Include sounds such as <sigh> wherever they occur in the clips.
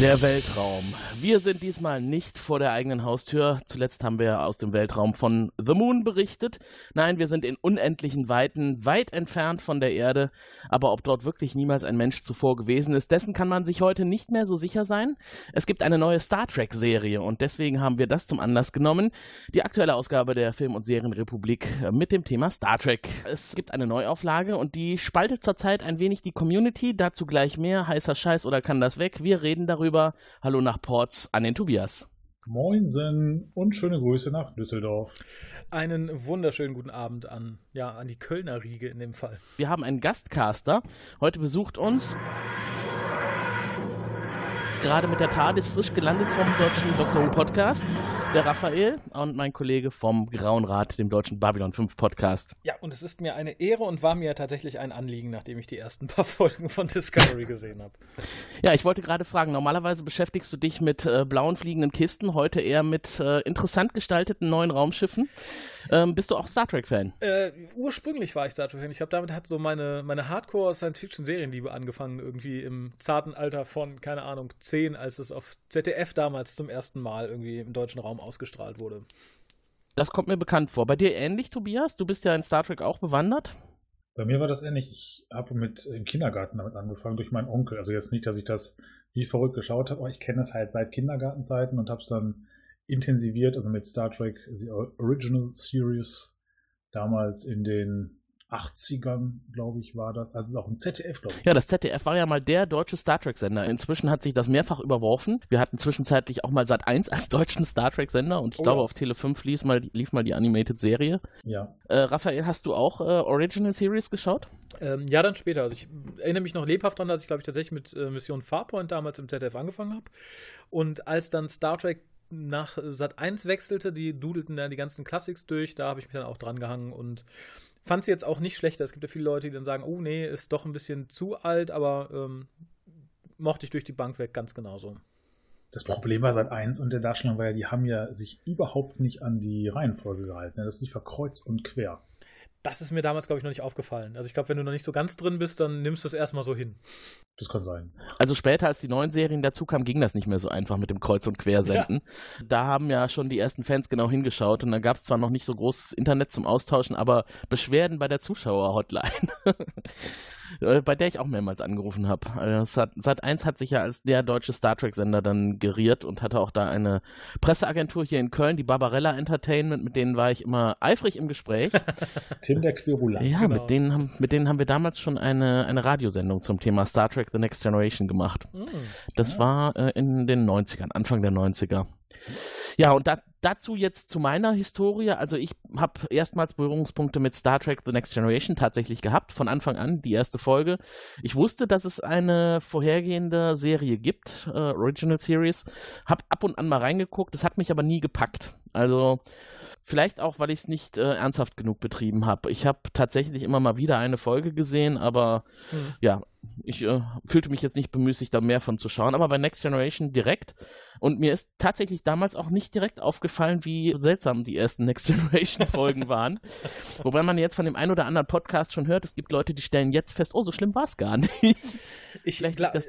Der Weltraum. Wir sind diesmal nicht vor der eigenen Haustür. Zuletzt haben wir aus dem Weltraum von The Moon berichtet. Nein, wir sind in unendlichen Weiten, weit entfernt von der Erde. Aber ob dort wirklich niemals ein Mensch zuvor gewesen ist, dessen kann man sich heute nicht mehr so sicher sein. Es gibt eine neue Star Trek-Serie und deswegen haben wir das zum Anlass genommen. Die aktuelle Ausgabe der Film- und Serienrepublik mit dem Thema Star Trek. Es gibt eine Neuauflage und die spaltet zurzeit ein wenig die Community. Dazu gleich mehr. Heißer Scheiß oder kann das weg? Wir reden darüber. Hallo nach Ports an den Tobias. Moinsen und schöne Grüße nach Düsseldorf. Einen wunderschönen guten Abend an, ja, an die Kölner Riege in dem Fall. Wir haben einen Gastcaster. Heute besucht uns gerade mit der TARDIS frisch gelandet vom deutschen Dr. Who Podcast, der Raphael und mein Kollege vom Grauen Rat, dem deutschen Babylon 5 Podcast. Ja, und es ist mir eine Ehre und war mir tatsächlich ein Anliegen, nachdem ich die ersten <laughs> paar Folgen von Discovery gesehen habe. Ja, ich wollte gerade fragen, normalerweise beschäftigst du dich mit äh, blauen fliegenden Kisten, heute eher mit äh, interessant gestalteten neuen Raumschiffen. Ähm, bist du auch Star Trek-Fan? Äh, ursprünglich war ich Star Trek-Fan. Ich habe damit hat so meine, meine Hardcore-Science-Fiction-Serienliebe angefangen, irgendwie im zarten Alter von, keine Ahnung, 10, als es auf ZDF damals zum ersten Mal irgendwie im deutschen Raum ausgestrahlt wurde. Das kommt mir bekannt vor. Bei dir ähnlich, Tobias? Du bist ja in Star Trek auch bewandert. Bei mir war das ähnlich. Ich habe mit im Kindergarten damit angefangen durch meinen Onkel. Also jetzt nicht, dass ich das wie verrückt geschaut habe, aber ich kenne das halt seit Kindergartenzeiten und habe es dann intensiviert, also mit Star Trek The Original Series damals in den 80ern, glaube ich, war das. Also es ist auch ein ZDF, glaube ich. Ja, das ZDF war ja mal der deutsche Star Trek-Sender. Inzwischen hat sich das mehrfach überworfen. Wir hatten zwischenzeitlich auch mal Sat 1 als deutschen Star Trek-Sender und ich Oh glaube, auf Tele 5 lief mal, lief mal die Animated-Serie. Ja. Äh, Raphael, hast du auch äh, Original Series geschaut? Ähm, ja, dann später. Also ich erinnere mich noch lebhaft daran, dass ich, glaube ich, tatsächlich mit äh, Mission Farpoint damals im ZDF angefangen habe. Und als dann Star Trek nach Sat 1 wechselte, die dudelten dann die ganzen Classics durch, da habe ich mich dann auch dran gehangen und fand sie jetzt auch nicht schlechter. Es gibt ja viele Leute, die dann sagen, oh nee, ist doch ein bisschen zu alt, aber ähm, mochte ich durch die Bank weg ganz genauso. Das Problem war seit 1 und der Darstellung war ja, die haben ja sich überhaupt nicht an die Reihenfolge gehalten. Das lief ja kreuz und quer. Das ist mir damals, glaube ich, noch nicht aufgefallen. Also ich glaube, wenn du noch nicht so ganz drin bist, dann nimmst du es erstmal so hin. Das kann sein. Also später, als die neuen Serien dazu kamen, ging das nicht mehr so einfach mit dem Kreuz- und Quersenden. Da haben ja schon die ersten Fans genau hingeschaut und da gab es zwar noch nicht so großes Internet zum Austauschen, aber Beschwerden bei der Zuschauer-Hotline, <laughs> äh, bei der ich auch mehrmals angerufen habe. Also Sat, Sat 1 hat sich ja als der deutsche Star Trek-Sender dann geriert und hatte auch da eine Presseagentur hier in Köln, die Barbarella Entertainment, mit denen war ich immer eifrig im Gespräch. <laughs> Tim der Querulant. Ja, Genau. mit, denen haben, mit denen haben wir damals schon eine, eine Radiosendung zum Thema Star Trek The Next Generation gemacht. Hm. Das war äh, in den 90ern, Anfang der 90er. Ja, und da, dazu jetzt zu meiner Historie. Also ich habe erstmals Berührungspunkte mit Star Trek The Next Generation tatsächlich gehabt, von Anfang an, die erste Folge. Ich wusste, dass es eine vorhergehende Serie gibt, äh, Original Series. Hab ab und an mal reingeguckt, das hat mich aber nie gepackt. Also vielleicht auch, weil ich es nicht äh, ernsthaft genug betrieben habe. Ich habe tatsächlich immer mal wieder eine Folge gesehen, aber Hm. ja, ich äh, fühlte mich jetzt nicht bemüßigt, da mehr von zu schauen, aber bei Next Generation direkt. Und mir ist tatsächlich damals auch nicht direkt aufgefallen, wie seltsam die ersten <laughs> Next Generation Folgen waren. Wobei man jetzt von dem einen oder anderen Podcast schon hört, es gibt Leute, die stellen jetzt fest, oh, so schlimm war es gar nicht. Ich, Vielleicht gla- liegt das-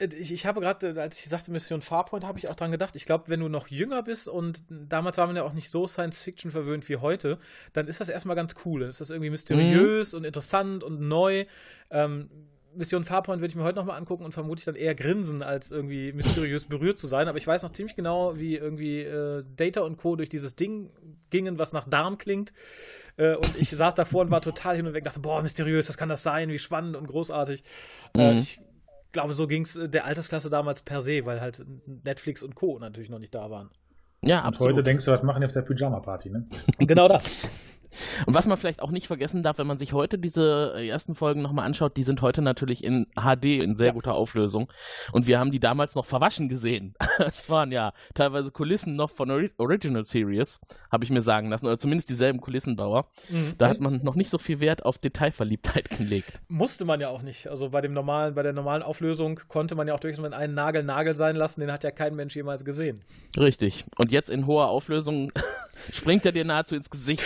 ich, ich habe gerade, als ich sagte Mission Farpoint, habe ich auch dran gedacht. Ich glaube, wenn du noch jünger bist und damals war man ja auch nicht so Science-Fiction verwöhnt wie heute, dann ist das erstmal ganz cool. Dann ist das irgendwie mysteriös und interessant und neu. Ähm, Mission Farpoint würde ich mir heute nochmal angucken und vermutlich dann eher grinsen, als irgendwie mysteriös berührt zu sein. Aber ich weiß noch ziemlich genau, wie irgendwie äh, Data und Co. durch dieses Ding gingen, was nach Darm klingt. Äh, und ich saß davor und war total hin und weg, dachte, boah, mysteriös, was kann das sein? Wie spannend und großartig. Äh, Mhm. ich glaube, so ging es der Altersklasse damals per se, weil halt Netflix und Co. natürlich noch nicht da waren. ja, Und absolut. heute denkst du, was machen die auf der Pyjama-Party, ne? genau das. Und was man vielleicht auch nicht vergessen darf, wenn man sich heute diese äh, ersten Folgen nochmal anschaut, die sind heute natürlich in HD in sehr ja. guter Auflösung. Und wir haben die damals noch verwaschen gesehen. <laughs> Es waren ja teilweise Kulissen noch von Ori Original Series, habe ich mir sagen lassen, oder zumindest dieselben Kulissenbauer. Mhm. Da hat man noch nicht so viel Wert auf Detailverliebtheit <laughs> gelegt. Musste man ja auch nicht. Also bei dem normalen, bei der normalen Auflösung konnte man ja auch durchaus einen Nagel Nagel sein lassen, den hat ja kein Mensch jemals gesehen. Richtig. Und jetzt in hoher Auflösung <laughs> springt er dir nahezu ins Gesicht.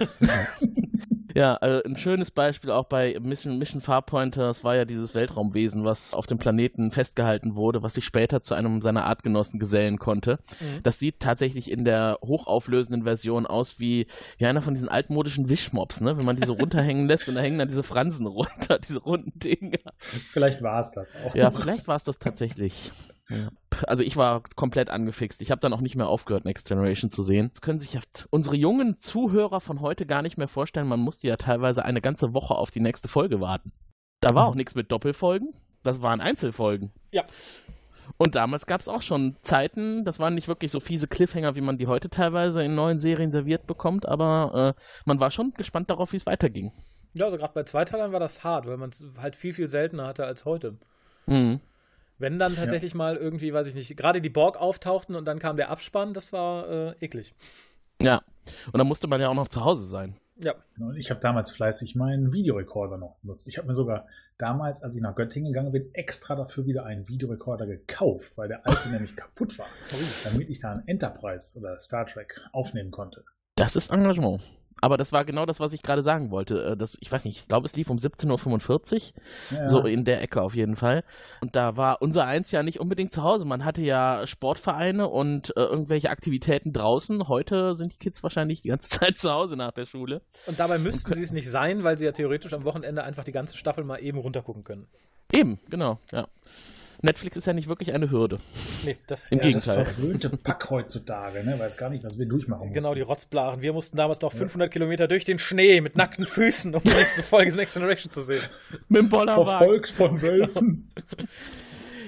<laughs> ja, also ein schönes Beispiel auch bei Mission, Mission Farpointer, war ja dieses Weltraumwesen, was auf dem Planeten festgehalten wurde, was sich später zu einem seiner Artgenossen gesellen konnte. Mhm. Das sieht tatsächlich in der hochauflösenden Version aus wie, wie einer von diesen altmodischen Wischmops, ne? wenn man diese <laughs> runterhängen lässt und da hängen dann diese Fransen runter, <laughs> diese runden Dinger. Vielleicht war es das auch. Ja, vielleicht war es das tatsächlich. Ja. Also ich war komplett angefixt. Ich habe dann auch nicht mehr aufgehört, Next Generation zu sehen. Das können sich unsere jungen Zuhörer von heute gar nicht mehr vorstellen. Man musste ja teilweise eine ganze Woche auf die nächste Folge warten. Da war mhm. auch nichts mit Doppelfolgen. Das waren Einzelfolgen. Ja. Und damals gab es auch schon Zeiten, das waren nicht wirklich so fiese Cliffhanger, wie man die heute teilweise in neuen Serien serviert bekommt, aber äh, man war schon gespannt darauf, wie es weiterging. Ja, also gerade bei Zweiteilern war das hart, weil man es halt viel, viel seltener hatte als heute. Mhm. Wenn dann tatsächlich ja. mal irgendwie, weiß ich nicht, gerade die Borg auftauchten und dann kam der Abspann, das war äh, eklig. Ja, und dann musste man ja auch noch zu Hause sein. Ja. Und ich habe damals fleißig meinen Videorekorder noch benutzt. Ich habe mir sogar damals, als ich nach Göttingen gegangen bin, extra dafür wieder einen Videorekorder gekauft, weil der alte nämlich <laughs> kaputt war, damit ich da einen Enterprise oder Star Trek aufnehmen konnte. Das ist Engagement. Aber das war genau das, was ich gerade sagen wollte. Äh, das, ich weiß nicht, ich glaube, es lief um 17.45 Uhr. Ja. So in der Ecke auf jeden Fall. Und da war unser Eins ja nicht unbedingt zu Hause. Man hatte ja Sportvereine und äh, irgendwelche Aktivitäten draußen. Heute sind die Kids wahrscheinlich die ganze <laughs> Zeit zu Hause nach der Schule. Und dabei müssten sie es nicht sein, weil sie ja theoretisch am Wochenende einfach die ganze Staffel mal eben runtergucken können. Eben, genau, ja. Netflix ist ja nicht wirklich eine Hürde. Nee, das, Im ja, Gegenteil. Das verwöhnte Pack heutzutage, ne? weiß gar nicht, was wir durchmachen mussten. Genau, die Rotzblachen. Wir mussten damals noch 500 ja. Kilometer durch den Schnee mit nackten Füßen, um die nächste Folge Next Generation zu sehen. <laughs> mit dem Bollerwagen. Verfolgt von Wölfen. <laughs>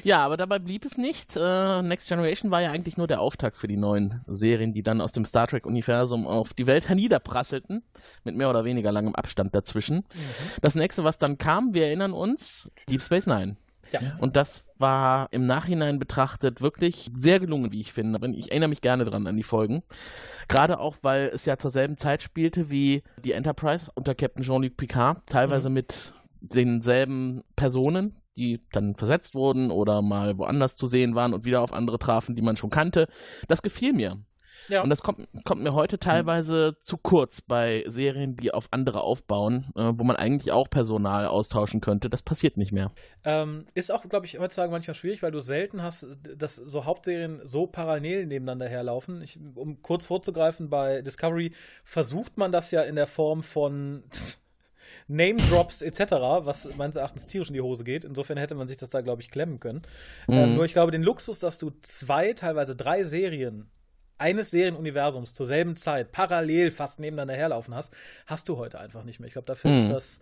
Ja, aber dabei blieb es nicht. Uh, Next Generation war ja eigentlich nur der Auftakt für die neuen Serien, die dann aus dem Star Trek-Universum auf die Welt <laughs> herniederprasselten, mit mehr oder weniger langem Abstand dazwischen. Mhm. Das nächste, was dann kam, wir erinnern uns, Deep Space Nine. Ja. Und das war im Nachhinein betrachtet wirklich sehr gelungen, wie ich finde. Ich erinnere mich gerne dran an die Folgen. Gerade auch, weil es ja zur selben Zeit spielte wie die Enterprise unter Captain Jean-Luc Picard, teilweise mhm. mit denselben Personen, die dann versetzt wurden oder mal woanders zu sehen waren und wieder auf andere trafen, die man schon kannte. Das gefiel mir. Ja. Und das kommt, kommt mir heute teilweise mhm. zu kurz bei Serien, die auf andere aufbauen, äh, wo man eigentlich auch Personal austauschen könnte. Das passiert nicht mehr. Ähm, ist auch, glaube ich, heutzutage manchmal schwierig, weil du selten hast, dass so Hauptserien so parallel nebeneinander herlaufen. Ich, um kurz vorzugreifen, bei Discovery versucht man das ja in der Form von. <laughs> Name Drops etc., was meines Erachtens tierisch in die Hose geht. Insofern hätte man sich das da, glaube ich, klemmen können. Ähm, mhm. Ähm, nur ich glaube, den Luxus, dass du zwei, teilweise drei Serien eines Serienuniversums zur selben Zeit parallel fast nebeneinander herlaufen hast, hast du heute einfach nicht mehr. Ich glaube, dafür mhm. ist das,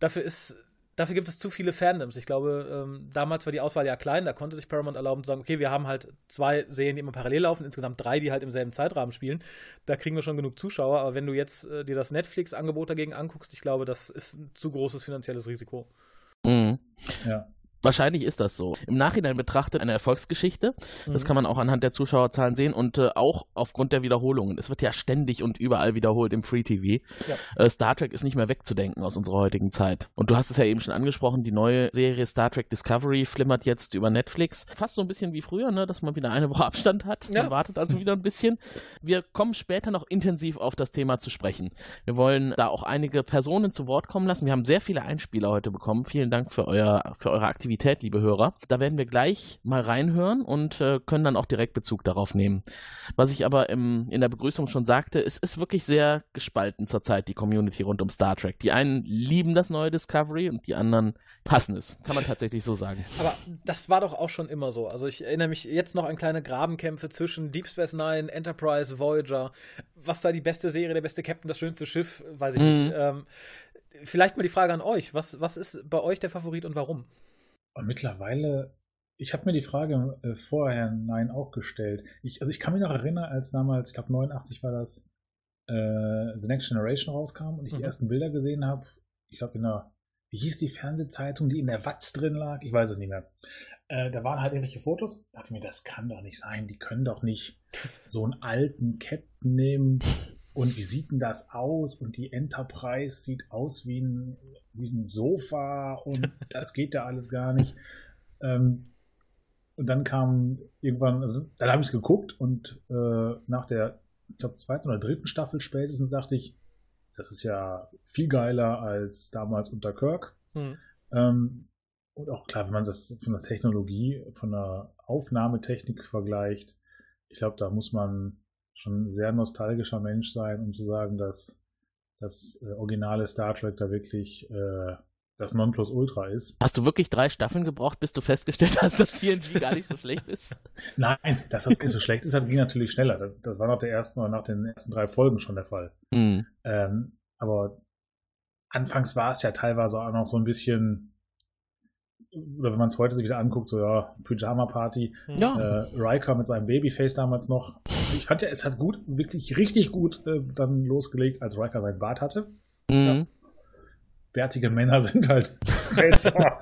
dafür ist, dafür gibt es zu viele Fandoms. Ich glaube, ähm, damals war die Auswahl ja klein, da konnte sich Paramount erlauben zu sagen, okay, wir haben halt zwei Serien, die immer parallel laufen, insgesamt drei, die halt im selben Zeitrahmen spielen. Da kriegen wir schon genug Zuschauer, aber wenn du jetzt äh, dir das Netflix-Angebot dagegen anguckst, ich glaube, das ist ein zu großes finanzielles Risiko. Mhm. Ja. Wahrscheinlich ist das so. Im Nachhinein betrachtet eine Erfolgsgeschichte. Mhm. Das kann man auch anhand der Zuschauerzahlen sehen und äh, auch aufgrund der Wiederholungen. Es wird ja ständig und überall wiederholt im Free TV. Ja. Äh, Star Trek ist nicht mehr wegzudenken aus unserer heutigen Zeit. Und du hast es ja eben schon angesprochen, die neue Serie Star Trek Discovery flimmert jetzt über Netflix. Fast so ein bisschen wie früher, ne, dass man wieder eine Woche Abstand hat. Ja. Man wartet also wieder ein bisschen. Wir kommen später noch intensiv auf das Thema zu sprechen. Wir wollen da auch einige Personen zu Wort kommen lassen. Wir haben sehr viele Einspieler heute bekommen. Vielen Dank für, euer, für eure Aktivität Aktivität, liebe Hörer. Da werden wir gleich mal reinhören und äh, können dann auch direkt Bezug darauf nehmen. Was ich aber im, in der Begrüßung schon sagte, es ist wirklich sehr gespalten zurzeit, die Community rund um Star Trek. Die einen lieben das neue Discovery und die anderen hassen es. Kann man tatsächlich so sagen. Aber das war doch auch schon immer so. Also ich erinnere mich jetzt noch an kleine Grabenkämpfe zwischen Deep Space Nine, Enterprise, Voyager. Was da die beste Serie, der beste Captain, das schönste Schiff, weiß ich mhm. nicht. Ähm, vielleicht mal die Frage an euch. Was, was ist bei euch der Favorit und warum? Und mittlerweile, ich habe mir die Frage äh, vorher nein auch gestellt. Ich, also ich kann mich noch erinnern, als damals, ich glaube 89 war das, äh, The Next Generation rauskam und ich die Mhm. ersten Bilder gesehen habe, ich glaube in der, wie hieß die Fernsehzeitung, die in der Watz drin lag? Ich weiß es nicht mehr. Äh, da waren halt irgendwelche Fotos. Da dachte ich mir, das kann doch nicht sein. Die können doch nicht so einen alten Captain nehmen. Und wie sieht denn das aus? Und die Enterprise sieht aus wie ein, wie ein Sofa und <laughs> das geht ja alles gar nicht. Ähm, und dann kam irgendwann, also dann habe ich es geguckt und äh, nach der, ich glaube, zweiten oder dritten Staffel spätestens sagte ich, das ist ja viel geiler als damals unter Kirk. Hm. Ähm, und auch klar, wenn man das von der Technologie, von der Aufnahmetechnik vergleicht, ich glaube, da muss man schon ein sehr nostalgischer Mensch sein, um zu sagen, dass das äh, originale Star Trek da wirklich äh, das Nonplusultra ist. Hast du wirklich drei Staffeln gebraucht, bis du festgestellt hast, dass TNG gar nicht so schlecht ist? <laughs> Nein, dass das so schlecht ist, das ging natürlich schneller. Das, das war nach der ersten oder nach den ersten drei Folgen schon der Fall. Hm. Ähm, aber anfangs war es ja teilweise auch noch so ein bisschen, oder wenn man es heute sich wieder anguckt, so ja, Pyjama-Party, Ja. äh, Riker mit seinem Babyface damals noch. Ich fand ja, es hat gut, wirklich richtig gut äh, dann losgelegt, als Riker seinen Bart hatte. Mhm. Bärtige Männer <laughs> sind halt <laughs> besser.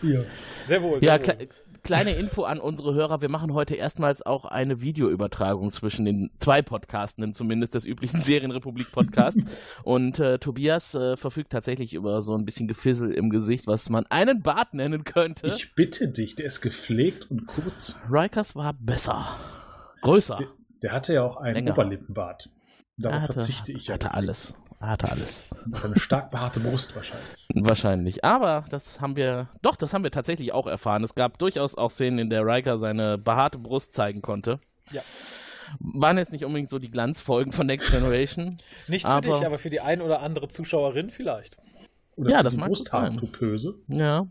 Hier. Sehr wohl. Ja, sehr wohl. Kle kleine Info an unsere Hörer. Wir machen heute erstmals auch eine Videoübertragung zwischen den zwei Podcastenden, zumindest des üblichen <laughs> Serienrepublik-Podcasts. Und äh, Tobias äh, verfügt tatsächlich über so ein bisschen Gefissel im Gesicht, was man einen Bart nennen könnte. Ich bitte dich, der ist gepflegt und kurz. Rikers war besser. Größer. Der, der hatte ja auch einen Länger. Oberlippenbart. Darauf hatte, verzichte ich ja. Hatte alles. Er hatte alles. Eine stark behaarte Brust wahrscheinlich. Wahrscheinlich. Aber das haben wir, doch, das haben wir tatsächlich auch erfahren. Es gab durchaus auch Szenen, in der Riker seine behaarte Brust zeigen konnte. Ja. Waren jetzt nicht unbedingt so die Glanzfolgen von Next Generation. <laughs> Nicht für aber- dich, aber für die ein oder andere Zuschauerin vielleicht. Oder Ja, für das die mag. Brusthaartupöse. Ja.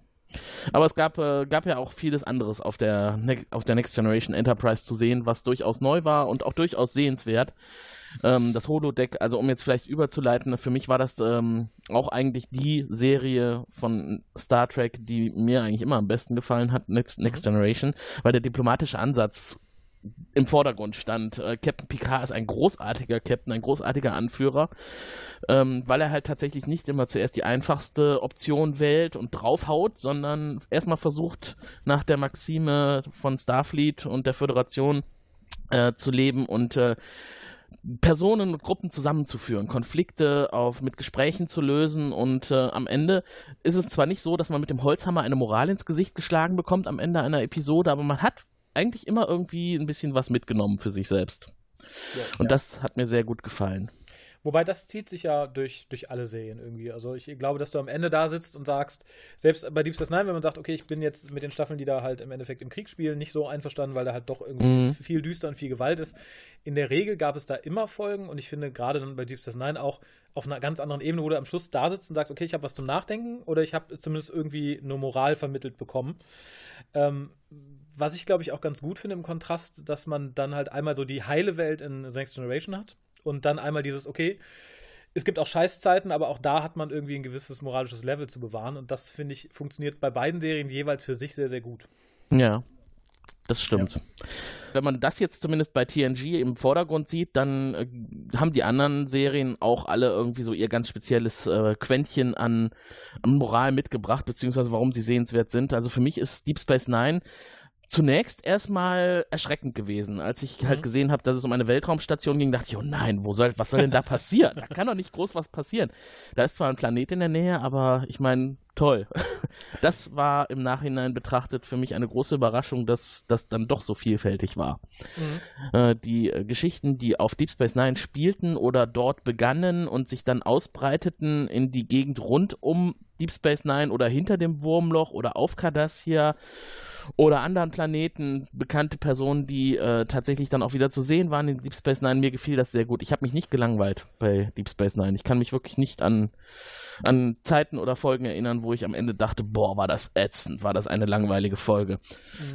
Aber es gab, äh, gab ja auch vieles anderes auf der, Next, auf der Next Generation Enterprise zu sehen, was durchaus neu war und auch durchaus sehenswert. Ähm, das Holodeck, also um jetzt vielleicht überzuleiten, für mich war das ähm, auch eigentlich die Serie von Star Trek, die mir eigentlich immer am besten gefallen hat, Next, Next Generation, weil der diplomatische Ansatz im Vordergrund stand. Äh, Captain Picard ist ein großartiger Captain, ein großartiger Anführer, ähm, weil er halt tatsächlich nicht immer zuerst die einfachste Option wählt und draufhaut, sondern erstmal versucht, nach der Maxime von Starfleet und der Föderation äh, zu leben und äh, Personen und Gruppen zusammenzuführen, Konflikte auf, mit Gesprächen zu lösen und äh, am Ende ist es zwar nicht so, dass man mit dem Holzhammer eine Moral ins Gesicht geschlagen bekommt am Ende einer Episode, aber man hat eigentlich immer irgendwie ein bisschen was mitgenommen für sich selbst. Und das hat mir sehr gut gefallen. Wobei das zieht sich ja durch, durch alle Serien irgendwie. Also ich glaube, dass du am Ende da sitzt und sagst, selbst bei Deep Space Nine, wenn man sagt, okay, ich bin jetzt mit den Staffeln, die da halt im Endeffekt im Krieg spielen, nicht so einverstanden, weil da halt doch irgendwie Mhm. viel düster und viel Gewalt ist. In der Regel gab es da immer Folgen und ich finde gerade dann bei Deep Space Nine auch auf einer ganz anderen Ebene, wo du am Schluss da sitzt und sagst, okay, ich habe was zum Nachdenken oder ich habe zumindest irgendwie eine Moral vermittelt bekommen. Ähm, was ich, glaube ich, auch ganz gut finde im Kontrast, dass man dann halt einmal so die heile Welt in The Next Generation hat und dann einmal dieses, okay, es gibt auch Scheißzeiten, aber auch da hat man irgendwie ein gewisses moralisches Level zu bewahren und das, finde ich, funktioniert bei beiden Serien jeweils für sich sehr, sehr gut. Ja, das stimmt. Wenn man das jetzt zumindest bei TNG im Vordergrund sieht, dann äh, haben die anderen Serien auch alle irgendwie so ihr ganz spezielles äh, Quäntchen an, an Moral mitgebracht, beziehungsweise warum sie sehenswert sind. Also für mich ist Deep Space Nine zunächst erstmal erschreckend gewesen. Als ich halt Mhm. gesehen habe, dass es um eine Weltraumstation ging, dachte ich, oh nein, wo soll, was soll denn da <laughs> passieren? da kann doch nicht groß was passieren. Da ist zwar ein Planet in der Nähe, aber ich meine, toll. <laughs> Das war im Nachhinein betrachtet für mich eine große Überraschung, dass das dann doch so vielfältig war. Äh, die äh, Geschichten, die auf Deep Space Nine spielten oder dort begannen und sich dann ausbreiteten in die Gegend rund um Deep Space Nine oder hinter dem Wurmloch oder auf Cardassia oder anderen Planeten, bekannte Personen, die äh, tatsächlich dann auch wieder zu sehen waren in Deep Space Nine. Mir gefiel das sehr gut. Ich habe mich nicht gelangweilt bei Deep Space Nine. Ich kann mich wirklich nicht an, an Zeiten oder Folgen erinnern, wo ich am Ende dachte, boah, war das ätzend, war das eine langweilige Folge.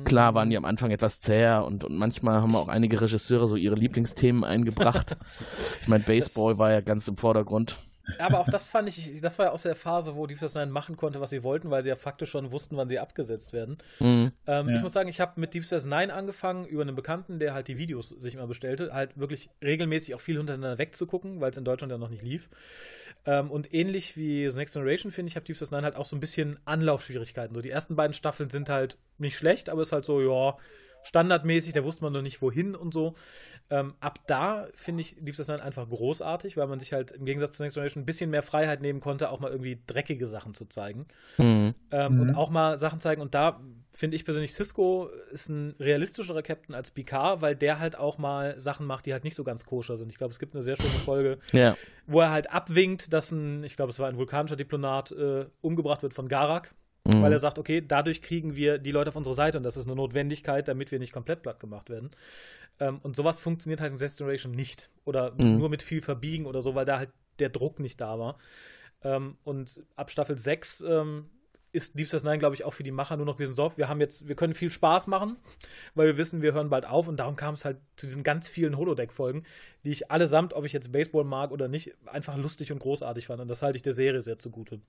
Klar waren die am Anfang etwas zäher und, und manchmal haben auch einige Regisseure so ihre Lieblingsthemen eingebracht. <laughs> ich meine, Baseball war ja ganz im Vordergrund. Aber auch das fand ich, das war ja aus der Phase, wo Deep Space Nine machen konnte, was sie wollten, weil sie ja faktisch schon wussten, wann sie abgesetzt werden. Mhm. Ähm, ja. Ich muss sagen, ich habe mit Deep Space Nine angefangen, über einen Bekannten, der halt die Videos sich immer bestellte, halt wirklich regelmäßig auch viel hintereinander wegzugucken, weil es in Deutschland ja noch nicht lief. Ähm, und ähnlich wie The Next Generation, finde ich, habe Deep Space Nine halt auch so ein bisschen Anlaufschwierigkeiten. So, die ersten beiden Staffeln sind halt nicht schlecht, aber es ist halt so, ja, standardmäßig, da wusste man noch nicht wohin und so. Ähm, ab da finde ich Deep Space Nine einfach großartig, weil man sich halt im Gegensatz zu Next Generation ein bisschen mehr Freiheit nehmen konnte, auch mal irgendwie dreckige Sachen zu zeigen. Mhm. Ähm, mhm. Und auch mal Sachen zeigen. Und da finde ich persönlich, Cisco ist ein realistischerer Captain als Picard, weil der halt auch mal Sachen macht, die halt nicht so ganz koscher sind. Ich glaube, es gibt eine sehr schöne Folge, ja. wo er halt abwinkt, dass ein, ich glaube, es war ein vulkanischer Diplomat, äh, umgebracht wird von Garak. Mhm. Weil er sagt, okay, dadurch kriegen wir die Leute auf unsere Seite und das ist eine Notwendigkeit, damit wir nicht komplett platt gemacht werden. Ähm, und sowas funktioniert halt in Sex Generation nicht. Oder mhm. nur mit viel Verbiegen oder so, weil da halt der Druck nicht da war. Ähm, und ab Staffel 6 ähm, ist Deep Space Nine, glaube ich, auch für die Macher nur noch gewesen, so, wir haben jetzt, wir können viel Spaß machen, weil wir wissen, wir hören bald auf und darum kam es halt zu diesen ganz vielen Holodeck-Folgen, die ich allesamt, ob ich jetzt Baseball mag oder nicht, einfach lustig und großartig fand und das halte ich der Serie sehr zugute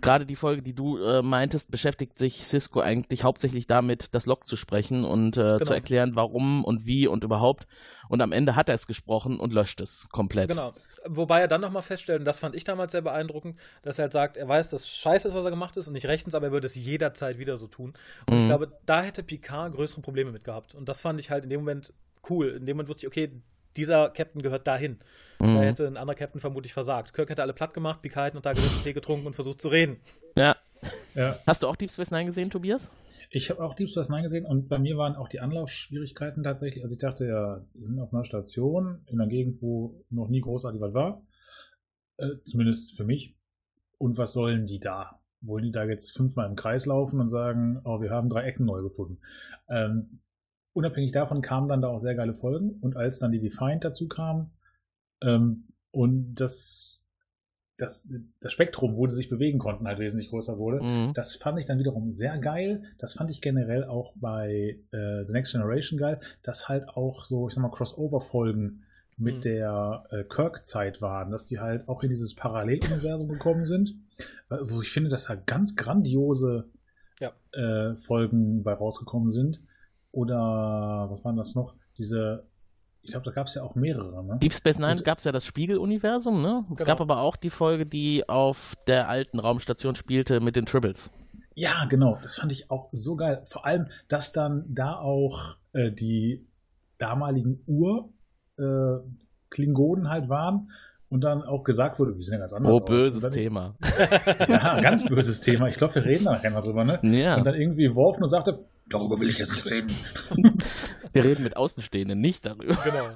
gerade die Folge, die du äh, meintest, beschäftigt sich Cisco eigentlich hauptsächlich damit, das Log zu sprechen und äh, genau. zu erklären, warum und wie und überhaupt. Und am Ende hat er es gesprochen und löscht es komplett. Genau. Wobei er dann nochmal feststellt, und das fand ich damals sehr beeindruckend, dass er halt sagt, er weiß, dass scheiße ist, was er gemacht ist und nicht rechtens, aber er würde es jederzeit wieder so tun. Und mhm. ich glaube, da hätte Picard größere Probleme mit gehabt. Und das fand ich halt in dem Moment cool. In dem Moment wusste ich, okay, dieser Captain gehört dahin. Mhm. Da hätte ein anderer Captain vermutlich versagt. Kirk hätte alle platt gemacht, Picard hätte noch da gesessen, Tee getrunken und versucht zu reden. Ja. ja. Hast du auch Deep Space Nine gesehen, Tobias? Ich habe auch Deep Space Nine gesehen und bei mir waren auch die Anlaufschwierigkeiten tatsächlich. Also ich dachte ja, wir sind auf einer Station in einer Gegend, wo noch nie großartig was war. Äh, zumindest für mich. Und was sollen die da? Wollen die da jetzt fünfmal im Kreis laufen und sagen, oh, wir haben drei Ecken neu gefunden? Ähm, unabhängig davon kamen dann da auch sehr geile Folgen. Und als dann die Defiant dazu kam ähm, und das, das, das Spektrum, wo sie sich bewegen konnten, halt wesentlich größer wurde, mhm. das fand ich dann wiederum sehr geil. Das fand ich generell auch bei äh, The Next Generation geil, dass halt auch so, ich sag mal, Crossover-Folgen mit mhm. der äh, Kirk-Zeit waren, dass die halt auch in dieses Paralleluniversum gekommen sind, wo ich finde, dass da ganz grandiose ja. äh, Folgen bei rausgekommen sind. Oder was waren das noch? Diese, ich glaube, da gab es ja auch mehrere. Ne? Deep Space Nine gab es ja das Spiegeluniversum, ne? Es genau. gab aber auch die Folge, die auf der alten Raumstation spielte mit den Tribbles. Ja, genau. Das fand ich auch so geil. Vor allem, dass dann da auch äh, die damaligen Ur-Klingonen äh, halt waren und dann auch gesagt wurde, wir sind ja ganz anders. Oh, böses dann, Thema. ja, ganz böses Thema. Ich glaube, wir reden da nachher mal drüber, ne? Ja. Und dann irgendwie Worf nur sagte, darüber will ich jetzt nicht reden. <laughs> wir reden mit Außenstehenden nicht darüber. Genau.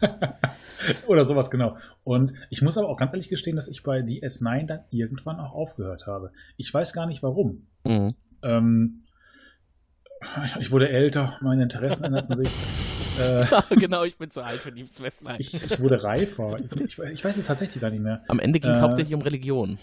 <laughs> Oder sowas, genau. Und ich muss aber auch ganz ehrlich gestehen, dass ich bei DS9 dann irgendwann auch aufgehört habe. Ich weiß gar nicht warum. Mhm. Ähm, ich wurde älter, meine Interessen änderten sich. <laughs> Äh, genau, ich bin zu alt für Space Nine. Ich, ich wurde reifer. Ich, ich, weiß es tatsächlich gar nicht mehr. Am Ende ging es äh, hauptsächlich um Religion.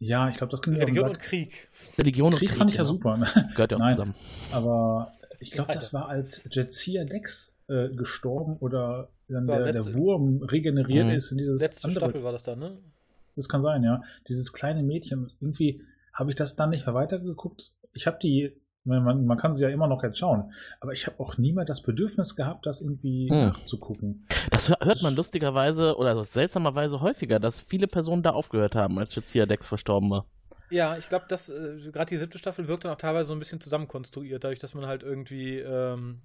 Ja, ich glaube, das ging Religion und Krieg. <laughs> Religion und Krieg. Krieg fand ich ja genau. super. Ne? <laughs> Gehört ja auch Nein, zusammen. Aber ich glaube, das war als Jetsia Dex äh, gestorben oder dann der, der, Wurm regeneriert mhm. ist in dieses letzte andere. Staffel war das dann, ne? Das kann sein, ja. Dieses kleine Mädchen. Irgendwie habe ich das dann nicht mehr weitergeguckt. Ich habe die man, man, kann sie ja immer noch jetzt schauen. Aber ich habe auch nie mehr das Bedürfnis gehabt, das irgendwie hm. nachzugucken. Das hört man lustigerweise oder seltsamerweise häufiger, dass viele Personen da aufgehört haben, als Jazia Dex verstorben war. Ja, ich glaube, dass äh, gerade die siebte Staffel wirkt dann auch teilweise so ein bisschen zusammenkonstruiert, dadurch, dass man halt irgendwie ähm,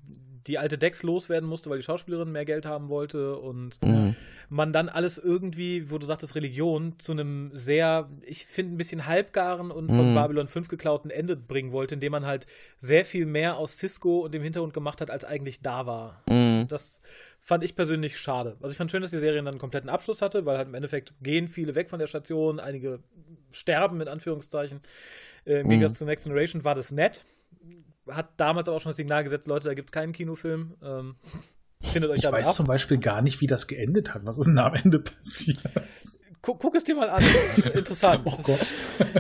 die alte Dex loswerden musste, weil die Schauspielerin mehr Geld haben wollte und mhm. man dann alles irgendwie, wo du sagtest, Religion, zu einem sehr, ich finde, ein bisschen halbgaren und von mhm. Babylon 5 geklauten Ende bringen wollte, indem man halt sehr viel mehr aus Cisco und dem Hintergrund gemacht hat, als eigentlich da war. Mhm. Das fand ich persönlich schade. Also ich fand schön, dass die Serie dann einen kompletten Abschluss hatte, weil halt im Endeffekt gehen viele weg von der Station, einige sterben mit Anführungszeichen. Äh, Im mhm. Gegensatz zu Next Generation war das nett. Hat damals aber auch schon das Signal gesetzt, Leute, da gibt es keinen Kinofilm. Ähm, findet euch ich weiß ab. zum Beispiel gar nicht, wie das geendet hat. Was ist denn am Ende passiert? <laughs> guck, guck es dir mal an. <laughs> Interessant. Oh.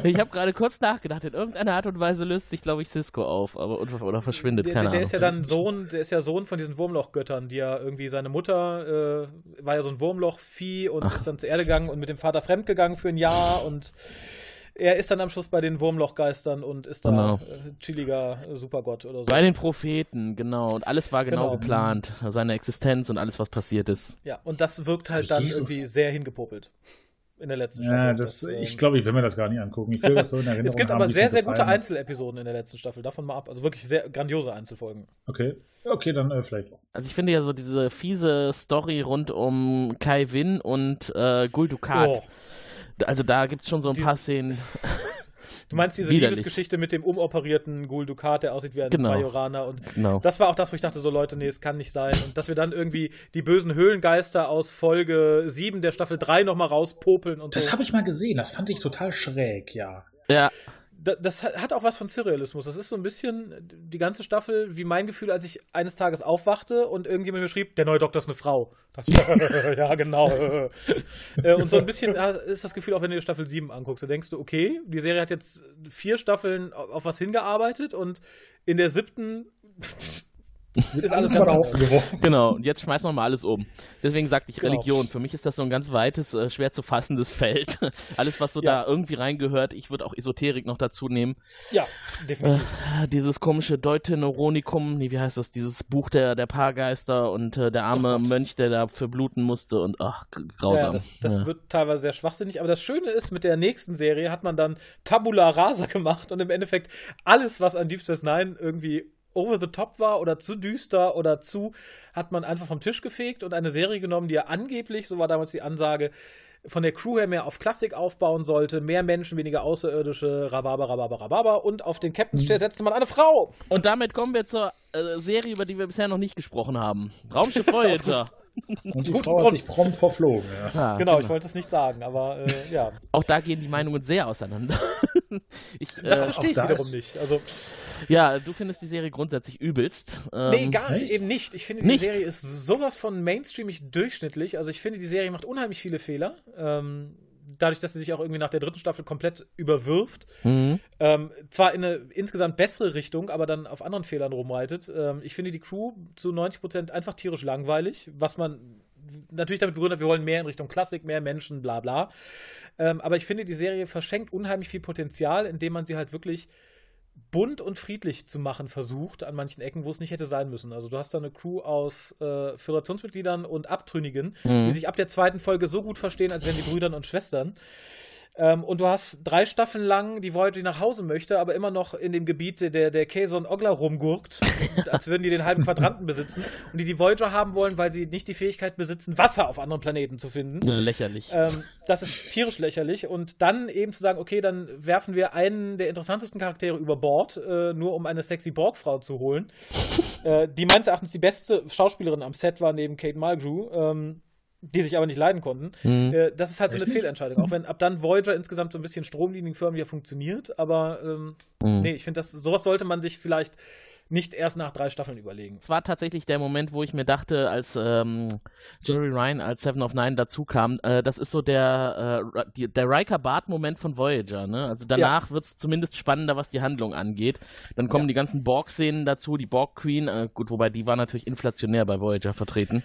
Ich habe gerade kurz nachgedacht. In irgendeiner Art und Weise löst sich, glaube ich, Cisco auf, aber oder verschwindet, der, keine der, der Ahnung. ist ja dann Sohn, der ist ja Sohn von diesen Wurmlochgöttern, die ja irgendwie seine Mutter äh, war ja so ein Wurmlochvieh und Ach. ist dann zur Erde gegangen und mit dem Vater fremdgegangen für ein Jahr und er ist dann am Schluss bei den Wurmlochgeistern und ist da Genau. äh, chilliger Supergott oder so. Bei den Propheten, genau. Und alles war genau, Genau. geplant. Seine Existenz und alles, was passiert ist. Ja, und das wirkt halt dann Jesus. irgendwie sehr hingepopelt. In der letzten Ja, Staffel. das, ähm, ich glaube, ich will mir das gar nicht angucken. Ich will <laughs> das so in Erinnerung es gibt haben, aber sehr, sehr gute. Einzelepisoden in der letzten Staffel, davon mal ab. Also wirklich sehr grandiose Einzelfolgen. Okay, okay, dann äh, vielleicht. Also ich finde ja so diese fiese Story rund um Kai Win und äh, Gul Dukat. Oh. Also da gibt es schon so ein Die- paar Szenen. <laughs> Du meinst diese Widerlich. Liebesgeschichte mit dem umoperierten Gul Dukat, der aussieht wie ein Genau. Majoraner und Genau. Das war auch das, wo ich dachte, so Leute, nee, es kann nicht sein. Und dass wir dann irgendwie die bösen Höhlengeister aus Folge 7 der Staffel 3 nochmal rauspopeln und Das so. habe ich mal gesehen, das fand ich total schräg, ja. Ja, das hat auch was von Surrealismus. Das ist so ein bisschen die ganze Staffel wie mein Gefühl, als ich eines Tages aufwachte und irgendjemand mir schrieb, der neue Doktor ist eine Frau. Da dachte <laughs> ja, genau. Äh, und so ein bisschen ist das Gefühl, auch wenn du dir Staffel 7 anguckst, da denkst du, okay, die Serie hat jetzt vier Staffeln auf was hingearbeitet und in der siebten <laughs> ist alles über den. Haufen geworfen. genau. Und jetzt schmeißen wir mal alles um. Deswegen sagte ich Genau. Religion. Für mich ist das so ein ganz weites, äh, schwer zu fassendes Feld. <laughs> alles, was so Ja. da irgendwie reingehört. Ich würde auch Esoterik noch dazu nehmen. Ja, definitiv. Äh, dieses komische Deuteronomikum, nee, wie heißt das? Dieses Buch der, der Paargeister und äh, der arme Oh. Mönch, der da verbluten musste und ach, grausam. Ja, das das Ja. wird teilweise sehr schwachsinnig, aber das Schöne ist, mit der nächsten Serie hat man dann Tabula Rasa gemacht und im Endeffekt alles, was an Deep Space Nine irgendwie over the top war oder zu düster oder zu, hat man einfach vom Tisch gefegt und eine Serie genommen, die ja angeblich, so war damals die Ansage, von der Crew her mehr auf Klassik aufbauen sollte, mehr Menschen, weniger Außerirdische, Rhabarber, Rhabarber, Rhabarber und auf den Captain's Chair setzte man eine Frau. Und damit kommen wir zur äh, Serie, über die wir bisher noch nicht gesprochen haben. Raumschiff <laughs> Voyager. Und die Guten Frau hat sich prompt verflogen, ja. Ja, Genau, ich wollte es nicht sagen, aber äh, ja, Auch da gehen die Meinungen sehr auseinander. <laughs> ich, das äh, verstehe ich wiederum ist- nicht. Also ja, du findest die Serie grundsätzlich übelst. Ähm, Nee, gar echt? eben nicht. Ich finde, Nicht? die Serie ist sowas von mainstreamig durchschnittlich. Also ich finde, die Serie macht unheimlich viele Fehler. Ähm, dadurch, dass sie sich auch irgendwie nach der dritten Staffel komplett überwirft. Mhm. Ähm, zwar in eine insgesamt bessere Richtung, aber dann auf anderen Fehlern rumreitet. Ähm, ich finde die Crew zu 90% einfach tierisch langweilig, was man natürlich damit begründet, wir wollen mehr in Richtung Klassik, mehr Menschen, bla bla. Ähm, aber ich finde, die Serie verschenkt unheimlich viel Potenzial, indem man sie halt wirklich bunt und friedlich zu machen versucht an manchen Ecken, wo es nicht hätte sein müssen. Also du hast da eine Crew aus äh, Föderationsmitgliedern und Abtrünnigen, Mhm. die sich ab der zweiten Folge so gut verstehen, als wären sie Brüdern und Schwestern. Ähm, und du hast drei Staffeln lang die Voyager, die nach Hause möchte, aber immer noch in dem Gebiet der, der Kazon Ogla rumgurkt, <laughs> als würden die den halben Quadranten besitzen. Und die die Voyager haben wollen, weil sie nicht die Fähigkeit besitzen, Wasser auf anderen Planeten zu finden. Lächerlich. Ähm, das ist tierisch lächerlich. Und dann eben zu sagen, okay, dann werfen wir einen der interessantesten Charaktere über Bord, äh, nur um eine sexy Borgfrau zu holen. äh, die meines Erachtens die beste Schauspielerin am Set war neben Kate Mulgrew, ähm, die sich aber nicht leiden konnten. Mhm. Äh, das ist halt so eine? Fehlentscheidung. Auch wenn ab dann Voyager insgesamt so ein bisschen stromlinienförmiger funktioniert. Aber ähm, Mhm. nee, ich finde, das- sowas sollte man sich vielleicht nicht erst nach drei Staffeln überlegen. Es war tatsächlich der Moment, wo ich mir dachte, als ähm, Jerry Ryan als Seven of Nine dazu kam, äh, das ist so der, äh, die, der Riker Bart-Moment von Voyager. Ne? Also danach wird es zumindest spannender, was die Handlung angeht. Dann kommen Ja. die ganzen Borg-Szenen dazu, die Borg-Queen, äh, gut, wobei die war natürlich inflationär bei Voyager vertreten.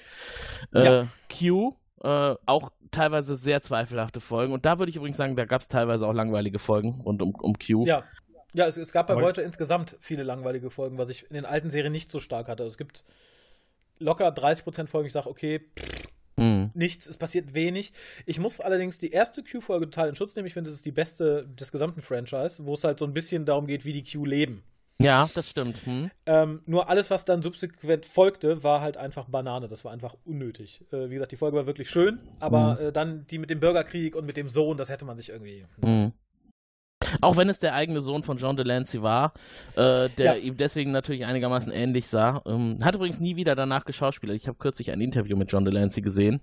Äh, Ja. Q, äh, auch teilweise sehr zweifelhafte Folgen. Und da würde ich übrigens sagen, da gab es teilweise auch langweilige Folgen rund um, um Q. Ja. Ja, es, es gab bei Voyager insgesamt viele langweilige Folgen, was ich in den alten Serien nicht so stark hatte. Also es gibt locker 30% Folgen, ich sage, okay, pff, Mhm. nichts, es passiert wenig. Ich muss allerdings die erste Q-Folge total in Schutz nehmen. Ich finde, es ist die beste des gesamten Franchise, wo es halt so ein bisschen darum geht, wie die Q leben. Ja, das stimmt. Hm. Ähm, nur alles, was dann subsequent folgte, war halt einfach Banane. Das war einfach unnötig. Äh, wie gesagt, die Folge war wirklich schön, aber Mhm. äh, dann die mit dem Bürgerkrieg und mit dem Sohn, das hätte man sich irgendwie. Mhm. Auch wenn es der eigene Sohn von John Delancey war, äh, der Ja. ihm deswegen natürlich einigermaßen ähnlich sah. Ähm, hat übrigens nie wieder danach geschauspielert. Ich habe kürzlich ein Interview mit John Delancey gesehen.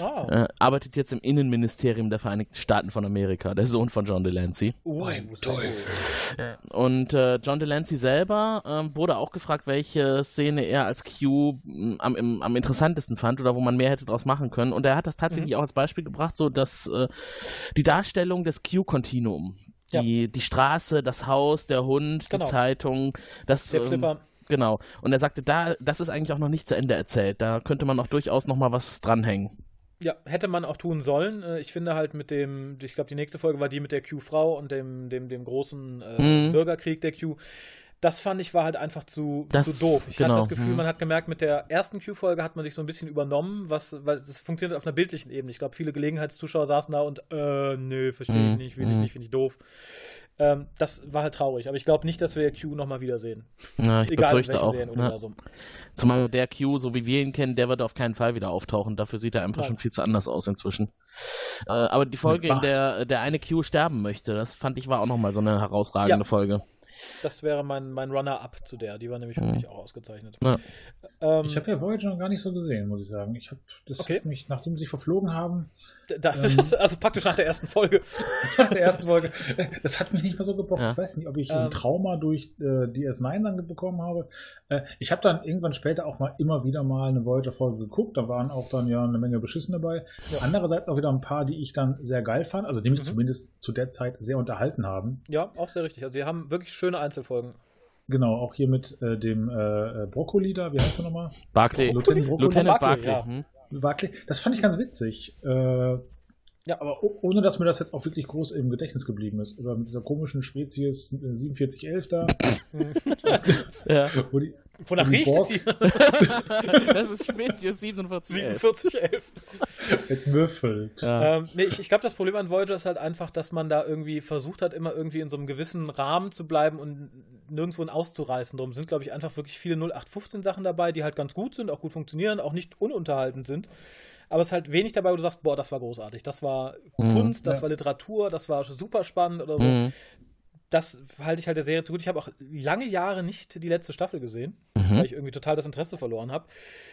Ah. Äh, arbeitet jetzt im Innenministerium der Vereinigten Staaten von Amerika, der Sohn von John Delancey. Mein sehr gut. Teufel. Und äh, John Delancey selber ähm, wurde auch gefragt, welche Szene er als Q am, im, am interessantesten fand oder wo man mehr hätte draus machen können. Und er hat das tatsächlich auch als Beispiel gebracht, so dass äh, die Darstellung des Q-Kontinuum, Ja. die, die Straße, das Haus, der Hund, Genau. die Zeitung, das Der ähm, Flipper. Genau. Und er sagte, da, das ist eigentlich auch noch nicht zu Ende erzählt. Da könnte man auch durchaus noch mal was dranhängen. Ja, hätte man auch tun sollen. Äh, Ich finde halt mit dem, ich glaube, die nächste Folge war die mit der Q-Frau und dem, dem, dem großen äh, Mhm. Bürgerkrieg der Q. Das fand ich war halt einfach zu, Das- zu doof. Ich genau, hatte das Gefühl, mhm. man hat gemerkt, mit der ersten Q-Folge hat man sich so ein bisschen übernommen, was, weil das funktioniert auf einer bildlichen Ebene. Ich glaube, viele Gelegenheitszuschauer saßen da und, äh, nö, verstehe ich Mhm, nicht, will ich mhm. nicht, finde ich doof. Ähm, das war halt traurig, aber ich glaube nicht, dass wir Q nochmal wiedersehen. Ja, ich Egal befürchte auch. Ne? Serienuniversum. Zumal der Q, so wie wir ihn kennen, der wird auf keinen Fall wieder auftauchen. Dafür sieht er einfach Nein. schon viel zu anders aus inzwischen. Äh, aber die Folge, in der der eine Q sterben möchte, das fand ich war auch nochmal so eine herausragende Ja. Folge. Das wäre mein, mein Runner-up zu der. Die war nämlich Mhm. wirklich auch ausgezeichnet. Ja. Ähm, Ich habe ja Voyager noch gar nicht so gesehen, muss ich sagen. Ich habe das Okay. hat mich, nachdem sie verflogen haben, da, ähm, <laughs> also praktisch nach der ersten Folge. nach der ersten Folge, das hat mich nicht mehr so gebockt. Ja. Ich weiß nicht, ob ich Ähm. ein Trauma durch äh, DS9 dann bekommen habe. Äh, ich habe dann irgendwann später auch mal immer wieder mal eine Voyager-Folge geguckt. Da waren auch dann ja eine Menge Beschissen dabei. Andererseits auch wieder ein paar, die ich dann sehr geil fand, also die mich Mhm. zumindest zu der Zeit sehr unterhalten haben. Ja, auch sehr richtig. Also die haben wirklich schöne Einzelfolgen. Genau, auch hier mit äh, dem äh, äh, Brokkoli da, wie heißt er nochmal? Barclay. Lieutenant Brokkoli. Lieutenant Barclay, Barclay. ja. hm? Barclay. Das fand ich ganz witzig. Äh, ja, aber ohne dass mir das jetzt auch wirklich groß im Gedächtnis geblieben ist. Oder mit dieser komischen Spezies äh, 4711 da. <laughs> Ja. <laughs> wo die, Wonach riecht es hier? das ist Spezies 4711. 4711. entwürfelt. Ja. Ähm, nee, ich, ich glaube, das Problem an Voyager ist halt einfach, dass man da irgendwie versucht hat, immer irgendwie in so einem gewissen Rahmen zu bleiben und nirgendwo auszureißen. Darum sind, glaube ich, einfach wirklich viele 0815 Sachen dabei, die halt ganz gut sind, auch gut funktionieren, auch nicht ununterhaltend sind. Aber es ist halt wenig dabei, wo du sagst, boah, das war großartig, das war Mhm. Kunst, das Ja. war Literatur, das war super spannend oder so. Mhm. Das halte ich halt der Serie zu gut. Ich habe auch lange Jahre nicht die letzte Staffel gesehen, Mhm. weil ich irgendwie total das Interesse verloren habe.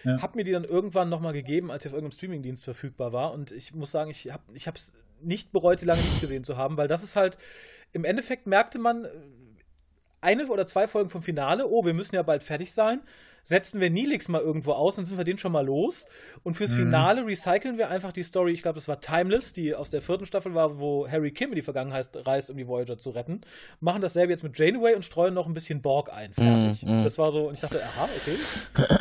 Ja. Hab mir die dann irgendwann nochmal gegeben, als sie auf irgendeinem Streamingdienst verfügbar war. Und ich muss sagen, ich habe ich es nicht bereut, sie lange nicht gesehen zu haben, weil das ist halt, im Endeffekt merkte man äh, eine oder zwei Folgen vom Finale, oh, wir müssen ja bald fertig sein. Setzen wir Nilix mal irgendwo aus, dann sind wir den schon mal los. Und fürs Mhm. Finale recyceln wir einfach die Story, ich glaube, es war Timeless, die aus der vierten Staffel war, wo Harry Kim in die Vergangenheit reist, um die Voyager zu retten. Machen dasselbe jetzt mit Janeway und streuen noch ein bisschen Borg ein. Fertig. Mhm, mhm. Das war so, und ich dachte, aha, okay. <clears throat>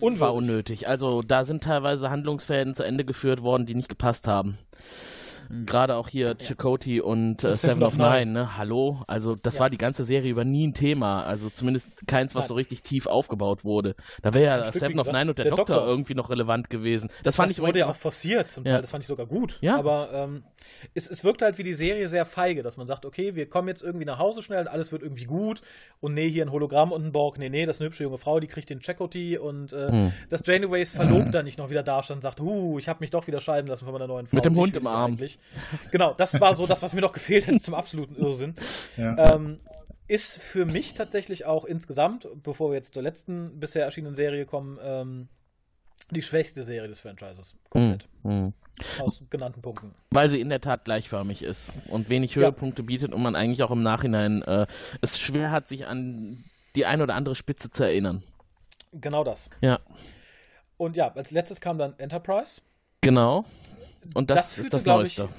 war Unwirklich. unnötig. Also da sind teilweise Handlungsfäden zu Ende geführt worden, die nicht gepasst haben. Gerade auch hier Chakotay und äh, Seven of Nine, ne? Hallo? Also das Ja. war die ganze Serie über nie ein Thema. Also zumindest keins, was Nein. so richtig tief aufgebaut wurde. Da wäre ja Seven of Nine und der, der Doktor, Doktor. irgendwie noch relevant gewesen. Das fand das ich wurde ja auch forciert zum Teil, Ja. das fand ich sogar gut. Ja. Aber ähm, es, es wirkt halt wie die Serie sehr feige, dass man sagt, okay, wir kommen jetzt irgendwie nach Hause schnell und alles wird irgendwie gut. Und nee, hier ein Hologramm und ein Borg. Nee, nee, das ist eine hübsche junge Frau, die kriegt den Chakotay und äh, Hm. dass Janeways Verlobter <clears throat> nicht noch wieder dastand und sagt, huh, ich habe mich doch wieder scheiden lassen von meiner neuen Frau. Mit dem Hund im Arm. Eigentlich. Genau, das war so das, was mir noch gefehlt hätte zum absoluten Irrsinn. Ja. Ähm, ist für mich tatsächlich auch insgesamt, bevor wir jetzt zur letzten bisher erschienenen Serie kommen, ähm, die schwächste Serie des Franchises. Komplett. Mhm. Aus genannten Punkten. Weil sie in der Tat gleichförmig ist und wenig Ja. Höhepunkte bietet und man eigentlich auch im Nachhinein äh, es schwer hat, sich an die ein oder andere Spitze zu erinnern. Genau das. Ja, Und ja, als letztes kam dann Enterprise. genau. Und das, Das ist führte, das glaub ich, Neueste.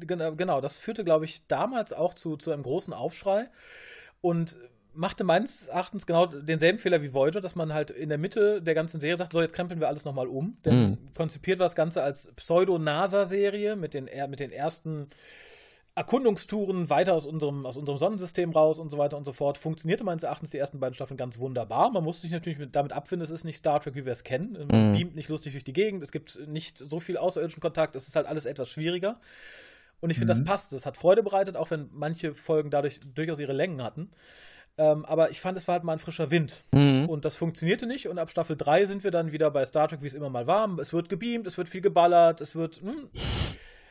Genau, das führte, glaube ich, damals auch zu, zu einem großen Aufschrei und machte meines Erachtens genau denselben Fehler wie Voyager, dass man halt in der Mitte der ganzen Serie sagt, so, jetzt krempeln wir alles nochmal um. Denn Mhm. konzipiert war das Ganze als Pseudo-NASA-Serie mit den, mit den ersten Erkundungstouren weiter aus unserem, aus unserem Sonnensystem raus und so weiter und so fort. Funktionierte meines Erachtens die ersten beiden Staffeln ganz wunderbar. Man muss sich natürlich mit, damit abfinden, es ist nicht Star Trek, wie wir es kennen. Man Mhm. beamt nicht lustig durch die Gegend, es gibt nicht so viel außerirdischen Kontakt, es ist halt alles etwas schwieriger. Und ich finde, das Mhm. passt. Es hat Freude bereitet, auch wenn manche Folgen dadurch durchaus ihre Längen hatten. Ähm, aber ich fand, es war halt mal ein frischer Wind. Mhm. Und das funktionierte nicht. Und ab Staffel 3 sind wir dann wieder bei Star Trek, wie es immer mal war. Es wird gebeamt, es wird viel geballert, es wird. Hm.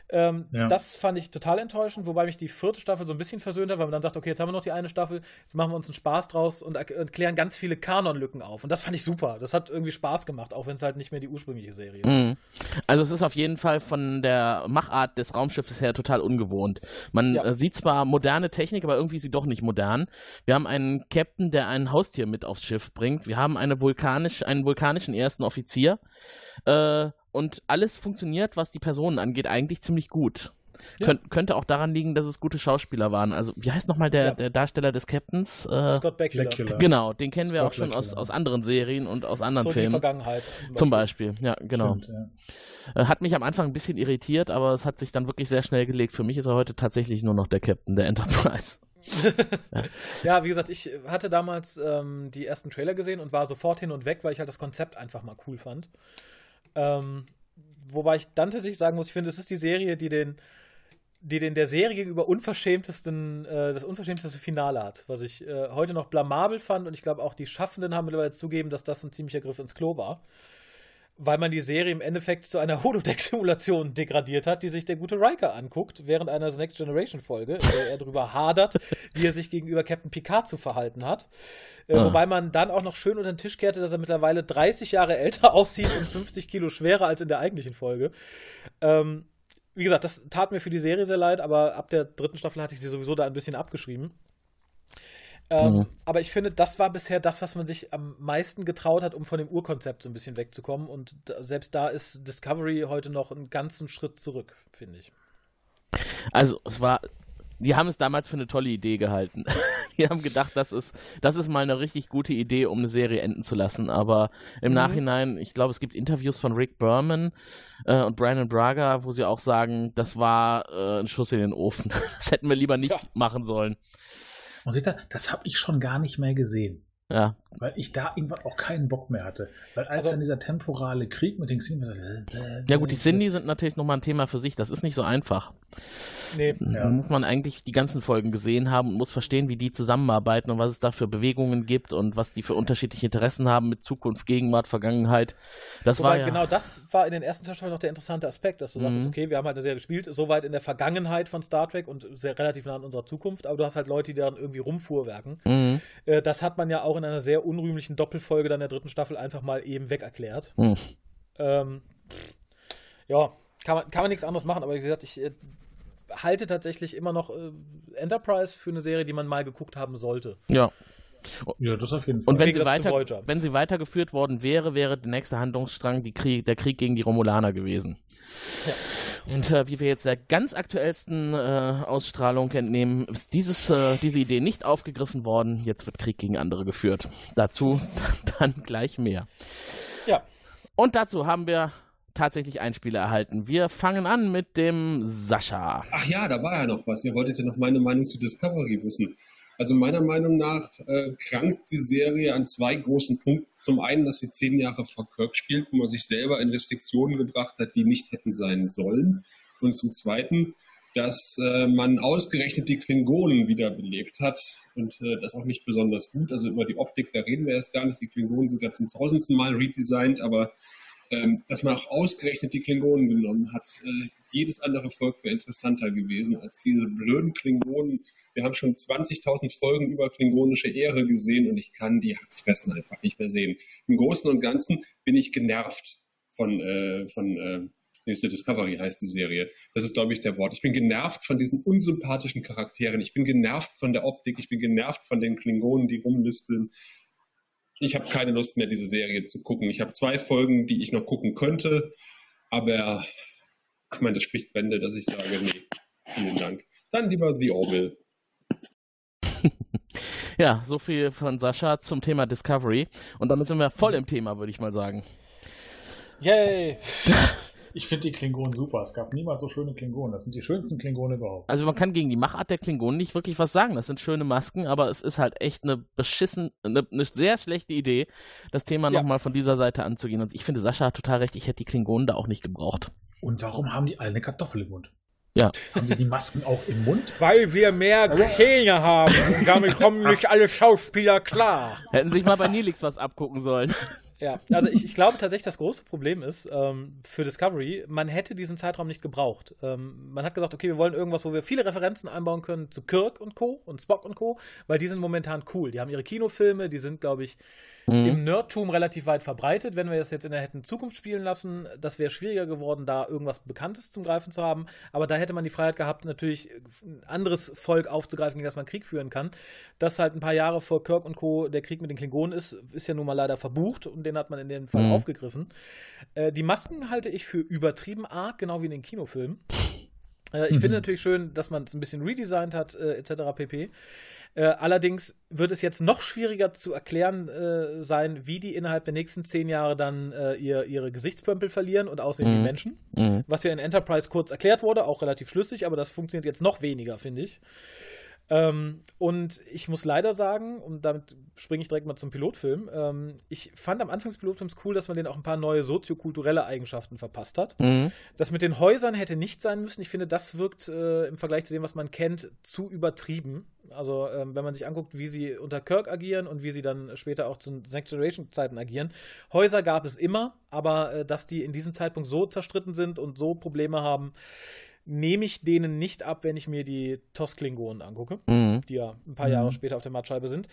Ähm, Ja. Das fand ich total enttäuschend, wobei mich die vierte Staffel so ein bisschen versöhnt hat, weil man dann sagt, okay, jetzt haben wir noch die eine Staffel, jetzt machen wir uns einen Spaß draus und erk- und klären ganz viele Kanonlücken auf. Und das fand ich super. Das hat irgendwie Spaß gemacht, auch wenn es halt nicht mehr die ursprüngliche Serie ist. Mhm. Also es ist auf jeden Fall von der Machart des Raumschiffes her total ungewohnt. Man Ja. äh, sieht zwar moderne Technik, aber irgendwie ist sie doch nicht modern. Wir haben einen Captain, der ein Haustier mit aufs Schiff bringt. Wir haben eine vulkanisch, einen vulkanischen ersten Offizier. Äh, und alles funktioniert, was die Personen angeht, eigentlich ziemlich gut. Ja. Könnt, könnte auch daran liegen, dass es gute Schauspieler waren. Also, wie heißt nochmal der, Ja. der Darsteller des Captains? Äh, Scott Bakula. Genau, den kennen wir Scott auch schon aus, aus anderen Serien und aus anderen So in die Filmen. Vergangenheit. Zum Beispiel, ja, genau. Stimmt, ja. Äh, Hat mich am Anfang ein bisschen irritiert, aber es hat sich dann wirklich sehr schnell gelegt. Für mich ist er heute tatsächlich nur noch der Captain der Enterprise. <laughs> Ja, wie gesagt, ich hatte damals ähm, die ersten Trailer gesehen und war sofort hin und weg, weil ich halt das Konzept einfach mal cool fand. Ähm, wobei ich dann tatsächlich sagen muss, ich finde, es ist die Serie, die den, die den der Serie gegenüber unverschämtesten, äh, das unverschämteste Finale hat, was ich äh, heute noch blamabel fand und ich glaube auch die Schaffenden haben mittlerweile zugeben, dass das ein ziemlicher Griff ins Klo war. Weil man die Serie im Endeffekt zu einer <laughs> Holodeck-Simulation degradiert hat, die sich der gute Riker anguckt, während einer Next Generation-Folge, in der er darüber hadert, <laughs> wie er sich gegenüber Captain Picard zu verhalten hat. Äh, Ah. Wobei man dann auch noch schön unter den Tisch kehrte, dass er mittlerweile 30 Jahre älter <laughs> aussieht und 50 Kilo schwerer als in der eigentlichen Folge. Ähm, wie gesagt, das tat mir für die Serie sehr leid, aber ab der dritten Staffel hatte ich sie sowieso da ein bisschen abgeschrieben. Ähm, Mhm. Aber ich finde, das war bisher das, was man sich am meisten getraut hat, um von dem Urkonzept so ein bisschen wegzukommen. Und selbst da ist Discovery heute noch einen ganzen Schritt zurück, finde ich. Also, es war. Die haben es damals für eine tolle Idee gehalten. <laughs> Die haben gedacht, das ist, das ist mal eine richtig gute Idee, um eine Serie enden zu lassen. Aber im Mhm. Nachhinein, ich glaube, es gibt Interviews von Rick Berman äh, und Brandon Braga, wo sie auch sagen, das war äh, ein Schuss in den Ofen. <laughs> Das hätten wir lieber nicht Ja. machen sollen. Und seht ihr, das habe ich schon gar nicht mehr gesehen. Ja. Weil ich da irgendwann auch keinen Bock mehr hatte. Weil als Also- dann dieser temporale Krieg mit den so, äh, äh, Ja gut, die äh, Cindy sind natürlich nochmal ein Thema für sich. Das ist nicht so einfach. Nee. Ja. Da muss man eigentlich die ganzen Folgen gesehen haben und muss verstehen, wie die zusammenarbeiten und was es da für Bewegungen gibt und was die für unterschiedliche Interessen haben mit Zukunft, Gegenwart, Vergangenheit. Das war Wobei ja, genau das war in den ersten Staffeln noch der interessante Aspekt, dass du Mhm. sagtest, okay, wir haben halt eine Serie gespielt, so weit in der Vergangenheit von Star Trek und sehr relativ nah an unserer Zukunft, aber du hast halt Leute, die dann irgendwie rumfuhrwerken. Mhm. Das hat man ja auch in einer sehr unrühmlichen Doppelfolge dann der dritten Staffel einfach mal eben weg erklärt. Mhm. Ähm, ja, kann man, kann man nichts anderes machen, aber wie gesagt, ich äh, halte tatsächlich immer noch äh, Enterprise für eine Serie, die man mal geguckt haben sollte. ja. Ja, das auf jeden Fall. Und wenn sie, weiter, wenn sie weitergeführt worden wäre, wäre der nächste Handlungsstrang die Krieg, der Krieg gegen die Romulaner gewesen. Und äh, wie wir jetzt der ganz aktuellsten äh, Ausstrahlung entnehmen, ist dieses, äh, diese Idee nicht aufgegriffen worden. Jetzt wird Krieg gegen andere geführt. Dazu <laughs> dann gleich mehr. Ja. Und dazu haben wir tatsächlich Einspieler erhalten. Wir fangen an mit dem Sascha. Ach ja, da war ja noch was. Ihr wolltet ja noch meine Meinung zu Discovery wissen. Also meiner Meinung nach äh, krankt die Serie an zwei großen Punkten. Zum einen, dass sie zehn Jahre vor Kirk spielt, wo man sich selber in Restriktionen gebracht hat, die nicht hätten sein sollen. Und zum zweiten, dass äh, man ausgerechnet die Klingonen wiederbelebt hat und äh, das auch nicht besonders gut. Also über die Optik, da reden wir erst gar nicht. Die Klingonen sind ja zum tausendsten Mal redesigned, aber dass man auch ausgerechnet die Klingonen genommen hat. Äh, jedes andere Volk wäre interessanter gewesen als diese blöden Klingonen. Wir haben schon 20.000 Folgen über klingonische Ehre gesehen und ich kann die Hackfressen einfach nicht mehr sehen. Im Großen und Ganzen bin ich genervt von, äh, von äh, nächste Discovery heißt die Serie. Das ist, glaube ich, der Wort. Ich bin genervt von diesen unsympathischen Charakteren. Ich bin genervt von der Optik. Ich bin genervt von den Klingonen, die rumlispeln ich habe keine Lust mehr, diese Serie zu gucken. Ich habe zwei Folgen, die ich noch gucken könnte, aber ich meine, das spricht Bände, dass ich sage, nee, vielen Dank. Dann lieber The Orville. <laughs> Ja, so viel von Sascha zum Thema Discovery. Und damit sind wir voll im Thema, würde ich mal sagen. Yay! <laughs> Ich finde die Klingonen super. Es gab niemals so schöne Klingonen. Das sind die schönsten Klingonen überhaupt. Also man kann gegen die Machart der Klingonen nicht wirklich was sagen. Das sind schöne Masken, aber es ist halt echt eine beschissen, eine, eine sehr schlechte Idee, das Thema Ja. nochmal von dieser Seite anzugehen. Und ich finde, Sascha hat total recht, ich hätte die Klingonen da auch nicht gebraucht. Und warum haben die alle eine Kartoffel im Mund? Ja. Haben die die Masken auch im Mund? <laughs> Weil wir mehr Zähne haben und damit kommen <laughs> nicht alle Schauspieler klar. Hätten sich mal bei Nilix was abgucken sollen. <laughs> Ja, also ich, ich glaube tatsächlich, das große Problem ist ähm, für Discovery, man hätte diesen Zeitraum nicht gebraucht. Ähm, man hat gesagt, okay, wir wollen irgendwas, wo wir viele Referenzen einbauen können zu Kirk und Co. und Spock und Co., weil die sind momentan cool. Die haben ihre Kinofilme, die sind, glaube ich, mhm. im Nerdtum relativ weit verbreitet. Wenn wir das jetzt in der hätten Zukunft spielen lassen, das wäre schwieriger geworden, da irgendwas Bekanntes zum Greifen zu haben. Aber da hätte man die Freiheit gehabt, natürlich ein anderes Volk aufzugreifen, gegen das man Krieg führen kann. Dass halt ein paar Jahre vor Kirk und Co. der Krieg mit den Klingonen ist, ist ja nun mal leider verbucht und den hat man in dem Fall mhm. aufgegriffen. Äh, die Masken halte ich für übertrieben arg, genau wie in den Kinofilmen. Äh, ich mhm. <laughs> finde natürlich schön, dass man es ein bisschen redesigned hat, äh, etc. pp. Äh, allerdings wird es jetzt noch schwieriger zu erklären äh, sein, wie die innerhalb der nächsten zehn Jahre dann äh, ihr, ihre Gesichtspömpel verlieren und aussehen mhm. wie Menschen. Mhm. Was ja in Enterprise kurz erklärt wurde, auch relativ schlüssig, aber das funktioniert jetzt noch weniger, finde ich. Ähm, und ich muss leider sagen, und damit springe ich direkt mal zum Pilotfilm, ähm, ich fand am Anfang des Pilotfilms cool, dass man denen auch ein paar neue soziokulturelle Eigenschaften verpasst hat. Mhm. Das mit den Häusern hätte nicht sein müssen. Ich finde, das wirkt äh, im Vergleich zu dem, was man kennt, zu übertrieben. Also, ähm, wenn man sich anguckt, wie sie unter Kirk agieren und wie sie dann später auch zu Next Generation-Zeiten agieren. Häuser gab es immer, aber äh, dass die in diesem Zeitpunkt so zerstritten sind und so Probleme haben, nehme ich denen nicht ab, wenn ich mir die TOS-Klingonen angucke, mhm. die ja ein paar Jahre mhm. später auf der Mattscheibe sind.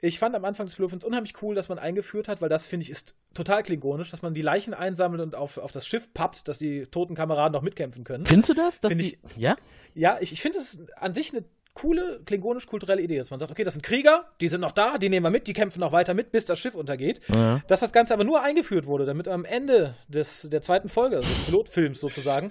Ich fand am Anfang des Pilotfilms unheimlich cool, dass man eingeführt hat, weil das, finde ich, ist total klingonisch, dass man die Leichen einsammelt und auf, auf das Schiff pappt, dass die toten Kameraden noch mitkämpfen können. Findest du das? Find ich, ja? Ja, ich, ich finde es an sich eine coole klingonisch-kulturelle Idee, dass man sagt, okay, das sind Krieger, die sind noch da, die nehmen wir mit, die kämpfen noch weiter mit, bis das Schiff untergeht. Ja. Dass das Ganze aber nur eingeführt wurde, damit am Ende des, der zweiten Folge, des Pilotfilms sozusagen,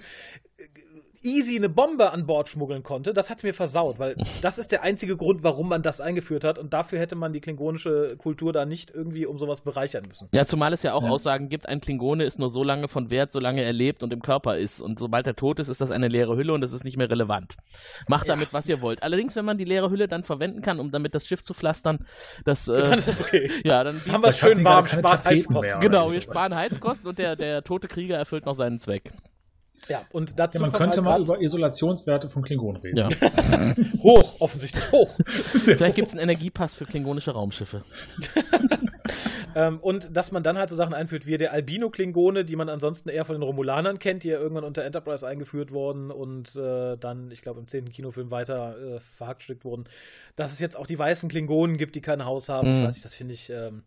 easy eine Bombe an Bord schmuggeln konnte, das hat mir versaut, weil <laughs> das ist der einzige Grund, warum man das eingeführt hat und dafür hätte man die klingonische Kultur da nicht irgendwie um sowas bereichern müssen. Ja, zumal es ja auch ja. Aussagen gibt, ein Klingone ist nur so lange von Wert, solange er lebt und im Körper ist und sobald er tot ist, ist das eine leere Hülle und es ist nicht mehr relevant. Macht ja. damit, was ihr wollt. Allerdings, wenn man die leere Hülle dann verwenden kann, um damit das Schiff zu pflastern, das äh, dann ist das okay. <laughs> Ja, dann haben wir es schön warm, spart Heizkosten. Genau, wir sparen Heizkosten und der, der tote Krieger erfüllt noch seinen Zweck. Ja, und dazu ja, man könnte halt mal über Isolationswerte von Klingonen reden. Ja. <laughs> hoch, offensichtlich hoch. <laughs> Vielleicht gibt es einen Energiepass für klingonische Raumschiffe. <laughs> ähm, und dass man dann halt so Sachen einführt wie der Albino-Klingone, die man ansonsten eher von den Romulanern kennt, die ja irgendwann unter Enterprise eingeführt wurden und äh, dann, ich glaube, im zehnten Kinofilm weiter äh, verhackstückt wurden. Dass es jetzt auch die weißen Klingonen gibt, die kein Haus haben. Mhm. Ich weiß nicht, das finde ich. Ähm,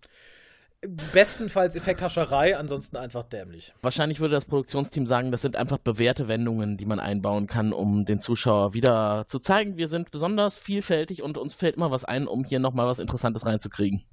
bestenfalls Effekthascherei, ansonsten einfach dämlich. Wahrscheinlich würde das Produktionsteam sagen, das sind einfach bewährte Wendungen, die man einbauen kann, um den Zuschauer wieder zu zeigen, wir sind besonders vielfältig und uns fällt immer was ein, um hier nochmal was Interessantes reinzukriegen.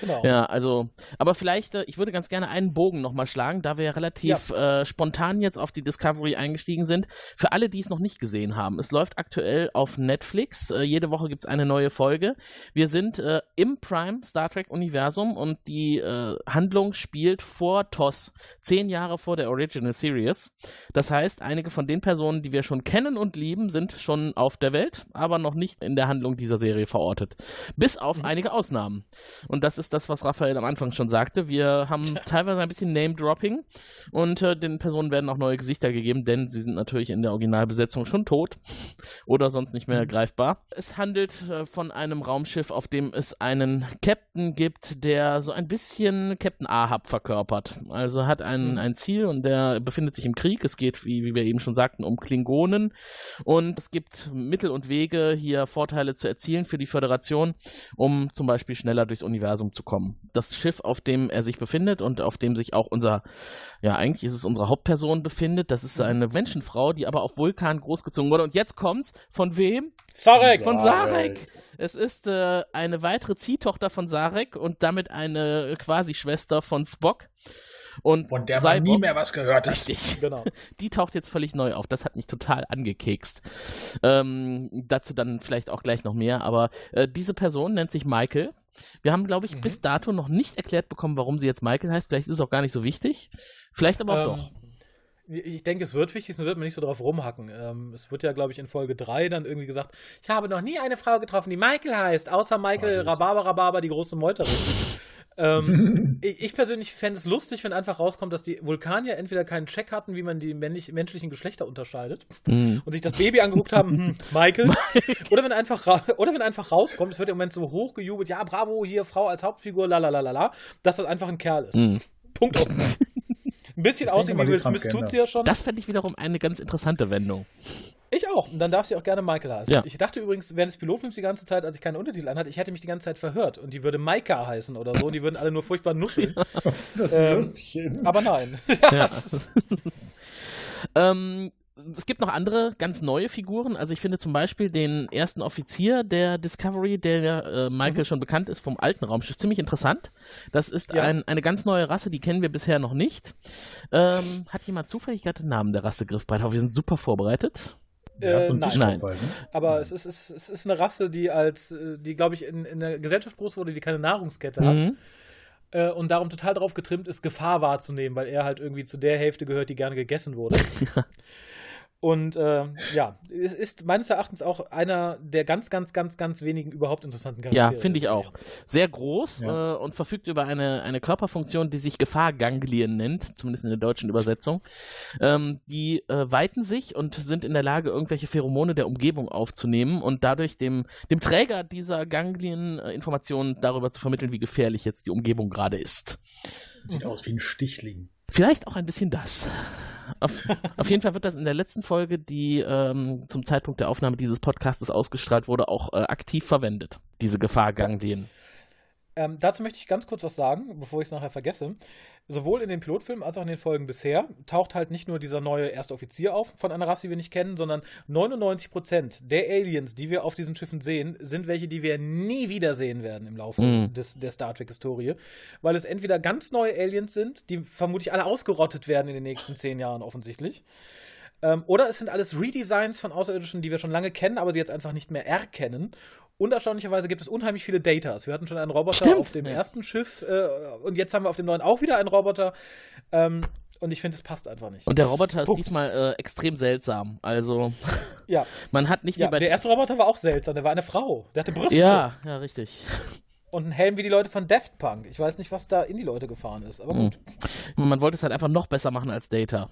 Genau. Ja, also, aber vielleicht, äh, ich würde ganz gerne einen Bogen nochmal schlagen, da wir ja relativ ja. Äh, spontan jetzt auf die Discovery eingestiegen sind. Für alle, die es noch nicht gesehen haben, es läuft aktuell auf Netflix. Äh, jede Woche gibt es eine neue Folge. Wir sind äh, im Prime Star Trek Universum und die äh, Handlung spielt vor TOS, zehn Jahre vor der Original Series. Das heißt, einige von den Personen, die wir schon kennen und lieben, sind schon auf der Welt, aber noch nicht in der Handlung dieser Serie verortet. Bis auf mhm. einige Ausnahmen. Und das ist das, was Raphael am Anfang schon sagte. Wir haben teilweise ein bisschen Name-Dropping und äh, den Personen werden auch neue Gesichter gegeben, denn sie sind natürlich in der Originalbesetzung schon tot <laughs> oder sonst nicht mehr mhm. greifbar. Es handelt äh, von einem Raumschiff, auf dem es einen Captain gibt, der so ein bisschen Captain Ahab verkörpert. Also hat ein, mhm. ein Ziel und der befindet sich im Krieg. Es geht, wie, wie wir eben schon sagten, um Klingonen und es gibt Mittel und Wege, hier Vorteile zu erzielen für die Föderation, um zum Beispiel schneller durchs Universum Universum zu kommen. Das Schiff, auf dem er sich befindet und auf dem sich auch unser, ja, eigentlich ist es unsere Hauptperson befindet, das ist eine Menschenfrau, die aber auf Vulkan großgezogen wurde. Und jetzt kommt's von wem? Sarek! Von Sarek! Es ist äh, eine weitere Ziehtochter von Sarek und damit eine quasi Schwester von Spock. Und von der man nie mehr was gehört hat. Richtig, <laughs> genau. Die taucht jetzt völlig neu auf. Das hat mich total angekekst. Ähm, dazu dann vielleicht auch gleich noch mehr. Aber äh, diese Person nennt sich Michael wir haben, glaube ich, mhm. bis dato noch nicht erklärt bekommen, warum sie jetzt Michael heißt. Vielleicht ist es auch gar nicht so wichtig. Vielleicht aber auch ähm, doch. Ich denke, es wird wichtig, es wird man nicht so drauf rumhacken. Ähm, es wird ja, glaube ich, in Folge 3 dann irgendwie gesagt, ich habe noch nie eine Frau getroffen, die Michael heißt, außer Michael Rhabarber Rhabarber, die große Meuterin. <laughs> ähm, ich, ich, persönlich fände es lustig, wenn einfach rauskommt, dass die Vulkanier entweder keinen Check hatten, wie man die männlich, menschlichen Geschlechter unterscheidet mhm. und sich das Baby angeguckt haben, hm, <laughs> Michael. oder, wenn einfach oder wenn einfach rauskommt, es wird im Moment so hochgejubelt, ja, bravo, hier Frau als Hauptfigur, la dass das einfach ein Kerl ist. Mhm. Punkt. <laughs> Ein bisschen aussehen wie Will Smith tut sie ja schon. Das fände ich wiederum eine ganz interessante Wendung. Ich auch. Und dann darf sie auch gerne Michael heißen. Ja. Ich dachte übrigens während des Pilotfilms die ganze Zeit, als ich keine Untertitel anhatte, ich hätte mich die ganze Zeit verhört. Und die würde Maika heißen oder so. Und die würden alle nur furchtbar nuscheln. <laughs> das ähm, lustig. Aber nein. <laughs> Ja. <laughs> ähm, es gibt noch andere ganz neue Figuren. Also ich finde zum Beispiel den ersten Offizier der Discovery, der äh, Michael mhm. schon bekannt ist vom alten Raumschiff, ziemlich interessant. Das ist ja. ein, eine ganz neue Rasse, die kennen wir bisher noch nicht. Ähm, hat jemand zufällig gerade den Namen der Rasse griffbereit? Wir sind super vorbereitet. Äh, so nein. nein. Ne? Aber es ist, es, ist, es ist eine Rasse, die als, äh, die glaube ich in, in einer Gesellschaft groß wurde, die keine Nahrungskette hat. Mhm. Äh, und darum total darauf getrimmt ist, Gefahr wahrzunehmen, weil er halt irgendwie zu der Hälfte gehört, die gerne gegessen wurde. <laughs> Und äh, ja, es ist meines Erachtens auch einer der ganz, ganz, ganz, ganz wenigen überhaupt interessanten Charaktere. Ja, finde ich auch. Sehr groß ja. äh, und verfügt über eine, eine Körperfunktion, die sich Gefahrganglien nennt, zumindest in der deutschen Übersetzung. Ähm, die äh, weiten sich und sind in der Lage, irgendwelche Pheromone der Umgebung aufzunehmen und dadurch dem, dem Träger dieser Ganglien äh, Informationen darüber zu vermitteln, wie gefährlich jetzt die Umgebung gerade ist. Sieht mhm. aus wie ein Stichling. Vielleicht auch ein bisschen das. Auf, auf, jeden Fall wird das in der letzten Folge, die ähm, zum Zeitpunkt der Aufnahme dieses Podcastes ausgestrahlt wurde, auch äh, aktiv verwendet. Diese Gefahrganglien. Ähm, dazu möchte ich ganz kurz was sagen, bevor ich es nachher vergesse sowohl in den Pilotfilmen als auch in den Folgen bisher taucht halt nicht nur dieser neue erste Offizier auf von einer Rasse, die wir nicht kennen, sondern 99% der Aliens, die wir auf diesen Schiffen sehen, sind welche, die wir nie wiedersehen werden im Laufe mm. des, der Star Trek-Historie. Weil es entweder ganz neue Aliens sind, die vermutlich alle ausgerottet werden in den nächsten zehn Jahren offensichtlich. Ähm, oder es sind alles Redesigns von Außerirdischen, die wir schon lange kennen, aber sie jetzt einfach nicht mehr erkennen. Und erstaunlicherweise gibt es unheimlich viele Datas. Wir hatten schon einen Roboter Stimmt. auf dem ja. ersten Schiff äh, und jetzt haben wir auf dem neuen auch wieder einen Roboter. Ähm, und ich finde, es passt einfach nicht. Und der Roboter ist Punkt. diesmal äh, extrem seltsam. Also, <laughs> ja. <laughs> man hat nicht ja, wie bei. Der erste Roboter war auch seltsam. Der war eine Frau. Der hatte Brüste. Ja, ja, richtig. Und ein Helm wie die Leute von Daft Punk. Ich weiß nicht, was da in die Leute gefahren ist, aber gut. Mhm. Man wollte es halt einfach noch besser machen als Data.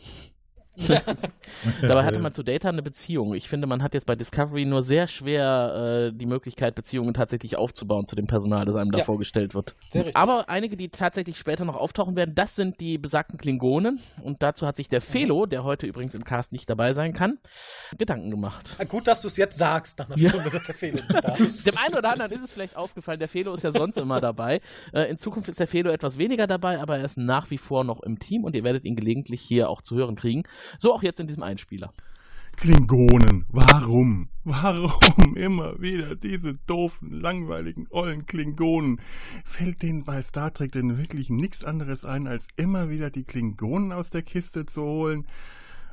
<laughs> Dabei hatte man zu Data eine Beziehung. Ich finde, man hat jetzt bei Discovery nur sehr schwer äh, die Möglichkeit, Beziehungen tatsächlich aufzubauen zu dem Personal, das einem ja. da vorgestellt wird. Aber einige, die tatsächlich später noch auftauchen werden, das sind die besagten Klingonen. Und dazu hat sich der Felo, der heute übrigens im Cast nicht dabei sein kann, Gedanken gemacht. Ah, gut, dass du es jetzt sagst, nach einer ja. Stunde, dass der Felo nicht da ist. Dem einen oder anderen ist es vielleicht aufgefallen, der Felo ist ja sonst immer dabei. Äh, in Zukunft ist der Felo etwas weniger dabei, aber er ist nach wie vor noch im Team und ihr werdet ihn gelegentlich hier auch zu hören kriegen. So auch jetzt in diesem Einspieler. Klingonen, warum? Warum <laughs> immer wieder diese doofen, langweiligen, ollen Klingonen? Fällt denen bei Star Trek denn wirklich nichts anderes ein, als immer wieder die Klingonen aus der Kiste zu holen?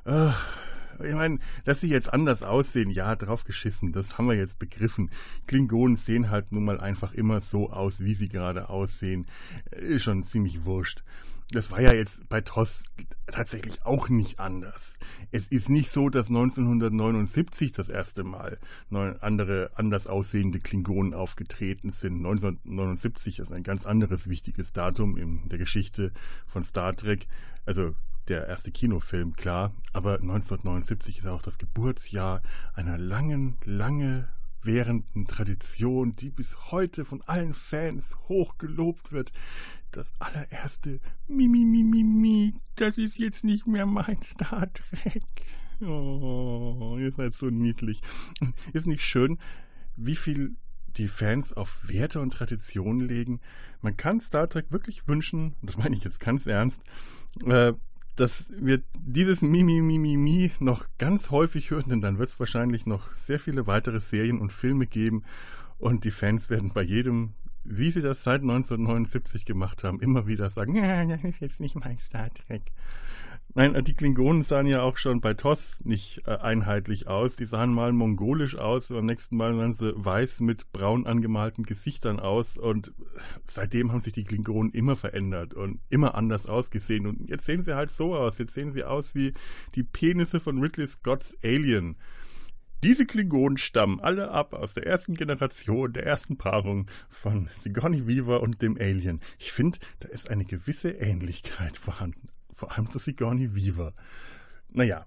Ach, ich meine, dass sie jetzt anders aussehen, ja, drauf geschissen, das haben wir jetzt begriffen. Klingonen sehen halt nun mal einfach immer so aus, wie sie gerade aussehen. Ist schon ziemlich wurscht das war ja jetzt bei TOS tatsächlich auch nicht anders. Es ist nicht so, dass 1979 das erste Mal andere anders aussehende Klingonen aufgetreten sind. 1979 ist ein ganz anderes wichtiges Datum in der Geschichte von Star Trek. Also der erste Kinofilm, klar, aber 1979 ist auch das Geburtsjahr einer langen, lange währenden Tradition, die bis heute von allen Fans hoch gelobt wird. Das allererste Mimi, Mimi, Mimi, das ist jetzt nicht mehr mein Star Trek. Oh, ihr seid so niedlich. Ist nicht schön, wie viel die Fans auf Werte und Traditionen legen. Man kann Star Trek wirklich wünschen, und das meine ich jetzt ganz ernst, äh, dass wir dieses Mimi, Mimi, Mi noch ganz häufig hören, denn dann wird es wahrscheinlich noch sehr viele weitere Serien und Filme geben und die Fans werden bei jedem, wie sie das seit 1979 gemacht haben, immer wieder sagen, <laughs> ja, das ist jetzt nicht mein Star Trek. Nein, die Klingonen sahen ja auch schon bei TOS nicht äh, einheitlich aus. Die sahen mal mongolisch aus, beim nächsten Mal sahen sie weiß mit braun angemalten Gesichtern aus. Und seitdem haben sich die Klingonen immer verändert und immer anders ausgesehen. Und jetzt sehen sie halt so aus. Jetzt sehen sie aus wie die Penisse von Ridley Scott's Alien. Diese Klingonen stammen alle ab aus der ersten Generation, der ersten Paarung von Sigourney Weaver und dem Alien. Ich finde, da ist eine gewisse Ähnlichkeit vorhanden. Vor allem zu Sigourney Weaver. Naja,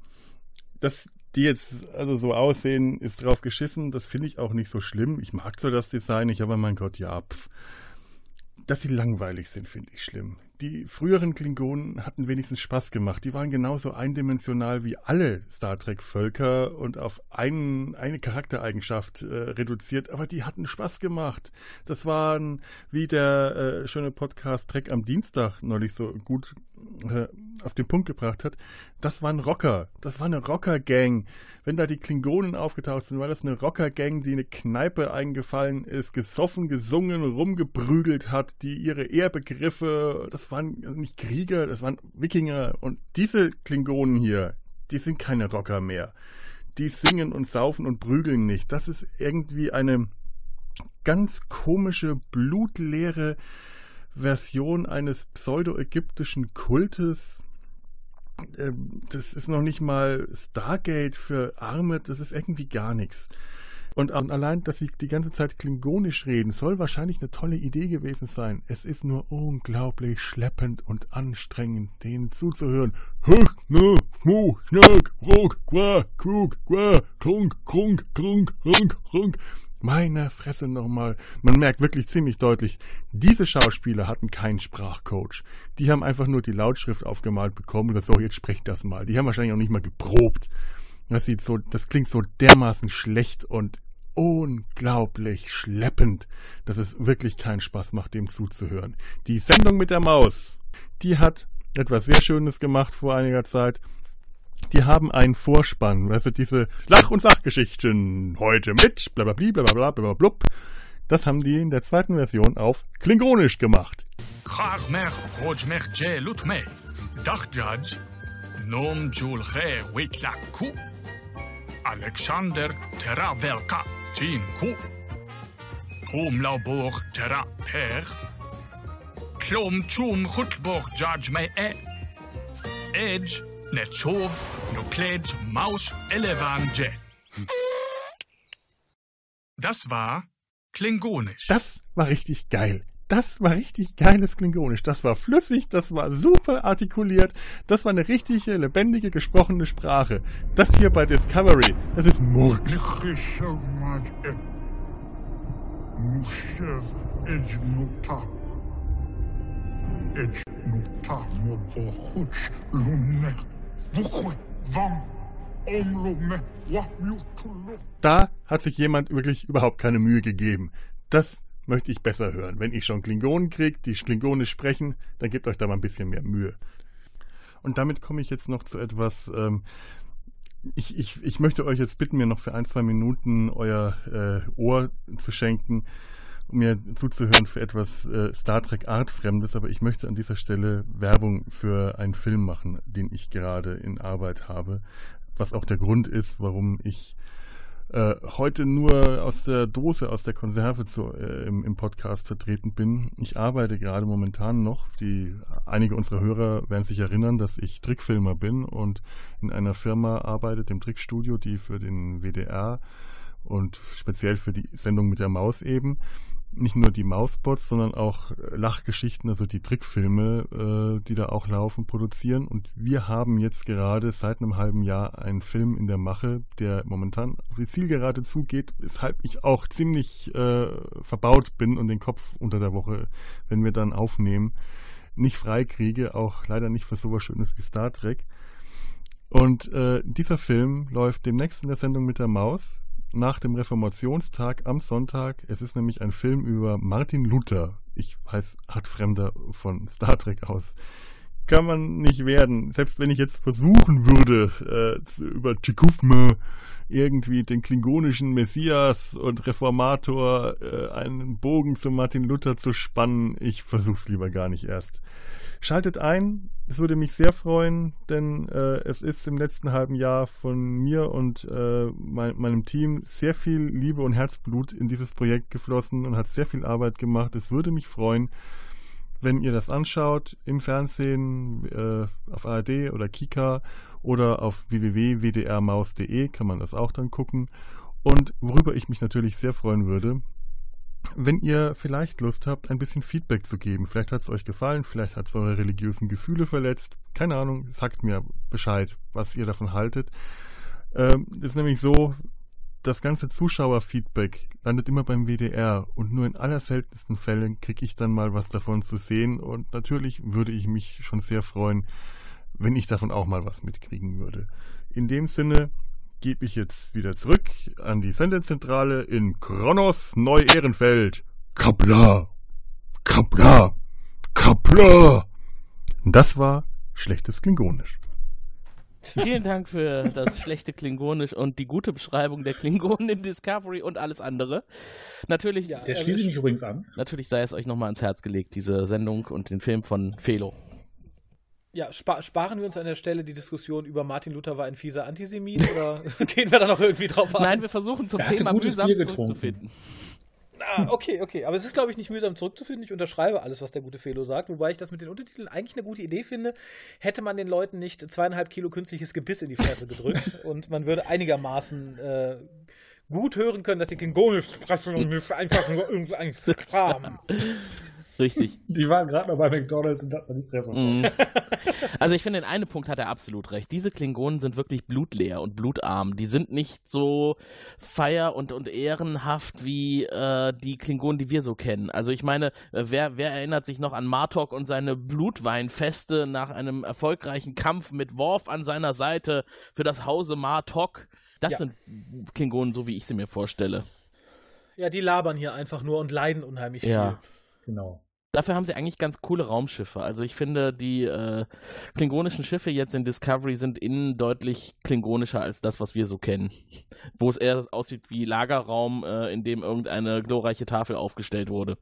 dass die jetzt also so aussehen, ist drauf geschissen. Das finde ich auch nicht so schlimm. Ich mag zwar das Design nicht, aber mein Gott, ja, pff. Dass sie langweilig sind, finde ich schlimm. Die früheren Klingonen hatten wenigstens Spaß gemacht. Die waren genauso eindimensional wie alle Star Trek-Völker und auf einen, eine Charaktereigenschaft äh, reduziert, aber die hatten Spaß gemacht. Das waren, wie der äh, schöne Podcast Trek am Dienstag neulich so gut äh, auf den Punkt gebracht hat, das waren Rocker. Das war eine Rocker-Gang. Wenn da die Klingonen aufgetaucht sind, war das eine Rocker-Gang, die eine Kneipe eingefallen ist, gesoffen, gesungen, rumgeprügelt hat, die ihre Ehrbegriffe, das waren nicht Krieger, das waren Wikinger. Und diese Klingonen hier, die sind keine Rocker mehr. Die singen und saufen und prügeln nicht. Das ist irgendwie eine ganz komische, blutleere Version eines pseudo-ägyptischen Kultes. Ähm, das ist noch nicht mal Stargate für Arme, das ist irgendwie gar nichts. Und allein, dass sie die ganze Zeit klingonisch reden, soll wahrscheinlich eine tolle Idee gewesen sein. Es ist nur unglaublich schleppend und anstrengend, denen zuzuhören. Meine Fresse nochmal. Man merkt wirklich ziemlich deutlich, diese Schauspieler hatten keinen Sprachcoach. Die haben einfach nur die Lautschrift aufgemalt bekommen und gesagt, so, jetzt sprecht das mal. Die haben wahrscheinlich auch nicht mal geprobt. Das sieht so, das klingt so dermaßen schlecht und unglaublich schleppend, dass es wirklich keinen Spaß macht, dem zuzuhören. Die Sendung mit der Maus, die hat etwas sehr Schönes gemacht vor einiger Zeit. Die haben einen Vorspann, du, diese Lach- und Sachgeschichten heute mit, blablabli, blablabla, blub. Das haben die in der zweiten Version auf Klingonisch gemacht. Alexander Teravelka Tin Ku. Humlaubor Tera Per. Klom Chum Chutbor Judge Me E. Edge Netchov Nuklej Maus Elevanje. Das war Klingonisch. Das war richtig geil. Das war richtig geiles Klingonisch. Das war flüssig, das war super artikuliert. Das war eine richtige, lebendige, gesprochene Sprache. Das hier bei Discovery, das ist Murks. Da hat sich jemand wirklich überhaupt keine Mühe gegeben. Das möchte ich besser hören. Wenn ich schon Klingonen kriege, die Klingonisch sprechen, dann gebt euch da mal ein bisschen mehr Mühe. Und damit komme ich jetzt noch zu etwas. Ähm, ich, ich, ich möchte euch jetzt bitten, mir noch für ein, zwei Minuten euer äh, Ohr zu schenken, mir zuzuhören für etwas äh, Star Trek Artfremdes, aber ich möchte an dieser Stelle Werbung für einen Film machen, den ich gerade in Arbeit habe, was auch der Grund ist, warum ich äh, heute nur aus der Dose, aus der Konserve zu, äh, im, im, Podcast vertreten bin. Ich arbeite gerade momentan noch. Die, einige unserer Hörer werden sich erinnern, dass ich Trickfilmer bin und in einer Firma arbeite, dem Trickstudio, die für den WDR und speziell für die Sendung mit der Maus eben nicht nur die Mausbots, sondern auch äh, Lachgeschichten, also die Trickfilme, äh, die da auch laufen, produzieren. Und wir haben jetzt gerade seit einem halben Jahr einen Film in der Mache, der momentan auf die Zielgerade zugeht, weshalb ich auch ziemlich äh, verbaut bin und den Kopf unter der Woche, wenn wir dann aufnehmen, nicht frei kriege, auch leider nicht für sowas Schönes wie Star Trek. Und äh, dieser Film läuft demnächst in der Sendung mit der Maus nach dem Reformationstag am Sonntag. Es ist nämlich ein Film über Martin Luther. Ich weiß, hat Fremder von Star Trek aus. Kann man nicht werden. Selbst wenn ich jetzt versuchen würde, äh, über Tschikufme irgendwie den klingonischen Messias und Reformator äh, einen Bogen zu Martin Luther zu spannen, ich versuch's lieber gar nicht erst. Schaltet ein, es würde mich sehr freuen, denn äh, es ist im letzten halben Jahr von mir und äh, mein, meinem Team sehr viel Liebe und Herzblut in dieses Projekt geflossen und hat sehr viel Arbeit gemacht. Es würde mich freuen, wenn ihr das anschaut im Fernsehen, äh, auf ARD oder Kika oder auf www.wdrmaus.de kann man das auch dann gucken. Und worüber ich mich natürlich sehr freuen würde, wenn ihr vielleicht Lust habt, ein bisschen Feedback zu geben. Vielleicht hat es euch gefallen, vielleicht hat es eure religiösen Gefühle verletzt. Keine Ahnung, sagt mir Bescheid, was ihr davon haltet. Ähm, ist nämlich so, das ganze Zuschauerfeedback landet immer beim WDR und nur in allerseltensten Fällen kriege ich dann mal was davon zu sehen und natürlich würde ich mich schon sehr freuen, wenn ich davon auch mal was mitkriegen würde. In dem Sinne gebe ich jetzt wieder zurück an die Sendezentrale in Kronos Neu-Ehrenfeld. Kapla! Kapla! Kapla! Das war schlechtes Klingonisch. <laughs> Vielen Dank für das schlechte Klingonisch und die gute Beschreibung der Klingonen in Discovery und alles andere. Natürlich, ja, der schließe ich mich übrigens an. Natürlich sei es euch nochmal ans Herz gelegt, diese Sendung und den Film von Felo. Ja, spa sparen wir uns an der Stelle die Diskussion über Martin Luther war ein fieser Antisemit oder <laughs> gehen wir da noch irgendwie drauf ein? Nein, wir versuchen zum Thema mühsam zurückzufinden. Ah, okay, okay. Aber es ist, glaube ich, nicht mühsam zurückzufinden. Ich unterschreibe alles, was der gute Felo sagt. Wobei ich das mit den Untertiteln eigentlich eine gute Idee finde. Hätte man den Leuten nicht zweieinhalb Kilo künstliches Gebiss in die Fresse gedrückt <laughs> und man würde einigermaßen äh, gut hören können, dass die Klingonisch sprechen und nicht einfach nur irgendein Kram. Richtig. <laughs> Die waren gerade noch bei McDonalds und hatten die Fresse. Mm. Also ich finde, in einem Punkt hat er absolut recht. Diese Klingonen sind wirklich blutleer und blutarm. Die sind nicht so feier- und, und ehrenhaft wie äh, die Klingonen, die wir so kennen. Also ich meine, äh, wer, wer erinnert sich noch an Martok und seine Blutweinfeste nach einem erfolgreichen Kampf mit Worf an seiner Seite für das Hause Martok? Das ja. sind Klingonen, so wie ich sie mir vorstelle. Ja, die labern hier einfach nur und leiden unheimlich ja. viel. Genau. Dafür haben sie eigentlich ganz coole Raumschiffe. Also ich finde, die äh, klingonischen Schiffe jetzt in Discovery sind innen deutlich klingonischer als das, was wir so kennen. Wo es eher aussieht wie Lagerraum, äh, in dem irgendeine glorreiche Tafel aufgestellt wurde.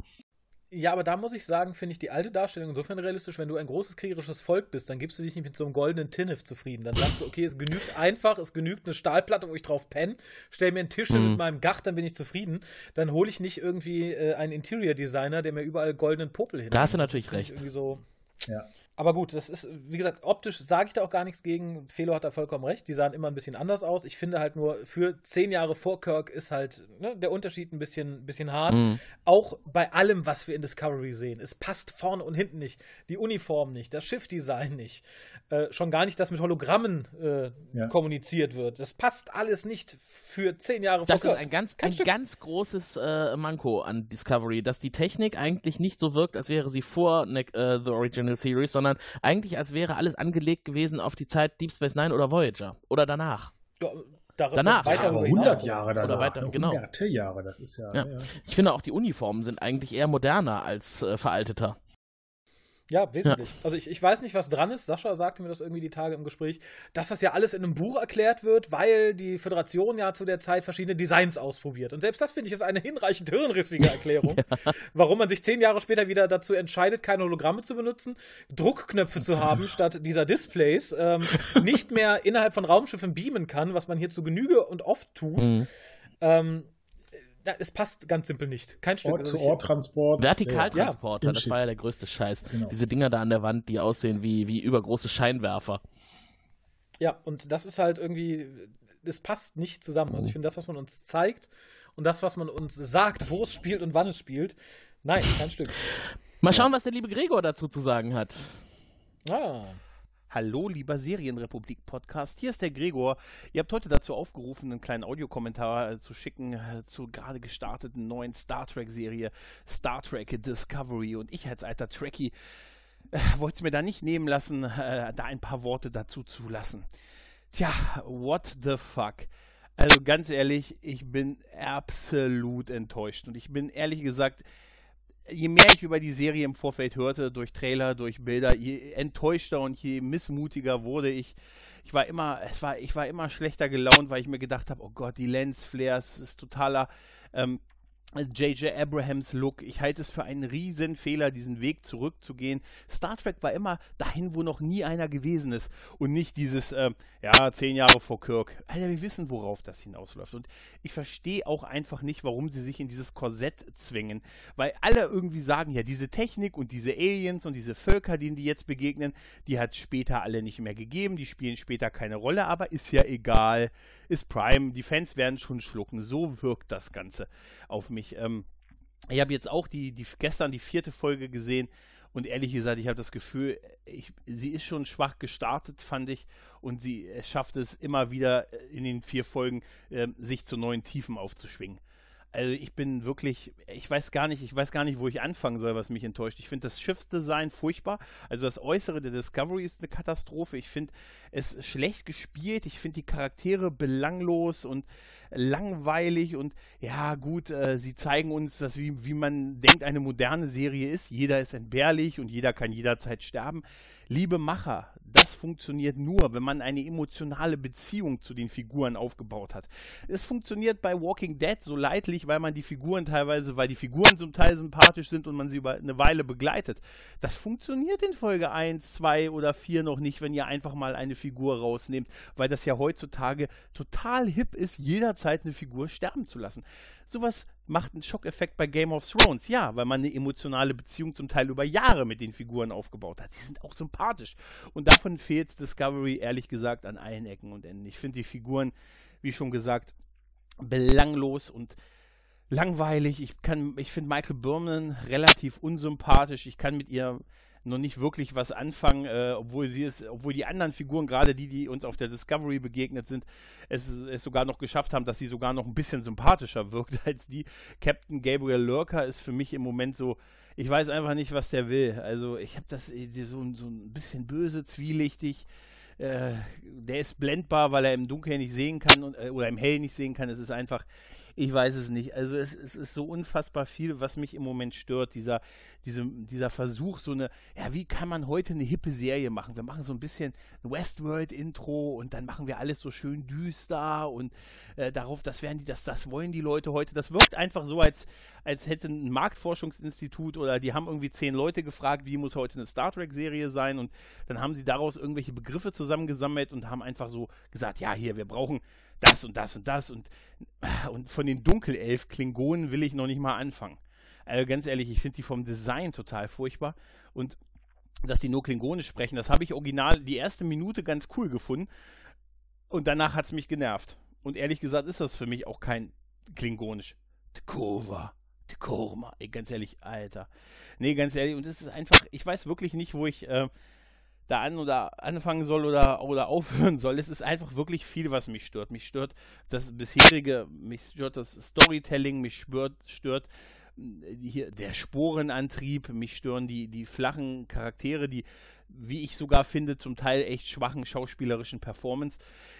Ja, aber da muss ich sagen, finde ich die alte Darstellung insofern realistisch, wenn du ein großes kriegerisches Volk bist, dann gibst du dich nicht mit so einem goldenen Tinnef zufrieden. Dann sagst du, okay, es genügt einfach, es genügt eine Stahlplatte, wo ich drauf penne, stell mir einen Tisch mhm. mit meinem Gach, dann bin ich zufrieden. Dann hole ich nicht irgendwie äh, einen Interior Designer, der mir überall goldenen Popel hin. Da hast du natürlich recht. Irgendwie so, ja. Aber gut, das ist, wie gesagt, optisch sage ich da auch gar nichts gegen. Felo hat da vollkommen recht. Die sahen immer ein bisschen anders aus. Ich finde halt nur, für zehn Jahre vor Kirk ist halt ne, der Unterschied ein bisschen, bisschen hart. Mhm. Auch bei allem, was wir in Discovery sehen. Es passt vorne und hinten nicht. Die Uniform nicht, das Schiffdesign nicht. Äh, schon gar nicht, dass mit Hologrammen äh, ja. kommuniziert wird. Das passt alles nicht für zehn Jahre das vor Kirk. Das ist ein ganz, ein ganz großes äh, Manko an Discovery, dass die Technik eigentlich nicht so wirkt, als wäre sie vor ne, The Original Series, sondern sondern eigentlich als wäre alles angelegt gewesen auf die Zeit Deep Space Nine oder Voyager oder danach. Ja, danach. Weiter ja, 100 Jahre danach. Oder weiter, genau. Hunderte Jahre, das ist ja, ja. ja, Ich finde auch die Uniformen sind eigentlich eher moderner als äh, veralteter. Ja, wesentlich. Ja. Also ich, ich weiß nicht, was dran ist. Sascha sagte mir das irgendwie die Tage im Gespräch, dass das ja alles in einem Buch erklärt wird, weil die Föderation ja zu der Zeit verschiedene Designs ausprobiert. Und selbst das finde ich ist eine hinreichend hirnrissige Erklärung, <laughs> ja. warum man sich zehn Jahre später wieder dazu entscheidet, keine Hologramme zu benutzen, Druckknöpfe zu haben statt dieser Displays, ähm, nicht mehr innerhalb von Raumschiffen beamen kann, was man hier zu Genüge und oft tut. Mhm. Ähm, es passt ganz simpel nicht. Kein Stück. Ort zu Ort Transport. Vertikaltransporter, ja, das war ja der größte Scheiß. Genau. Diese Dinger da an der Wand, die aussehen wie, wie übergroße Scheinwerfer. Ja, und das ist halt irgendwie, das passt nicht zusammen. Also ich finde, das, was man uns zeigt und das, was man uns sagt, wo es spielt und wann es spielt, nein, kein Stück. Mal schauen, was der liebe Gregor dazu zu sagen hat. Ah. Hallo, lieber Serienrepublik-Podcast. Hier ist der Gregor. Ihr habt heute dazu aufgerufen, einen kleinen Audiokommentar äh, zu schicken äh, zur gerade gestarteten neuen Star Trek-Serie Star Trek Discovery. Und ich als alter Trekkie äh, wollte es mir da nicht nehmen lassen, äh, da ein paar Worte dazu zu lassen. Tja, what the fuck? Also ganz ehrlich, ich bin absolut enttäuscht. Und ich bin ehrlich gesagt je mehr ich über die Serie im Vorfeld hörte, durch Trailer, durch Bilder, je enttäuschter und je missmutiger wurde ich. Ich war immer, es war, ich war immer schlechter gelaunt, weil ich mir gedacht habe, oh Gott, die Lensflares ist totaler ähm, J.J. Abrahams Look. Ich halte es für einen Riesenfehler, diesen Weg zurückzugehen. Star Trek war immer dahin, wo noch nie einer gewesen ist. Und nicht dieses, äh, ja, zehn Jahre vor Kirk. Alter, wir wissen, worauf das hinausläuft. Und ich verstehe auch einfach nicht, warum sie sich in dieses Korsett zwingen. Weil alle irgendwie sagen, ja, diese Technik und diese Aliens und diese Völker, denen die jetzt begegnen, die hat es später alle nicht mehr gegeben. Die spielen später keine Rolle, aber ist ja egal. Ist Prime. Die Fans werden schon schlucken. So wirkt das Ganze auf mich ich, ähm, ich habe jetzt auch die, die, gestern die vierte Folge gesehen und ehrlich gesagt, ich habe das Gefühl, ich, sie ist schon schwach gestartet, fand ich, und sie schafft es immer wieder in den vier Folgen, äh, sich zu neuen Tiefen aufzuschwingen. Also ich bin wirklich, ich weiß gar nicht, ich weiß gar nicht, wo ich anfangen soll, was mich enttäuscht. Ich finde das Schiffsdesign furchtbar. Also das Äußere der Discovery ist eine Katastrophe. Ich finde es schlecht gespielt. Ich finde die Charaktere belanglos und langweilig und ja gut, äh, sie zeigen uns, dass wie, wie man denkt, eine moderne Serie ist. Jeder ist entbehrlich und jeder kann jederzeit sterben. Liebe Macher, das funktioniert nur, wenn man eine emotionale Beziehung zu den Figuren aufgebaut hat. Es funktioniert bei Walking Dead so leidlich, weil man die Figuren teilweise, weil die Figuren zum Teil sympathisch sind und man sie über eine Weile begleitet. Das funktioniert in Folge 1, 2 oder 4 noch nicht, wenn ihr einfach mal eine Figur rausnehmt, weil das ja heutzutage total hip ist, jederzeit eine Figur sterben zu lassen. Sowas macht einen Schockeffekt bei Game of Thrones. Ja, weil man eine emotionale Beziehung zum Teil über Jahre mit den Figuren aufgebaut hat. Sie sind auch sympathisch. Und davon fehlt Discovery ehrlich gesagt an allen Ecken und Enden. Ich finde die Figuren, wie schon gesagt, belanglos und langweilig. Ich, ich finde Michael Berman relativ unsympathisch. Ich kann mit ihr noch nicht wirklich was anfangen, äh, obwohl sie es, obwohl die anderen Figuren, gerade die, die uns auf der Discovery begegnet sind, es, es sogar noch geschafft haben, dass sie sogar noch ein bisschen sympathischer wirkt <laughs> als die. Captain Gabriel Lurker ist für mich im Moment so, ich weiß einfach nicht, was der will. Also ich habe das so, so ein bisschen böse, zwielichtig. Äh, der ist blendbar, weil er im Dunkeln nicht sehen kann und, äh, oder im Hell nicht sehen kann. Es ist einfach, ich weiß es nicht. Also es, es, ist so unfassbar viel, was mich im Moment stört. Dieser, diese, dieser Versuch, so eine, ja, wie kann man heute eine hippe Serie machen? Wir machen so ein bisschen Westworld-Intro und dann machen wir alles so schön düster und äh, darauf, das werden die, das, das wollen die Leute heute. Das wirkt einfach so, als, als hätte ein Marktforschungsinstitut oder die haben irgendwie zehn Leute gefragt, wie muss heute eine Star Trek-Serie sein und dann haben sie daraus irgendwelche Begriffe zusammengesammelt und haben einfach so gesagt, ja, hier, wir brauchen das und das und das und, und von den Dunkelelf-Klingonen will ich noch nicht mal anfangen. Also ganz ehrlich, ich finde die vom Design total furchtbar und dass die nur Klingonisch sprechen, das habe ich original die erste Minute ganz cool gefunden und danach hat es mich genervt. Und ehrlich gesagt ist das für mich auch kein Klingonisch. <laughs> Tekova. Tekorma. Ey, ganz ehrlich, Alter. Nee, ganz ehrlich, und es ist einfach, ich weiß wirklich nicht, wo ich äh, da an oder anfangen soll oder, oder <laughs> aufhören soll. Es ist einfach wirklich viel, was mich stört. Mich stört das bisherige, mich stört das Storytelling, mich stört, stört äh, hier der Sporenantrieb, mich stören die, die flachen Charaktere, die, wie ich sogar finde, zum Teil echt schwachen schauspielerischen Performance.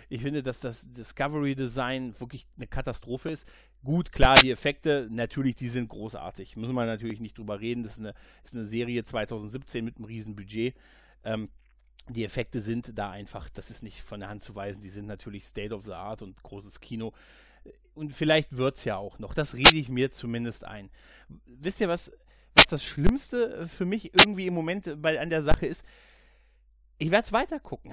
Ich finde, dass das Discovery Design wirklich eine Katastrophe ist. Gut, klar, die Effekte, natürlich, die sind großartig. Müssen wir natürlich nicht drüber reden. Das ist eine, ist eine Serie 2017 mit einem riesen Budget. Ähm, die Effekte sind da einfach, das ist nicht von der Hand zu weisen, die sind natürlich State of the Art und großes Kino. Und vielleicht wird es ja auch noch. Das rede ich mir zumindest ein. Wisst ihr, was, was das Schlimmste für mich irgendwie im Moment bei, an der Sache ist? Ich werde es weitergucken.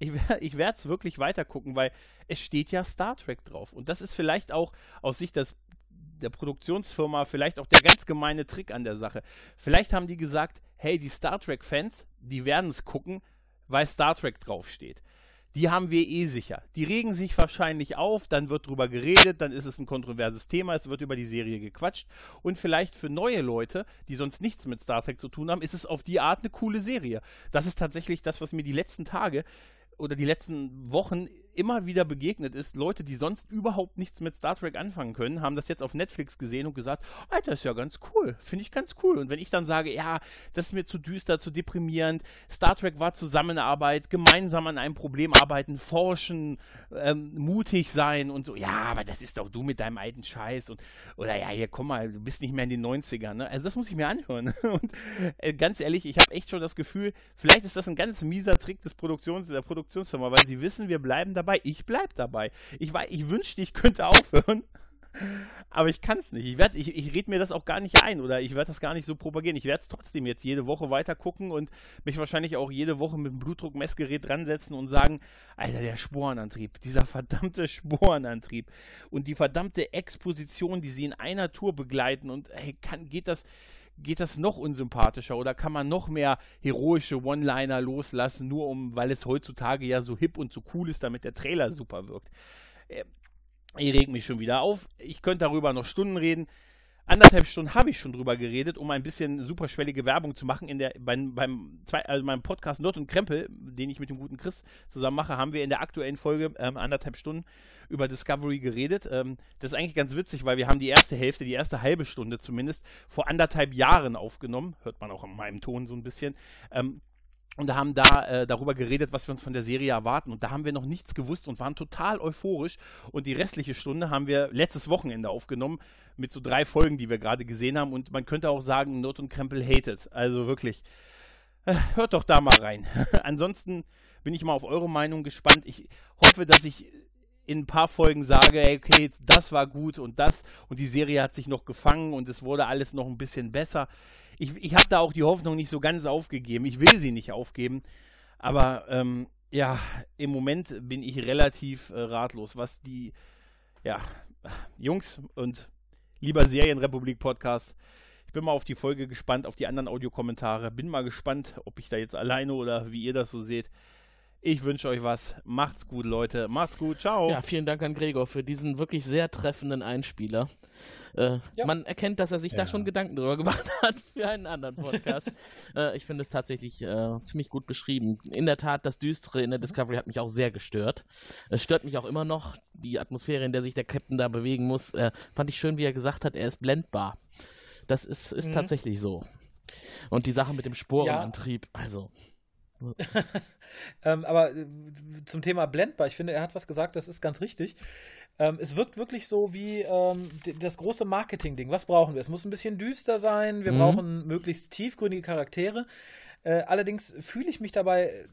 Ich, ich werde es wirklich weitergucken, weil es steht ja Star Trek drauf. Und das ist vielleicht auch aus Sicht des der Produktionsfirma vielleicht auch der ganz gemeine Trick an der Sache. Vielleicht haben die gesagt, hey, die Star Trek-Fans, die werden es gucken, weil Star Trek draufsteht. Die haben wir eh sicher. Die regen sich wahrscheinlich auf, dann wird drüber geredet, dann ist es ein kontroverses Thema, es wird über die Serie gequatscht. Und vielleicht für neue Leute, die sonst nichts mit Star Trek zu tun haben, ist es auf die Art eine coole Serie. Das ist tatsächlich das, was mir die letzten Tage oder die letzten Wochen immer wieder begegnet ist, Leute, die sonst überhaupt nichts mit Star Trek anfangen können, haben das jetzt auf Netflix gesehen und gesagt, Alter, ist ja ganz cool, finde ich ganz cool. Und wenn ich dann sage, ja, das ist mir zu düster, zu deprimierend, Star Trek war Zusammenarbeit, gemeinsam an einem Problem arbeiten, forschen, ähm, mutig sein und so, ja, aber das ist doch du mit deinem alten Scheiß und, oder ja, hier, komm mal, du bist nicht mehr in den 90ern, ne? Also das muss ich mir anhören. <laughs> Und äh, ganz ehrlich, ich habe echt schon das Gefühl, vielleicht ist das ein ganz mieser Trick des Produktions, der Produktionsfirma, weil sie wissen, wir bleiben dabei dabei. Ich bleib dabei. Ich, ich wünschte, ich könnte <laughs> aufhören. Aber ich kann es nicht. Ich, ich, ich rede mir das auch gar nicht ein oder ich werde das gar nicht so propagieren. Ich werde es trotzdem jetzt jede Woche weiter gucken und mich wahrscheinlich auch jede Woche mit dem Blutdruckmessgerät dran setzen und sagen, Alter, der Sporenantrieb, dieser verdammte Sporenantrieb und die verdammte Exposition, die sie in einer Tour begleiten und hey, kann, geht das geht das noch unsympathischer oder kann man noch mehr heroische One-Liner loslassen, nur um, weil es heutzutage ja so hip und so cool ist, damit der Trailer super wirkt. Äh, ich reg mich schon wieder auf. Ich könnte darüber noch Stunden reden. Anderthalb Stunden habe ich schon drüber geredet, um ein bisschen superschwellige Werbung zu machen. In der, beim, beim zwei, also meinem Podcast Not und Krempel, den ich mit dem guten Chris zusammen mache, haben wir in der aktuellen Folge ähm, anderthalb Stunden über Discovery geredet. Ähm, das ist eigentlich ganz witzig, weil wir haben die erste Hälfte, die erste halbe Stunde zumindest, vor anderthalb Jahren aufgenommen. Hört man auch in meinem Ton so ein bisschen. Ähm, und haben da äh, darüber geredet, was wir uns von der Serie erwarten. Und da haben wir noch nichts gewusst und waren total euphorisch. Und die restliche Stunde haben wir letztes Wochenende aufgenommen mit so drei Folgen, die wir gerade gesehen haben. Und man könnte auch sagen, Not und Krempel hated. Also wirklich, äh, hört doch da mal rein. <laughs> Ansonsten bin ich mal auf eure Meinung gespannt. Ich hoffe, dass ich in ein paar Folgen sage, okay, das war gut und das und die Serie hat sich noch gefangen und es wurde alles noch ein bisschen besser ich, ich habe da auch die Hoffnung nicht so ganz aufgegeben. Ich will sie nicht aufgeben. Aber ähm, ja, im Moment bin ich relativ äh, ratlos, was die ja, Jungs und lieber Serienrepublik-Podcast. Ich bin mal auf die Folge gespannt, auf die anderen Audiokommentare. Bin mal gespannt, ob ich da jetzt alleine oder wie ihr das so seht. Ich wünsche euch was. Macht's gut, Leute. Macht's gut. Ciao. Ja, vielen Dank an Gregor für diesen wirklich sehr treffenden Einspieler. Äh, ja. Man erkennt, dass er sich ja. da schon Gedanken drüber <laughs> gemacht hat für einen anderen Podcast. äh, ich finde es tatsächlich äh, ziemlich gut beschrieben. In der Tat, das Düstere in der Discovery hat mich auch sehr gestört. Es stört mich auch immer noch, die Atmosphäre, in der sich der Captain da bewegen muss. Äh, fand ich schön, wie er gesagt hat, er ist blendbar. Das ist, ist mhm. tatsächlich so. Und die Sache mit dem Sporenantrieb, ja. also. <laughs> ähm, aber äh, zum Thema blendbar, ich finde, er hat was gesagt, das ist ganz richtig. Ähm, es wirkt wirklich so wie ähm, das große Marketing-Ding. Was brauchen wir? Es muss ein bisschen düster sein, wir mhm. brauchen möglichst tiefgründige Charaktere. Äh, allerdings fühle ich mich dabei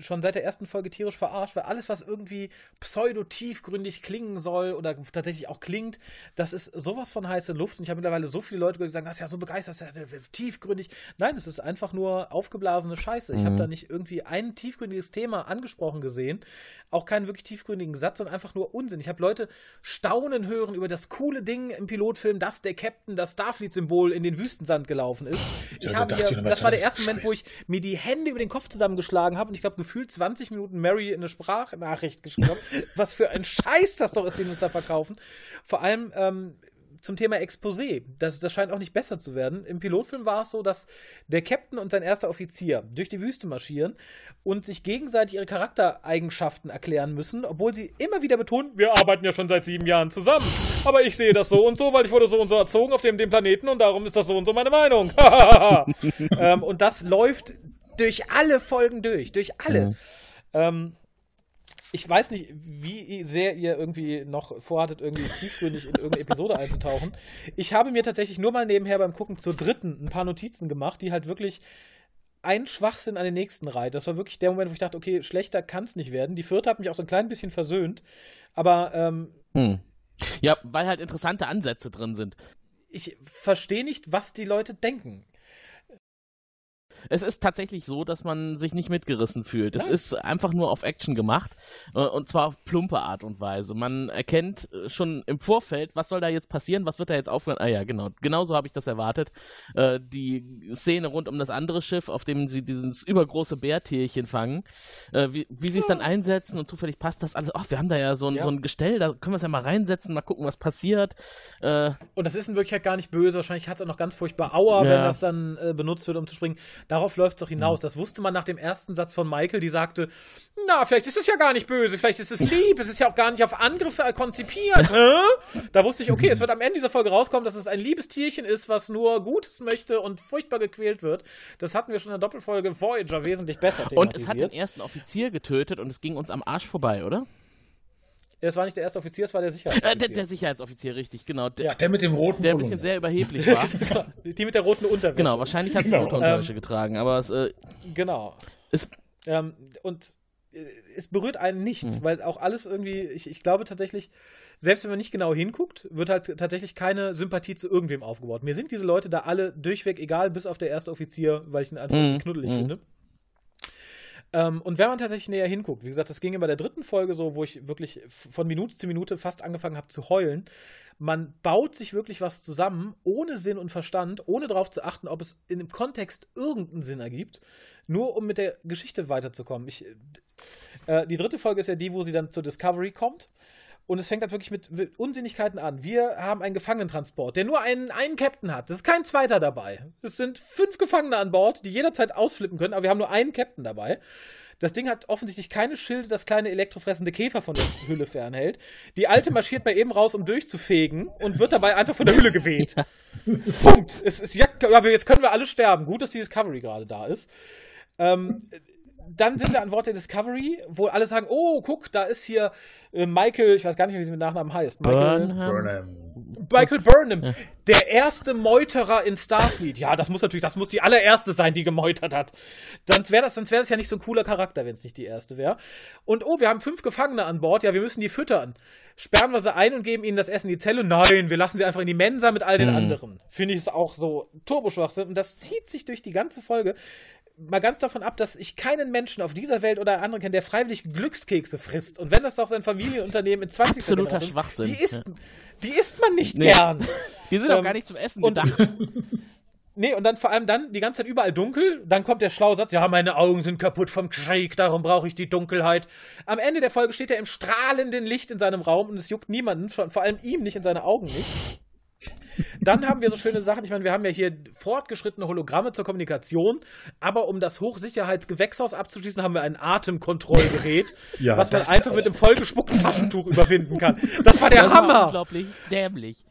schon seit der ersten Folge tierisch verarscht, weil alles, was irgendwie pseudo-tiefgründig klingen soll oder tatsächlich auch klingt, das ist sowas von heiße Luft. Und ich habe mittlerweile so viele Leute, die sagen, das ist ja so begeistert, das ist ja tiefgründig. Nein, es ist einfach nur aufgeblasene Scheiße. Ich mhm. habe da nicht irgendwie ein tiefgründiges Thema angesprochen gesehen, auch keinen wirklich tiefgründigen Satz, sondern einfach nur Unsinn. Ich habe Leute staunen hören über das coole Ding im Pilotfilm, dass der Captain das Starfleet-Symbol in den Wüstensand gelaufen ist. Ich ja, habe hier, das war der erste Moment, wo ich mir die Hände über den Kopf zusammengeschlagen habe und ich glaube, gefühlt 20 Minuten Mary in eine Sprachnachricht geschrieben habe. <laughs> Was für ein Scheiß das doch ist, den wir uns da verkaufen. Vor allem, ähm, zum Thema Exposé. Das, das scheint auch nicht besser zu werden. Im Pilotfilm war es so, dass der Captain und sein erster Offizier durch die Wüste marschieren und sich gegenseitig ihre Charaktereigenschaften erklären müssen, obwohl sie immer wieder betonen, wir arbeiten ja schon seit sieben Jahren zusammen. Aber ich sehe das so und so, weil ich wurde so und so erzogen auf dem, dem Planeten und darum ist das so und so meine Meinung. <laughs> ähm, und das läuft durch alle Folgen durch, durch alle. Mhm. Ähm, ich weiß nicht, wie sehr ihr irgendwie noch vorhattet, irgendwie tiefgründig in irgendeine Episode einzutauchen. Ich habe mir tatsächlich nur mal nebenher beim Gucken zur dritten ein paar Notizen gemacht, die halt wirklich ein Schwachsinn an den nächsten reiht. Das war wirklich der Moment, wo ich dachte, okay, schlechter kann es nicht werden. Die vierte hat mich auch so ein klein bisschen versöhnt. Aber ähm, hm. Ja, weil halt interessante Ansätze drin sind. Ich verstehe nicht, was die Leute denken es ist tatsächlich so, dass man sich nicht mitgerissen fühlt. Es ist einfach nur auf Action gemacht äh, und zwar auf plumpe Art und Weise. Man erkennt äh, schon im Vorfeld, was soll da jetzt passieren, was wird da jetzt aufgehört. Ah ja, genau, genauso habe ich das erwartet. Äh, die Szene rund um das andere Schiff, auf dem sie dieses übergroße Bärtierchen fangen, wie, wie sie es dann einsetzen und zufällig passt das alles. Ach, wir haben da ja so ein, ja. so ein Gestell, da können wir es ja mal reinsetzen, mal gucken, was passiert. und das ist in Wirklichkeit gar nicht böse. Wahrscheinlich hat es auch noch ganz furchtbar Aua, ja. wenn das dann benutzt wird, um zu springen. Darauf läuft es doch hinaus. Das wusste man nach dem ersten Satz von Michael, die sagte, na, vielleicht ist es ja gar nicht böse, vielleicht ist es lieb, es ist ja auch gar nicht auf Angriffe konzipiert. da wusste ich, okay, es wird am Ende dieser Folge rauskommen, dass es ein liebes Tierchen ist, was nur Gutes möchte und furchtbar gequält wird. Das hatten wir schon in der Doppelfolge Voyager wesentlich besser Und es hat den ersten Offizier getötet und es ging uns am Arsch vorbei, oder? Das war nicht der erste Offizier, es war der Sicherheitsoffizier. Äh, der, der, Sicherheitsoffizier, richtig, genau. Der, ja, der mit dem roten Der ein bisschen sehr überheblich war. <laughs> Genau, die mit der roten Unterwäsche. Genau, wahrscheinlich hat sie genau. rote Unterwäsche ähm, getragen, aber es. Äh, genau. Es, ähm, und äh, es berührt einen nichts, hm. weil auch alles irgendwie, ich, ich glaube tatsächlich, selbst wenn man nicht genau hinguckt, wird halt tatsächlich keine Sympathie zu irgendwem aufgebaut. Mir sind diese Leute da alle durchweg egal, bis auf der erste Offizier, weil ich ihn einfach Mhm, knuddelig mhm. finde. Ähm, und wenn man tatsächlich näher hinguckt, wie gesagt, das ging bei der dritten Folge so, wo ich wirklich von Minute zu Minute fast angefangen habe zu heulen. Man baut sich wirklich was zusammen, ohne Sinn und Verstand, ohne darauf zu achten, ob es in dem Kontext irgendeinen Sinn ergibt, nur um mit der Geschichte weiterzukommen. Ich, äh, die dritte Folge ist ja die, wo sie dann zur Discovery kommt. Und es fängt halt wirklich mit, mit Unsinnigkeiten an. Wir haben einen Gefangenentransport, der nur einen, einen Captain hat. Es ist kein zweiter dabei. Es sind fünf Gefangene an Bord, die jederzeit ausflippen können, aber wir haben nur einen Captain dabei. Das Ding hat offensichtlich keine Schilde, das kleine elektrofressende Käfer von der Hülle fernhält. Die alte marschiert bei eben raus, um durchzufegen und wird dabei einfach von der Hülle geweht. <laughs> Punkt. Es ist, ja, jetzt können wir alle sterben. Gut, dass die Discovery gerade da ist. Ähm, dann sind wir an Bord der Discovery, wo alle sagen, oh, guck, da ist hier äh, Michael, ich weiß gar nicht mehr, wie sie mit Nachnamen heißt. Michael Burnham. Michael Burnham, der erste Meuterer in Starfleet. Ja, das muss natürlich, das muss die allererste sein, die gemeutert hat. Sonst wäre das, sonst wäre das ja nicht so ein cooler Charakter, wenn es nicht die erste wäre. Und oh, wir haben fünf Gefangene an Bord. Ja, wir müssen die füttern. Sperren wir sie ein und geben ihnen das Essen in die Zelle? Nein, wir lassen sie einfach in die Mensa mit all den Hm. anderen. Finde ich es auch so Turboschwachsinn. Und das zieht sich durch die ganze Folge. Mal ganz davon ab, dass ich keinen Menschen auf dieser Welt oder anderen kenne, der freiwillig Glückskekse frisst. Und wenn das doch sein Familienunternehmen in 20. Absoluter ist, Schwachsinn, Die isst, ja. die isst man nicht Nee. gern. <laughs> Die sind auch Ähm, gar nicht zum Essen und- gedacht. <laughs> Nee, und dann vor allem dann die ganze Zeit überall dunkel. Dann kommt der schlaue Satz, ja, meine Augen sind kaputt vom Krieg, darum brauche ich die Dunkelheit. Am Ende der Folge steht er im strahlenden Licht in seinem Raum und es juckt niemanden, vor vor allem ihm nicht in seine Augen nicht. Dann haben wir so schöne Sachen. Ich meine, wir haben ja hier fortgeschrittene Hologramme zur Kommunikation, aber um das Hochsicherheitsgewächshaus abzuschließen, haben wir ein Atemkontrollgerät, Ja, was man einfach mit einem vollgespuckten Taschentuch überwinden kann. Das war der das war Hammer. unglaublich dämlich.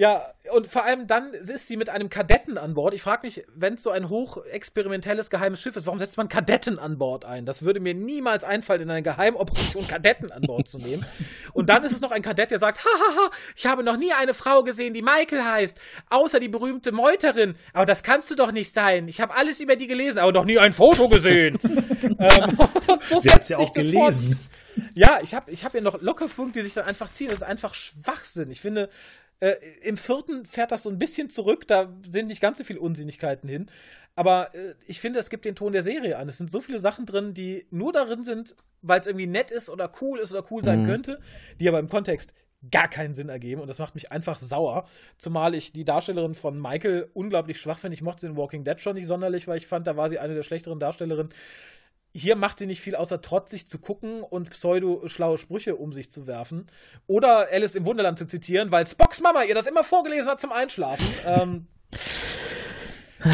Ja, und vor allem dann ist sie mit einem Kadetten an Bord. Ich frage mich, wenn es so ein hochexperimentelles geheimes Schiff ist, warum setzt man Kadetten an Bord ein? Das würde mir niemals einfallen, in einer Geheimoperation Kadetten an Bord zu nehmen. Und dann ist es noch ein Kadett, der sagt, hahaha, ich habe noch nie eine Frau gesehen, die Michael heißt, außer die berühmte Meuterin. Aber das kannst du doch nicht sein. Ich habe alles über die gelesen, aber noch nie ein Foto gesehen. <laughs> ähm, so Sie hat ja auch gelesen. Fort. Ja, ich habe ich hab ja noch locker Punkt, die sich dann einfach ziehen. Das ist einfach Schwachsinn. Ich finde, äh, im vierten fährt das so ein bisschen zurück. Da sind nicht ganz so viele Unsinnigkeiten hin. Aber äh, ich finde, es gibt den Ton der Serie an. Es sind so viele Sachen drin, die nur darin sind, weil es irgendwie nett ist oder cool ist oder cool sein Mhm. könnte, die aber im Kontext gar keinen Sinn ergeben. Und das macht mich einfach sauer. Zumal ich die Darstellerin von Michael unglaublich schwach finde. Ich mochte sie in Walking Dead schon nicht sonderlich, weil ich fand, da war sie eine der schlechteren Darstellerinnen. Hier macht sie nicht viel, außer trotzig zu gucken und pseudo-schlaue Sprüche um sich zu werfen. Oder Alice im Wunderland zu zitieren, weil Spocks Mama ihr das immer vorgelesen hat zum Einschlafen. ähm,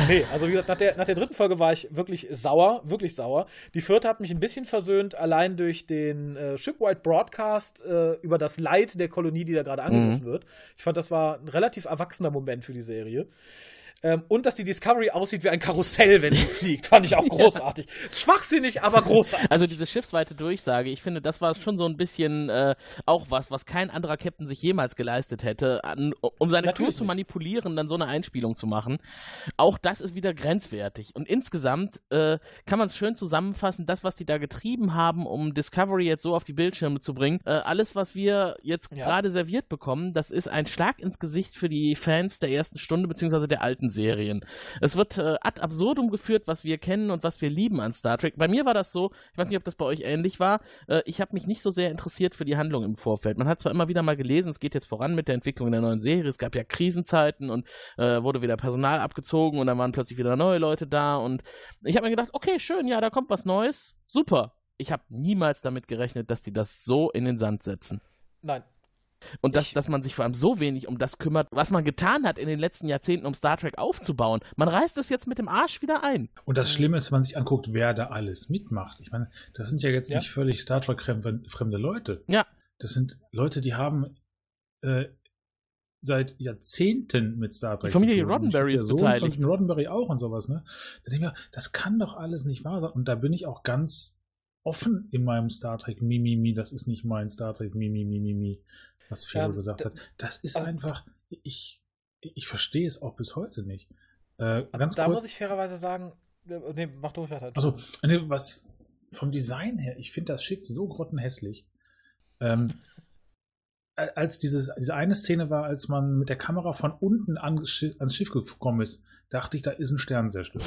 nee, also wie gesagt, nach der, nach der dritten Folge war ich wirklich sauer, wirklich sauer. Die vierte hat mich ein bisschen versöhnt, allein durch den äh, Shipwide Broadcast äh, über das Leid der Kolonie, die da gerade angegriffen wird. Ich fand, das war ein relativ erwachsener Moment für die Serie. Ähm, und dass die Discovery aussieht wie ein Karussell, wenn sie <laughs> fliegt. Fand ich auch großartig. Schwachsinnig, aber großartig. Also diese schiffsweite Durchsage, ich finde, das war schon so ein bisschen äh, auch was, was kein anderer Captain sich jemals geleistet hätte, an, um seine Crew Natürlich zu nicht. manipulieren, dann so eine Einspielung zu machen. Auch das ist wieder grenzwertig. Und insgesamt äh, kann man es schön zusammenfassen, das, was die da getrieben haben, um Discovery jetzt so auf die Bildschirme zu bringen, äh, alles, was wir jetzt Ja. gerade serviert bekommen, das ist ein Schlag ins Gesicht für die Fans der ersten Stunde beziehungsweise der alten Serien. Es wird äh, ad absurdum geführt, was wir kennen und was wir lieben an Star Trek. Bei mir war das so, ich weiß nicht, ob das bei euch ähnlich war, äh, ich habe mich nicht so sehr interessiert für die Handlung im Vorfeld. Man hat zwar immer wieder mal gelesen, es geht jetzt voran mit der Entwicklung der neuen Serie, es gab ja Krisenzeiten und äh, wurde wieder Personal abgezogen und dann waren plötzlich wieder neue Leute da und ich habe mir gedacht, okay, schön, ja, da kommt was Neues, super. Ich habe niemals damit gerechnet, dass die das so in den Sand setzen. Nein. Und dass, dass man sich vor allem so wenig um das kümmert, was man getan hat in den letzten Jahrzehnten, um Star Trek aufzubauen. Man reißt es jetzt mit dem Arsch wieder ein. Und das Schlimme ist, wenn man sich anguckt, wer da alles mitmacht. Ich meine, das sind ja jetzt Ja. nicht völlig Star Trek-fremde fremde Leute. Ja. Das sind Leute, die haben äh, seit Jahrzehnten mit Star Trek. Die Familie. Roddenberry ist Sohn beteiligt. Von Roddenberry auch und sowas, ne? Da denke ich mir, das kann doch alles nicht wahr sein. Und da bin ich auch ganz offen in meinem Star Trek Mimimi. Das ist nicht mein Star Trek Mimimi, was Felo Ähm, gesagt hat. Das ist also- einfach, ich, ich verstehe es auch bis heute nicht. Äh, Also ganz da kurz. muss ich fairerweise sagen, äh, nee, mach du weiter. Also, nee, was vom Design her, ich finde das Schiff so grottenhässlich. Ähm, als dieses, diese eine Szene war, als man mit der Kamera von unten an, ans Schiff gekommen ist, dachte ich, da ist ein Sternenzerstörer.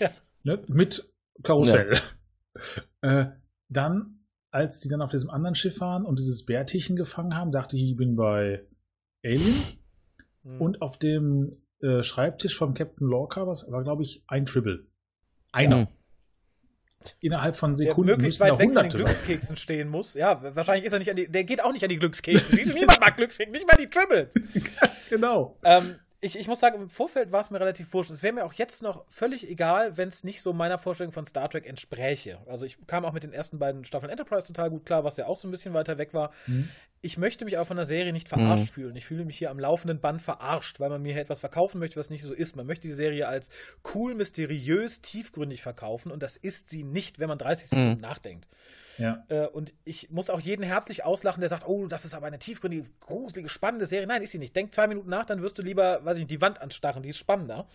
ja. <laughs> ne? Mit Karussell. Ja. Äh, dann, als die dann auf diesem anderen Schiff waren und dieses Bärtierchen gefangen haben, dachte ich, ich bin bei Alien. Mhm. Und auf dem äh, Schreibtisch vom Captain Lorca was, war, glaube ich, ein Tribble. Einer. Mhm innerhalb von Sekunden der möglichst weit weg von den Glückskeksen stehen muss. Ja, wahrscheinlich ist er nicht an die, der geht auch nicht an die Glückskekse. Siehst du, niemand mag Glückskekse, nicht mal die Tribbles. <laughs> genau. Ähm, ich, ich muss sagen, im Vorfeld war es mir relativ wurscht. Es wäre mir auch jetzt noch völlig egal, wenn es nicht so meiner Vorstellung von Star Trek entspräche. Also ich kam auch mit den ersten beiden Staffeln Enterprise total gut klar, was ja auch so ein bisschen weiter weg war. Mhm. Ich möchte mich aber von der Serie nicht verarscht mhm. fühlen. Ich fühle mich hier am laufenden Band verarscht, weil man mir etwas verkaufen möchte, was nicht so ist. Man möchte die Serie als cool, mysteriös, tiefgründig verkaufen und das ist sie nicht, wenn man 30 Sekunden mhm. nachdenkt. Ja. Äh, und ich muss auch jeden herzlich auslachen, der sagt, oh, das ist aber eine tiefgründige, gruselige, spannende Serie. Nein, ist sie nicht. Denk zwei Minuten nach, dann wirst du lieber, weiß ich nicht, die Wand anstarren, die ist spannender.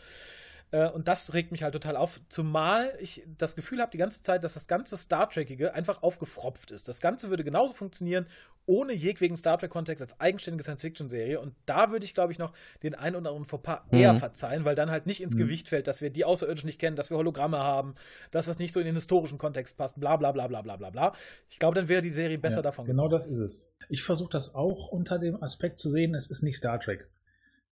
Äh, und das regt mich halt total auf. Zumal ich das Gefühl habe die ganze Zeit, dass das ganze Star Trekige einfach aufgefropft ist. Das Ganze würde genauso funktionieren, ohne jeglichen Star Trek-Kontext als eigenständige Science-Fiction-Serie. Und da würde ich, glaube ich, noch den einen oder anderen Fauxpas mhm. eher verzeihen, weil dann halt nicht ins mhm. Gewicht fällt, dass wir die Außerirdischen nicht kennen, dass wir Hologramme haben, dass das nicht so in den historischen Kontext passt, bla bla bla bla bla bla bla. Ich glaube, dann wäre die Serie besser ja, davon. Genau das ist es. Ich versuche das auch unter dem Aspekt zu sehen, es ist nicht Star Trek.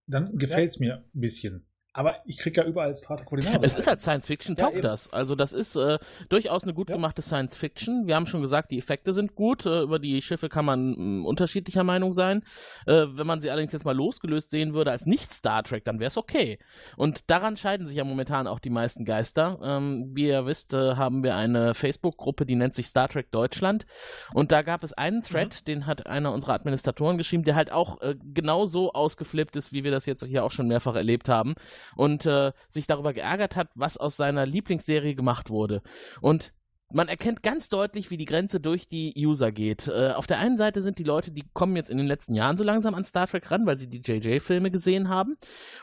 Dann gefällt es ja. mir ein bisschen. Aber ich kriege ja überall Strata Coordinate. Es ist halt Science Fiction, taugt ja, das. Also das ist äh, durchaus eine gut ja. gemachte Science Fiction. Wir haben schon gesagt, die Effekte sind gut. Äh, über die Schiffe kann man mh, unterschiedlicher Meinung sein. Äh, wenn man sie allerdings jetzt mal losgelöst sehen würde als nicht Star Trek, dann wäre es okay. Und daran scheiden sich ja momentan auch die meisten Geister. Ähm, wie ihr wisst, äh, haben wir eine Facebook-Gruppe, die nennt sich Star Trek Deutschland. Und da gab es einen Thread, mhm. den hat einer unserer Administratoren geschrieben, der halt auch äh, genauso ausgeflippt ist, wie wir das jetzt hier auch schon mehrfach erlebt haben und äh, sich darüber geärgert hat, was aus seiner Lieblingsserie gemacht wurde. Und man erkennt ganz deutlich, wie die Grenze durch die User geht. Äh, auf der einen Seite sind die Leute, die kommen jetzt in den letzten Jahren so langsam an Star Trek ran, weil sie die JJ-Filme gesehen haben.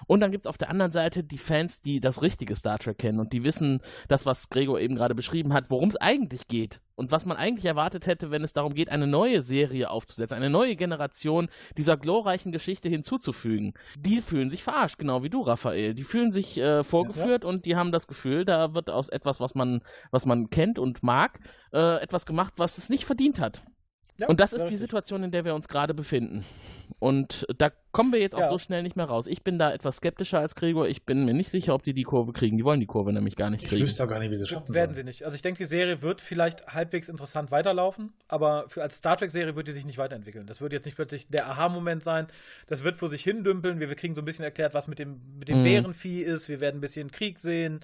Und dann gibt es auf der anderen Seite die Fans, die das richtige Star Trek kennen und die wissen, das, was Gregor eben gerade beschrieben hat, worum es eigentlich geht. Und was man eigentlich erwartet hätte, wenn es darum geht, eine neue Serie aufzusetzen, eine neue Generation dieser glorreichen Geschichte hinzuzufügen. Die fühlen sich verarscht, genau wie du, Raphael. Die fühlen sich äh, vorgeführt ja, ja. und die haben das Gefühl, da wird aus etwas, was man, was man kennt und mag, äh, etwas gemacht, was es nicht verdient hat. Ja, und das ist die Situation, in der wir uns gerade befinden. Und da kommen wir jetzt auch ja. so schnell nicht mehr raus. Ich bin da etwas skeptischer als Gregor. Ich bin mir nicht sicher, ob die die Kurve kriegen. Die wollen die Kurve nämlich gar nicht kriegen. Ich wüsste auch gar nicht, wie sie schaffen Werden sollen. sie nicht. Also ich denke, die Serie wird vielleicht halbwegs interessant weiterlaufen, aber für als Star Trek-Serie wird die sich nicht weiterentwickeln. Das wird jetzt nicht plötzlich der Aha-Moment sein. Das wird vor sich hin dümpeln. Wir, wir kriegen so ein bisschen erklärt, was mit dem, mit dem mhm. Bärenvieh ist. Wir werden ein bisschen Krieg sehen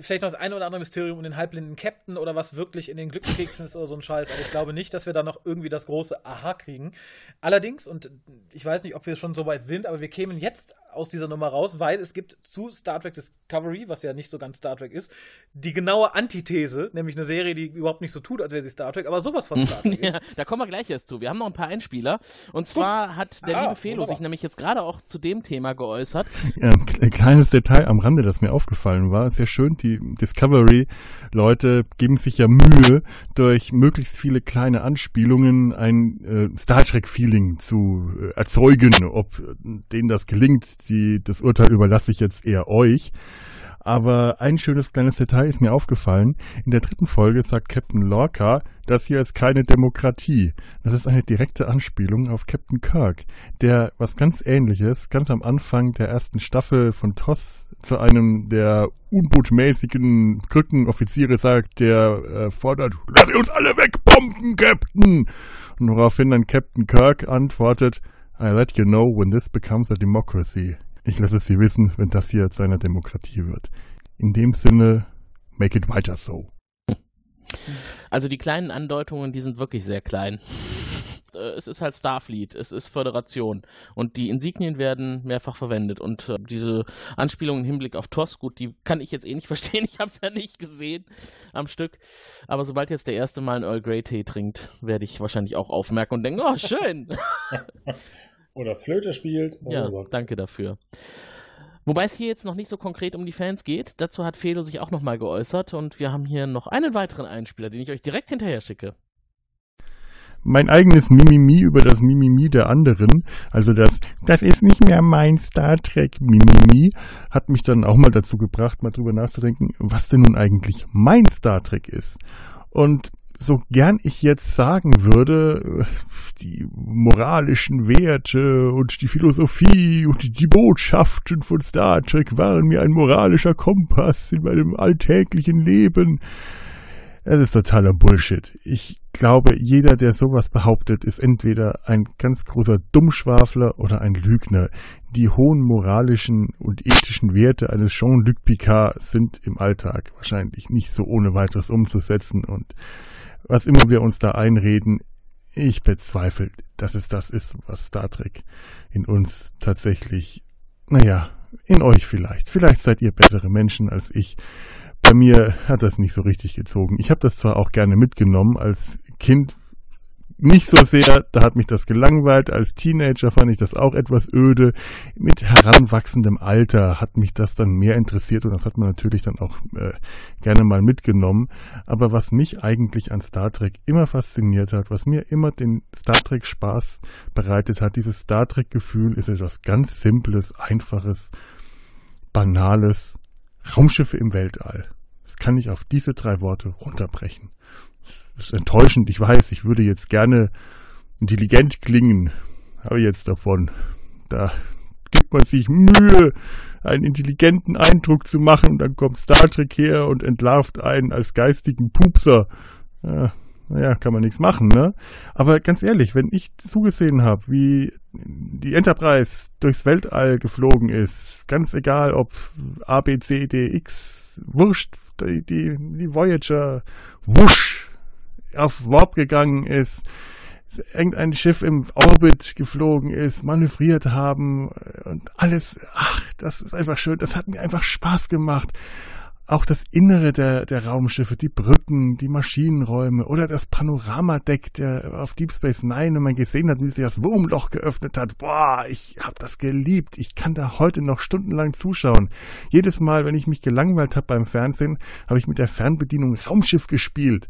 vielleicht noch das eine oder andere Mysterium um den halbblinden Captain oder was wirklich in den Glückskeksen ist oder so ein Scheiß. Aber ich glaube nicht, dass wir da noch irgendwie das große Aha kriegen. Allerdings, und ich weiß nicht, ob wir schon so weit sind, aber wir kämen jetzt aus dieser Nummer raus, weil es gibt zu Star Trek Discovery, was ja nicht so ganz Star Trek ist, die genaue Antithese, nämlich eine Serie, die überhaupt nicht so tut, als wäre sie Star Trek, aber sowas von Star Trek <laughs> ist. ja, da kommen wir gleich erst zu. Wir haben noch ein paar Einspieler. Und zwar Gut. hat der ah, liebe Felo sich nämlich jetzt gerade auch zu dem Thema geäußert. Ja, ein kleines Detail am Rande, das mir aufgefallen war. Sehr schön, die Discovery-Leute geben sich ja Mühe, durch möglichst viele kleine Anspielungen ein äh, Star Trek-Feeling zu äh, erzeugen. Ob denen das gelingt, die, das Urteil überlasse ich jetzt eher euch. Aber ein schönes kleines Detail ist mir aufgefallen. In der dritten Folge sagt Captain Lorca, das hier ist keine Demokratie. Das ist eine direkte Anspielung auf Captain Kirk, der was ganz ähnliches ganz am Anfang der ersten Staffel von TOS zu einem der unbotmäßigen Krückenoffiziere sagt, der äh, fordert, lass uns alle wegbomben, Captain! Und woraufhin dann Captain Kirk antwortet, I let you know when this becomes a democracy. Ich lasse Sie wissen, wenn das hier zu einer Demokratie wird. In dem Sinne, make it weiter so. Also die kleinen Andeutungen, die sind wirklich sehr klein. Äh, es ist halt Starfleet, es ist Föderation und die Insignien werden mehrfach verwendet und äh, diese Anspielungen im Hinblick auf TOS, gut, die kann ich jetzt eh nicht <laughs> verstehen, ich habe es ja nicht gesehen am Stück, aber sobald jetzt der erste Mal einen Earl Grey Tee trinkt, werde ich wahrscheinlich auch aufmerken und denken, oh schön. <laughs> Oder Flöte spielt. ja, danke dafür. Wobei es hier jetzt noch nicht so konkret um die Fans geht. Dazu hat Felo sich auch nochmal geäußert und wir haben hier noch einen weiteren Einspieler, den ich euch direkt hinterher schicke. Mein eigenes Mimimi über das Mimimi der anderen, also das, das ist nicht mehr mein Star Trek Mimimi, hat mich dann auch mal dazu gebracht, mal drüber nachzudenken, was denn nun eigentlich mein Star Trek ist. Und so gern ich jetzt sagen würde, die moralischen Werte und die Philosophie und die Botschaften von Star Trek waren mir ein moralischer Kompass in meinem alltäglichen Leben. Es ist totaler Bullshit. Ich glaube, jeder, der sowas behauptet, ist entweder ein ganz großer Dummschwafler oder ein Lügner. Die hohen moralischen und ethischen Werte eines Jean-Luc Picard sind im Alltag wahrscheinlich nicht so ohne weiteres umzusetzen und was immer wir uns da einreden, ich bezweifle, dass es das ist, was Star Trek in uns tatsächlich, naja, in euch vielleicht. Vielleicht seid ihr bessere Menschen als ich. Bei mir hat das nicht so richtig gezogen. Ich habe das zwar auch gerne mitgenommen. Als Kind nicht so sehr, da hat mich das gelangweilt. Als Teenager fand ich das auch etwas öde. Mit heranwachsendem Alter hat mich das dann mehr interessiert und das hat man natürlich dann auch äh, gerne mal mitgenommen. Aber was mich eigentlich an Star Trek immer fasziniert hat, was mir immer den Star Trek Spaß bereitet hat, dieses Star Trek Gefühl ist etwas ganz Simples, Einfaches, Banales. Raumschiffe im Weltall. Das kann ich auf diese drei Worte runterbrechen. Das ist enttäuschend, ich weiß, ich würde jetzt gerne intelligent klingen, habe jetzt davon. Da gibt man sich Mühe, einen intelligenten Eindruck zu machen, und dann kommt Star Trek her und entlarvt einen als geistigen Pupser. Ja, naja, kann man nichts machen, ne? Aber ganz ehrlich, wenn ich zugesehen habe, wie die Enterprise durchs Weltall geflogen ist, ganz egal ob A, B, C, D, X, wurscht, die, die, die Voyager wusch auf Warp gegangen ist, irgendein Schiff im Orbit geflogen ist, manövriert haben und alles, ach, das ist einfach schön, das hat mir einfach Spaß gemacht auch das Innere der, der Raumschiffe, die Brücken, die Maschinenräume oder das Panoramadeck der auf Deep Space Nine, wenn man gesehen hat, wie sich das Wurmloch geöffnet hat. Boah, ich habe das geliebt. Ich kann da heute noch stundenlang zuschauen. Jedes Mal, wenn ich mich gelangweilt habe beim Fernsehen, habe ich mit der Fernbedienung Raumschiff gespielt.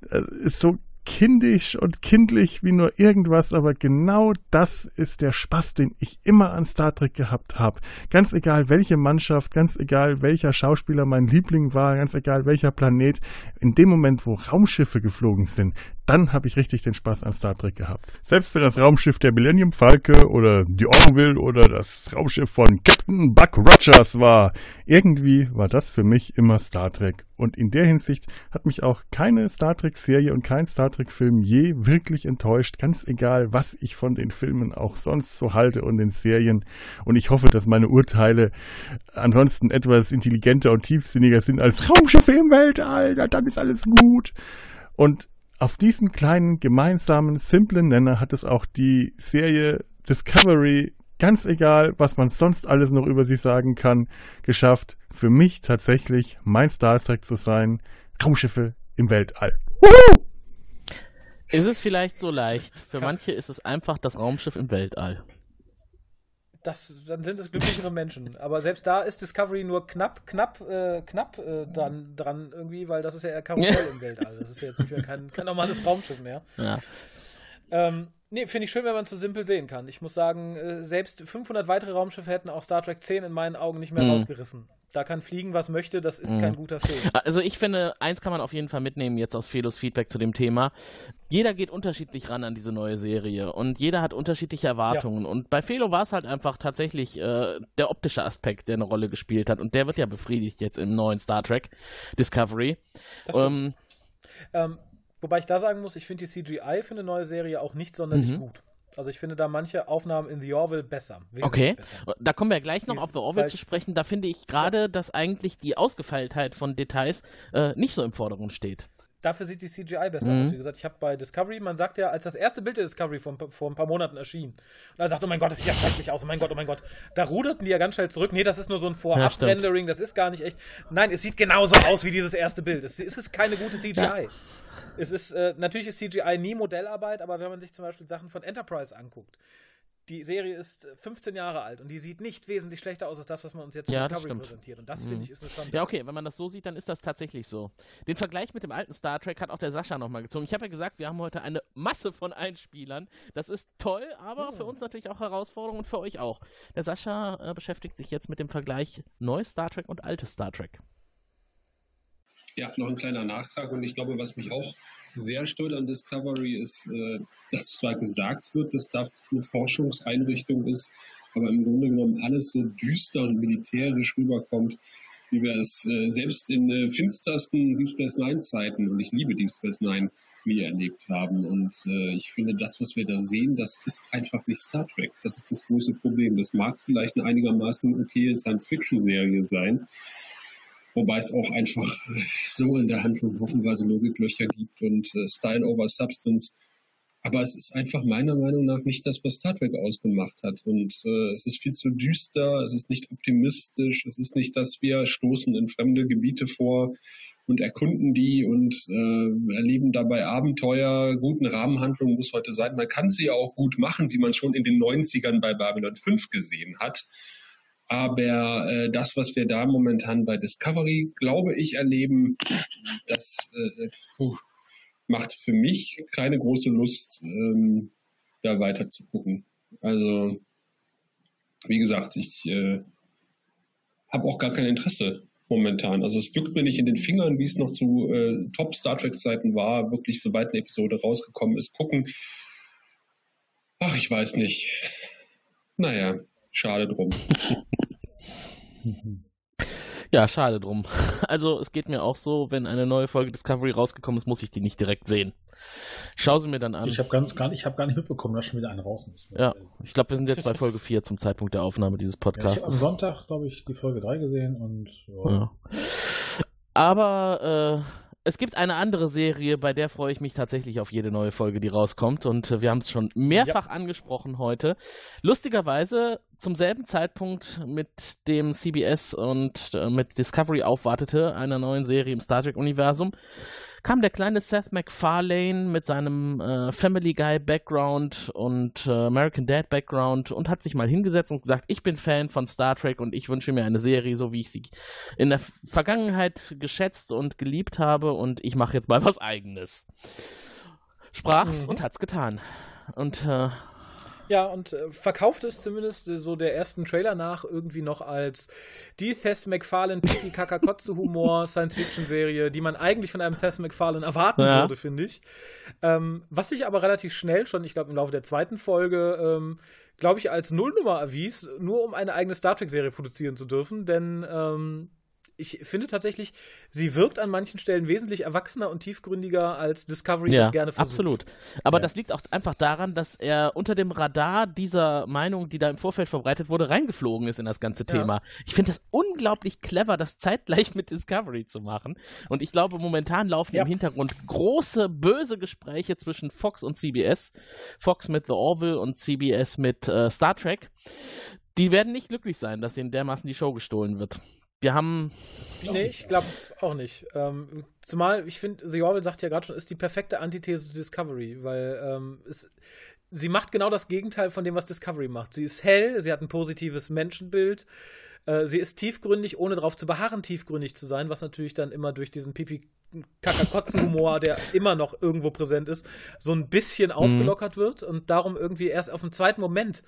Das äh, ist so kindisch und kindlich wie nur irgendwas, aber genau das ist der Spaß, den ich immer an Star Trek gehabt habe. Ganz egal welche Mannschaft, ganz egal welcher Schauspieler mein Liebling war, ganz egal welcher Planet, in dem Moment, wo Raumschiffe geflogen sind, dann habe ich richtig den Spaß an Star Trek gehabt. Selbst wenn das Raumschiff der Millennium Falke oder die Orville oder das Raumschiff von Captain Buck Rogers war, irgendwie war das für mich immer Star Trek. Und in der Hinsicht hat mich auch keine Star Trek-Serie und kein Star Trek-Film je wirklich enttäuscht, ganz egal, was ich von den Filmen auch sonst so halte und den Serien. Und ich hoffe, dass meine Urteile ansonsten etwas intelligenter und tiefsinniger sind als Raumschiffe im Weltall, dann ist alles gut. Und auf diesen kleinen, gemeinsamen, simplen Nenner hat es auch die Serie Discovery, ganz egal, was man sonst alles noch über sie sagen kann, geschafft, für mich tatsächlich mein Star Trek zu sein. Raumschiffe im Weltall. Woohoo! Ist es vielleicht so leicht? Für manche ist es einfach das Raumschiff im Weltall das, dann sind es glücklichere Menschen. Aber selbst da ist Discovery nur knapp, knapp, äh, knapp äh, dran, dran irgendwie, weil das ist ja eher Karussell im Weltall. Das ist ja jetzt nicht mehr kein, kein normales Raumschiff mehr. Ja. Ähm, nee, finde ich schön, wenn man es so simpel sehen kann. Ich muss sagen, äh, selbst 500 weitere Raumschiffe hätten auch Star Trek 10 in meinen Augen nicht mehr mhm. rausgerissen. Da kann fliegen, was möchte, das ist mhm. kein guter Film. Also ich finde, eins kann man auf jeden Fall mitnehmen jetzt aus Felos Feedback zu dem Thema. Jeder geht unterschiedlich ran an diese neue Serie und jeder hat unterschiedliche Erwartungen. Ja. Und bei Felo war es halt einfach tatsächlich äh, der optische Aspekt, der eine Rolle gespielt hat. Und der wird ja befriedigt jetzt im neuen Star Trek Discovery. Ähm, ähm, wobei ich da sagen muss, ich finde die CGI für eine neue Serie auch nicht sonderlich mhm. gut. Also ich finde da manche Aufnahmen in The Orville besser. Okay, besser. da kommen wir gleich noch auf The Orville zu sprechen. Da finde ich gerade, dass eigentlich die Ausgefeiltheit von Details äh, nicht so im Vordergrund steht. Dafür sieht die CGI besser mhm. aus. Wie gesagt, ich habe bei Discovery, man sagt ja, als das erste Bild der Discovery vor, vor ein paar Monaten erschien, und er sagt, oh mein Gott, das sieht ja schrecklich aus, oh mein Gott, oh mein Gott. Da ruderten die ja ganz schnell zurück. Nee, das ist nur so ein Vorab-Rendering, das ist gar nicht echt. Nein, es sieht genauso aus wie dieses erste Bild. Es ist keine gute CGI. Ja. Es ist, äh, natürlich ist CGI nie Modellarbeit, aber wenn man sich zum Beispiel Sachen von Enterprise anguckt, die Serie ist 15 Jahre alt und die sieht nicht wesentlich schlechter aus als das, was man uns jetzt Ja, Discovery stimmt. präsentiert. Und das, Mhm. finde ich, ist eine Schande. Ja, okay, wenn man das so sieht, dann ist das tatsächlich so. Den Vergleich mit dem alten Star Trek hat auch der Sascha nochmal gezogen. Ich habe ja gesagt, wir haben heute eine Masse von Einspielern. Das ist toll, aber für uns natürlich auch Herausforderung und für euch auch. Der Sascha äh, beschäftigt sich jetzt mit dem Vergleich neues Star Trek und altes Star Trek. Ja, noch ein kleiner Nachtrag. Und ich glaube, was mich auch sehr stört an Discovery ist, äh, dass zwar gesagt wird, dass da eine Forschungseinrichtung ist, aber im Grunde genommen alles so düster und militärisch rüberkommt, wie wir es äh, selbst in äh, finstersten Deep Space Nine Zeiten, und ich liebe Deep Space Nine, nie erlebt haben. Und ich finde, das, was wir da sehen, das ist einfach nicht Star Trek. Das ist das große Problem. Das mag vielleicht eine einigermaßen okay Science-Fiction-Serie sein, Wobei es auch einfach <laughs> so in der Handlung hoffenweise Logiklöcher gibt und äh, Style over Substance. Aber es ist einfach meiner Meinung nach nicht das, was Star Trek ausgemacht hat. Und äh, es ist viel zu düster, es ist nicht optimistisch, es ist nicht, dass wir stoßen in fremde Gebiete vor und erkunden die und äh, erleben dabei Abenteuer, guten Rahmenhandlungen muss heute sein. Man kann sie ja auch gut machen, wie man schon in den 90ern bei Babylon 5 gesehen hat. Aber äh, das, was wir da momentan bei Discovery, glaube ich, erleben, das äh, puh, macht für mich keine große Lust, ähm, da weiter zu gucken. Also, wie gesagt, ich äh, habe auch gar kein Interesse momentan. Also es juckt mir nicht in den Fingern, wie es noch zu äh, Top Star Trek Zeiten war, wirklich für beide Episode rausgekommen ist. Gucken. Ach, ich weiß nicht. Naja, schade drum. <laughs> <laughs> Ja, schade drum. <laughs> Also, es geht mir auch so, wenn eine neue Folge Discovery rausgekommen ist, muss ich die nicht direkt sehen. Schau sie mir dann an. Ich habe ganz gar nicht, ich hab gar nicht mitbekommen, dass schon wieder eine raus muss. ja, ich glaube, wir sind jetzt bei Folge 4 zum Zeitpunkt der Aufnahme dieses Ja, ich habe am Podcasts. Sonntag, glaube ich, die Folge 3 gesehen und ja. Ja. Aber äh, es gibt eine andere Serie, bei der freue ich mich tatsächlich auf jede neue Folge, die rauskommt. Und äh, wir haben es schon mehrfach angesprochen heute. Lustigerweise zum selben Zeitpunkt mit dem CBS und äh, mit Discovery aufwartete, einer neuen Serie im Star Trek-Universum, kam der kleine Seth MacFarlane mit seinem äh, Family Guy Background und äh, American Dad Background und hat sich mal hingesetzt und gesagt, ich bin Fan von Star Trek und ich wünsche mir eine Serie, so wie ich sie in der Vergangenheit geschätzt und geliebt habe und ich mache jetzt mal was eigenes. Sprach's Mhm. und hat's getan. Und äh, Ja, und äh, verkauft es zumindest äh, so der ersten Trailer nach irgendwie noch als die Seth MacFarlane Tiki Kakakotze Humor <laughs> Science Fiction Serie, die man eigentlich von einem Seth MacFarlane erwarten Ja. würde, finde ich. Ähm, was sich aber relativ schnell schon, ich glaube im Laufe der zweiten Folge, ähm, glaube ich, als Nullnummer erwies, nur um eine eigene Star Trek Serie produzieren zu dürfen, denn ähm, ich finde tatsächlich, sie wirkt an manchen Stellen wesentlich erwachsener und tiefgründiger als Discovery ja, das gerne versucht. absolut. Aber Ja. das liegt auch einfach daran, dass er unter dem Radar dieser Meinung, die da im Vorfeld verbreitet wurde, reingeflogen ist in das ganze Ja. Thema. Ich finde das unglaublich clever, das zeitgleich <laughs> mit Discovery zu machen. Und ich glaube, momentan laufen Ja. im Hintergrund große, böse Gespräche zwischen Fox und CBS. Fox mit The Orville und CBS mit äh, Star Trek. Die werden nicht glücklich sein, dass ihnen dermaßen die Show gestohlen wird. Wir haben Nee, ich glaube auch nicht. Ähm, zumal, ich finde, The Orville sagt ja gerade schon, ist die perfekte Antithese zu Discovery, weil ähm, es, sie macht genau das Gegenteil von dem, was Discovery macht. Sie ist hell, sie hat ein positives Menschenbild, äh, sie ist tiefgründig, ohne darauf zu beharren, tiefgründig zu sein, was natürlich dann immer durch diesen pipi Kakakotzen-Humor, der immer noch irgendwo präsent ist, so ein bisschen aufgelockert wird und darum irgendwie erst auf den zweiten Moment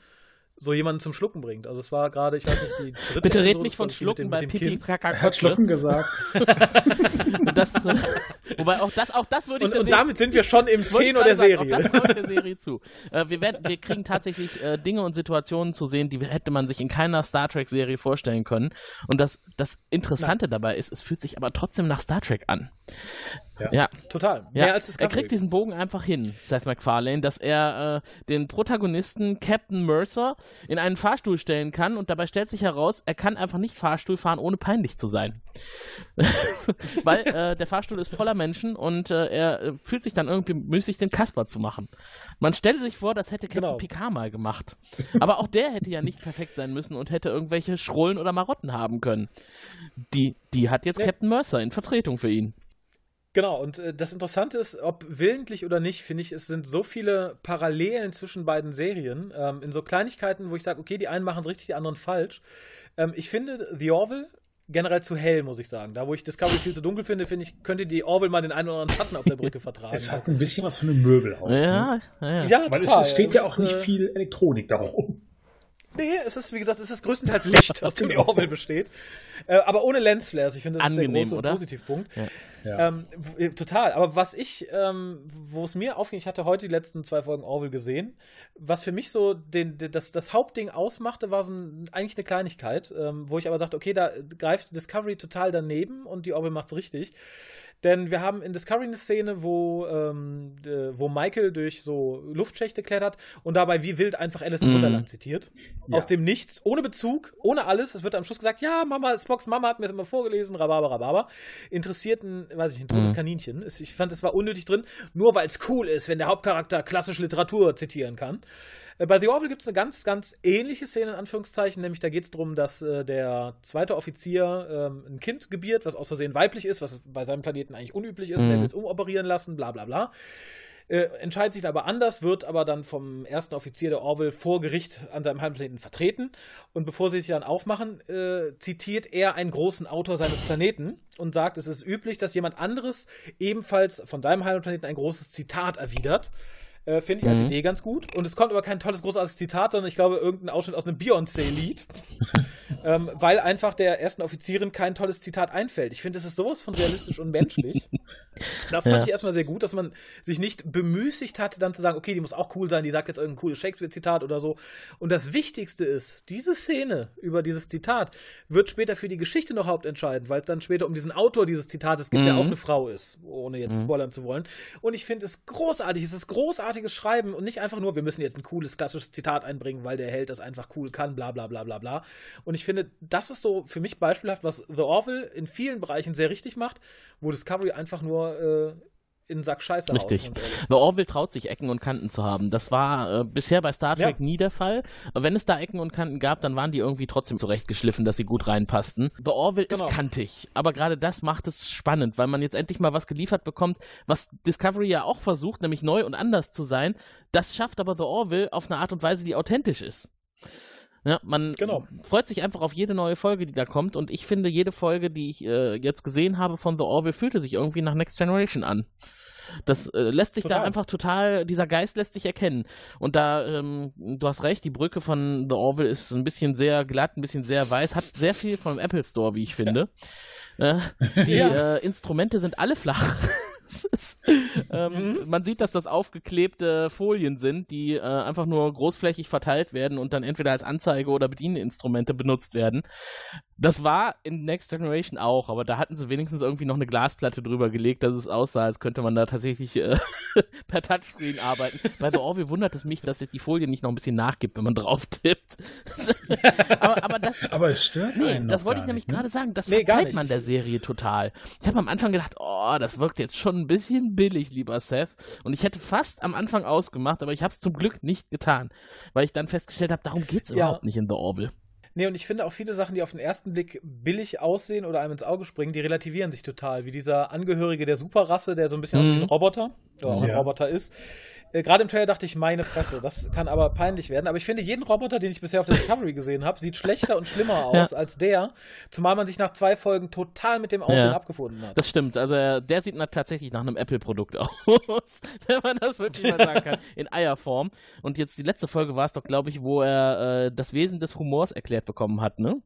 so jemanden zum Schlucken bringt. Also es war gerade, ich weiß nicht, die dritte Bitte red Episode, nicht von Schlucken dem- bei mit dem Pipi Kind. Er hat. Schlucken gesagt. <laughs> <laughs> Das, äh, wobei auch das, auch das würde ich Und, und Serie- damit sind wir schon im <laughs> Tenor der gerade sagen, Serie. Auch das der Serie zu. Äh, wir, werden, wir kriegen tatsächlich äh, Dinge und Situationen zu sehen, die hätte man sich in keiner Star Trek-Serie vorstellen können. Und das, das Interessante dabei ist, es fühlt sich aber trotzdem nach Star Trek an. Ja. Ja, Total. ja. Mehr als er Discovery. kriegt diesen Bogen einfach hin, Seth MacFarlane, dass er äh, den Protagonisten Captain Mercer in einen Fahrstuhl stellen kann und dabei stellt sich heraus, er kann einfach nicht Fahrstuhl fahren, ohne peinlich zu sein. <laughs> Weil äh, der Fahrstuhl ist voller Menschen und äh, er äh, fühlt sich dann irgendwie müßig, den Kasper zu machen. Man stelle sich vor, das hätte Captain Genau. Picard mal gemacht. Aber auch der hätte ja nicht perfekt sein müssen und hätte irgendwelche Schrullen oder Marotten haben können. Die, die hat jetzt Ja. Captain Mercer in Vertretung für ihn. Genau, und äh, das Interessante ist, ob willentlich oder nicht, finde ich, es sind so viele Parallelen zwischen beiden Serien, ähm, in so Kleinigkeiten, wo ich sage, okay, die einen machen es richtig, die anderen falsch. Ähm, ich finde The Orville generell zu hell, muss ich sagen. Da, wo ich Discovery viel zu dunkel finde, finde ich, könnte die Orville mal den einen oder anderen Schatten auf der Brücke vertragen. <laughs> Es hat ein bisschen was von einem Möbelhaus. Ja, ne? ja, ja. ja, Weil total. es, es steht ja auch ist, nicht äh, viel Elektronik darum. Nee, es ist, wie gesagt, es ist größtenteils Licht, aus dem die Orville besteht. Äh, aber ohne Lensflares. Ich finde, das Angenehm, ist der große oder? Positivpunkt. Ja. Ähm, w- total. Aber was ich, ähm, wo es mir aufging, ich hatte heute die letzten zwei Folgen Orville gesehen, was für mich so den, das, das Hauptding ausmachte, war so ein, eigentlich eine Kleinigkeit, ähm, wo ich aber sagte, okay, da greift Discovery total daneben und die Orville macht's richtig. Denn wir haben in Discovery eine Szene, wo, ähm, äh, wo Michael durch so Luftschächte klettert und dabei wie wild einfach Alice im Mhm. Wunderland zitiert. Ja. Aus dem Nichts, ohne Bezug, ohne alles. Es wird am Schluss gesagt, ja, Mama, Spocks Mama hat mir das immer vorgelesen, Rhabarber, Rhabarber. Interessiert ein, weiß ich, ein totes Mhm. Kaninchen. Ich fand, es war unnötig drin, nur weil es cool ist, wenn der Hauptcharakter klassische Literatur zitieren kann. Äh, Bei The Orville gibt es eine ganz, ganz ähnliche Szene, in Anführungszeichen, nämlich da geht es darum, dass äh, der zweite Offizier ähm, ein Kind gebiert, was aus Versehen weiblich ist, was bei seinem Planeten eigentlich unüblich ist, Mhm. er will es umoperieren lassen, bla bla bla. Äh, entscheidet sich aber anders, wird aber dann vom ersten Offizier der Orville vor Gericht an seinem Heimplaneten vertreten. Und bevor sie sich dann aufmachen, äh, zitiert er einen großen Autor seines Planeten und sagt, es ist üblich, dass jemand anderes ebenfalls von seinem Heimplaneten ein großes Zitat erwidert. Äh, Finde ich als Mhm. Idee ganz gut. Und es kommt aber kein tolles, großartiges Zitat, sondern ich glaube, irgendein Ausschnitt aus einem Beyoncé-Lied. <laughs> ähm, weil einfach der ersten Offizierin kein tolles Zitat einfällt. Ich finde, es ist sowas von realistisch und menschlich. Das fand Ja. ich erstmal sehr gut, dass man sich nicht bemüßigt hat, dann zu sagen, okay, die muss auch cool sein, die sagt jetzt irgendein cooles Shakespeare-Zitat oder so. Und das Wichtigste ist, diese Szene über dieses Zitat wird später für die Geschichte noch hauptentscheidend, weil es dann später um diesen Autor dieses Zitates geht, der Mhm. auch eine Frau ist, ohne jetzt Mhm. spoilern zu wollen. Und ich finde es großartig, es ist großartiges Schreiben und nicht einfach nur, wir müssen jetzt ein cooles, klassisches Zitat einbringen, weil der Held das einfach cool kann, bla bla bla bla bla. Und ich finde, das ist so für mich beispielhaft, was The Orville in vielen Bereichen sehr richtig macht, wo Discovery einfach nur äh, in den Sack Scheiße Richtig. The Orville traut sich, Ecken und Kanten zu haben. Das war äh, bisher bei Star Trek Ja. nie der Fall. Aber wenn es da Ecken und Kanten gab, dann waren die irgendwie trotzdem zurechtgeschliffen, dass sie gut reinpassten. The Orville Genau. ist kantig, aber gerade das macht es spannend, weil man jetzt endlich mal was geliefert bekommt, was Discovery ja auch versucht, nämlich neu und anders zu sein. Das schafft aber The Orville auf eine Art und Weise, die authentisch ist. Ja, man Genau. freut sich einfach auf jede neue Folge, die da kommt. Und ich finde, jede Folge, die ich äh, jetzt gesehen habe von The Orville, fühlte sich irgendwie nach Next Generation an. Das äh, lässt sich da Total. einfach total, dieser Geist lässt sich erkennen. Und da, ähm, du hast recht, die Brücke von The Orville ist ein bisschen sehr glatt, ein bisschen sehr weiß, hat sehr viel vom Apple Store, wie ich finde. <laughs> Äh, die Ja. Instrumente sind alle flach. <laughs> Es ist, ähm, Mhm. Man sieht, dass das aufgeklebte Folien sind, die äh, einfach nur großflächig verteilt werden und dann entweder als Anzeige- oder Bedieninstrumente benutzt werden. Das war in Next Generation auch, aber da hatten sie wenigstens irgendwie noch eine Glasplatte drüber gelegt, dass es aussah, als könnte man da tatsächlich äh, <laughs> per Touchscreen arbeiten. Bei The Orville wundert es mich, dass sich die Folie nicht noch ein bisschen nachgibt, wenn man drauf tippt. <laughs> aber, aber das, <laughs> Aber es stört Nee, einen das wollte ich nämlich ne? gerade sagen. Das Nee, gar verzeiht man der Serie total. Ich habe am Anfang gedacht, oh, das wirkt jetzt schon ein bisschen billig, lieber Seth. Und ich hätte fast am Anfang ausgemacht, aber ich habe es zum Glück nicht getan, weil ich dann festgestellt habe, darum geht es Ja. überhaupt nicht in The Orville. Nee, und ich finde auch viele Sachen, die auf den ersten Blick billig aussehen oder einem ins Auge springen, die relativieren sich total. Wie dieser Angehörige der Superrasse, der so ein bisschen aussieht wie Mhm. ein Roboter, oder auch ein Ja. Roboter ist. Äh, Gerade im Trailer dachte ich, meine Fresse, das kann aber peinlich werden. Aber ich finde, jeden Roboter, den ich bisher auf der Discovery gesehen habe, sieht schlechter und schlimmer <laughs> aus als der. Zumal man sich nach zwei Folgen total mit dem Aussehen Ja. abgefunden hat. Das stimmt. Also äh, der sieht tatsächlich nach einem Apple-Produkt <laughs> aus, wenn man das wirklich mal sagen kann, <laughs> in Eierform. Und jetzt die letzte Folge war es doch, glaube ich, wo er äh, das Wesen des Humors erklärt bekommen hat, ne?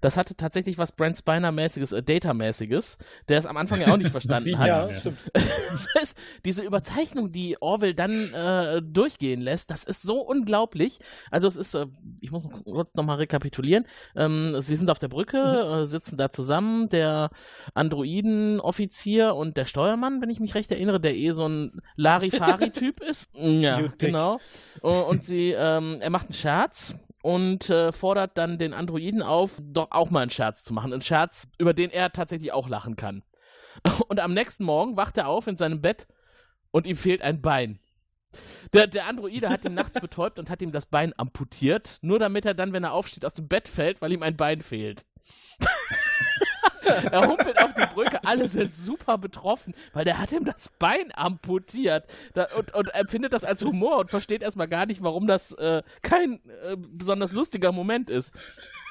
Das hatte tatsächlich was Brent Spiner-mäßiges, äh, Data-mäßiges, der es am Anfang ja auch nicht <laughs> verstanden hat. ja, stimmt. <laughs> Das heißt, diese Überzeichnung, die Orwell dann äh, durchgehen lässt, das ist so unglaublich. Also es ist, äh, ich muss kurz nochmal rekapitulieren. Ähm, sie sind auf der Brücke, äh, sitzen da zusammen, der Androiden-Offizier und der Steuermann, wenn ich mich recht erinnere, der eh so ein Larifari-Typ <laughs> ist. Ja, genau. Und, und sie, ähm, er macht einen Scherz und äh, fordert dann den Androiden auf, doch auch mal einen Scherz zu machen. Einen Scherz, über den er tatsächlich auch lachen kann. <laughs> Und am nächsten Morgen wacht er auf in seinem Bett und ihm fehlt ein Bein. Der, der Androide hat ihn nachts <laughs> betäubt und hat ihm das Bein amputiert, nur damit er dann, wenn er aufsteht, aus dem Bett fällt, weil ihm ein Bein fehlt. <laughs> <laughs> er humpelt auf die Brücke, alle sind super betroffen, weil der hat ihm das Bein amputiert da, und, und empfindet das als Humor und versteht erstmal gar nicht, warum das äh, kein äh, besonders lustiger Moment ist.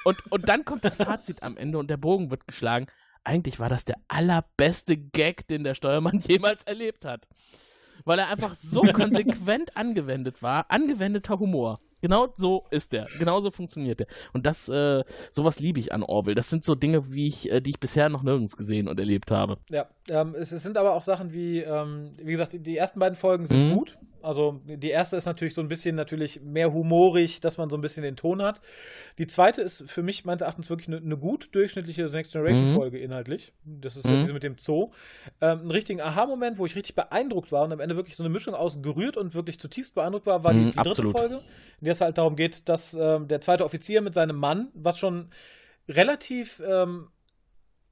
Und, und dann kommt das Fazit am Ende und der Bogen wird geschlagen. Eigentlich war das der allerbeste Gag, den der Steuermann <laughs> jemals erlebt hat. Weil er einfach so <laughs> konsequent angewendet war. Angewendeter Humor. Genau so ist der. Genau so funktioniert der. Und das, äh, sowas liebe ich an Orwell. Das sind so Dinge, wie ich, äh, die ich bisher noch nirgends gesehen und erlebt habe. Ja, ähm, es, es, sind aber auch Sachen wie, ähm, wie gesagt, die, die, ersten beiden Folgen sind mhm. gut. Also die erste ist natürlich so ein bisschen natürlich mehr humorig, dass man so ein bisschen den Ton hat. Die zweite ist für mich meines Erachtens wirklich eine, eine gut durchschnittliche Next Generation Folge mhm. inhaltlich. Das ist mhm. ja diese mit dem Zoo. Ähm, ein richtigen Aha-Moment, wo ich richtig beeindruckt war und am Ende wirklich so eine Mischung aus gerührt und wirklich zutiefst beeindruckt war, war die, mhm, die dritte Folge, in der es halt darum geht, dass ähm, der zweite Offizier mit seinem Mann, was schon relativ ähm,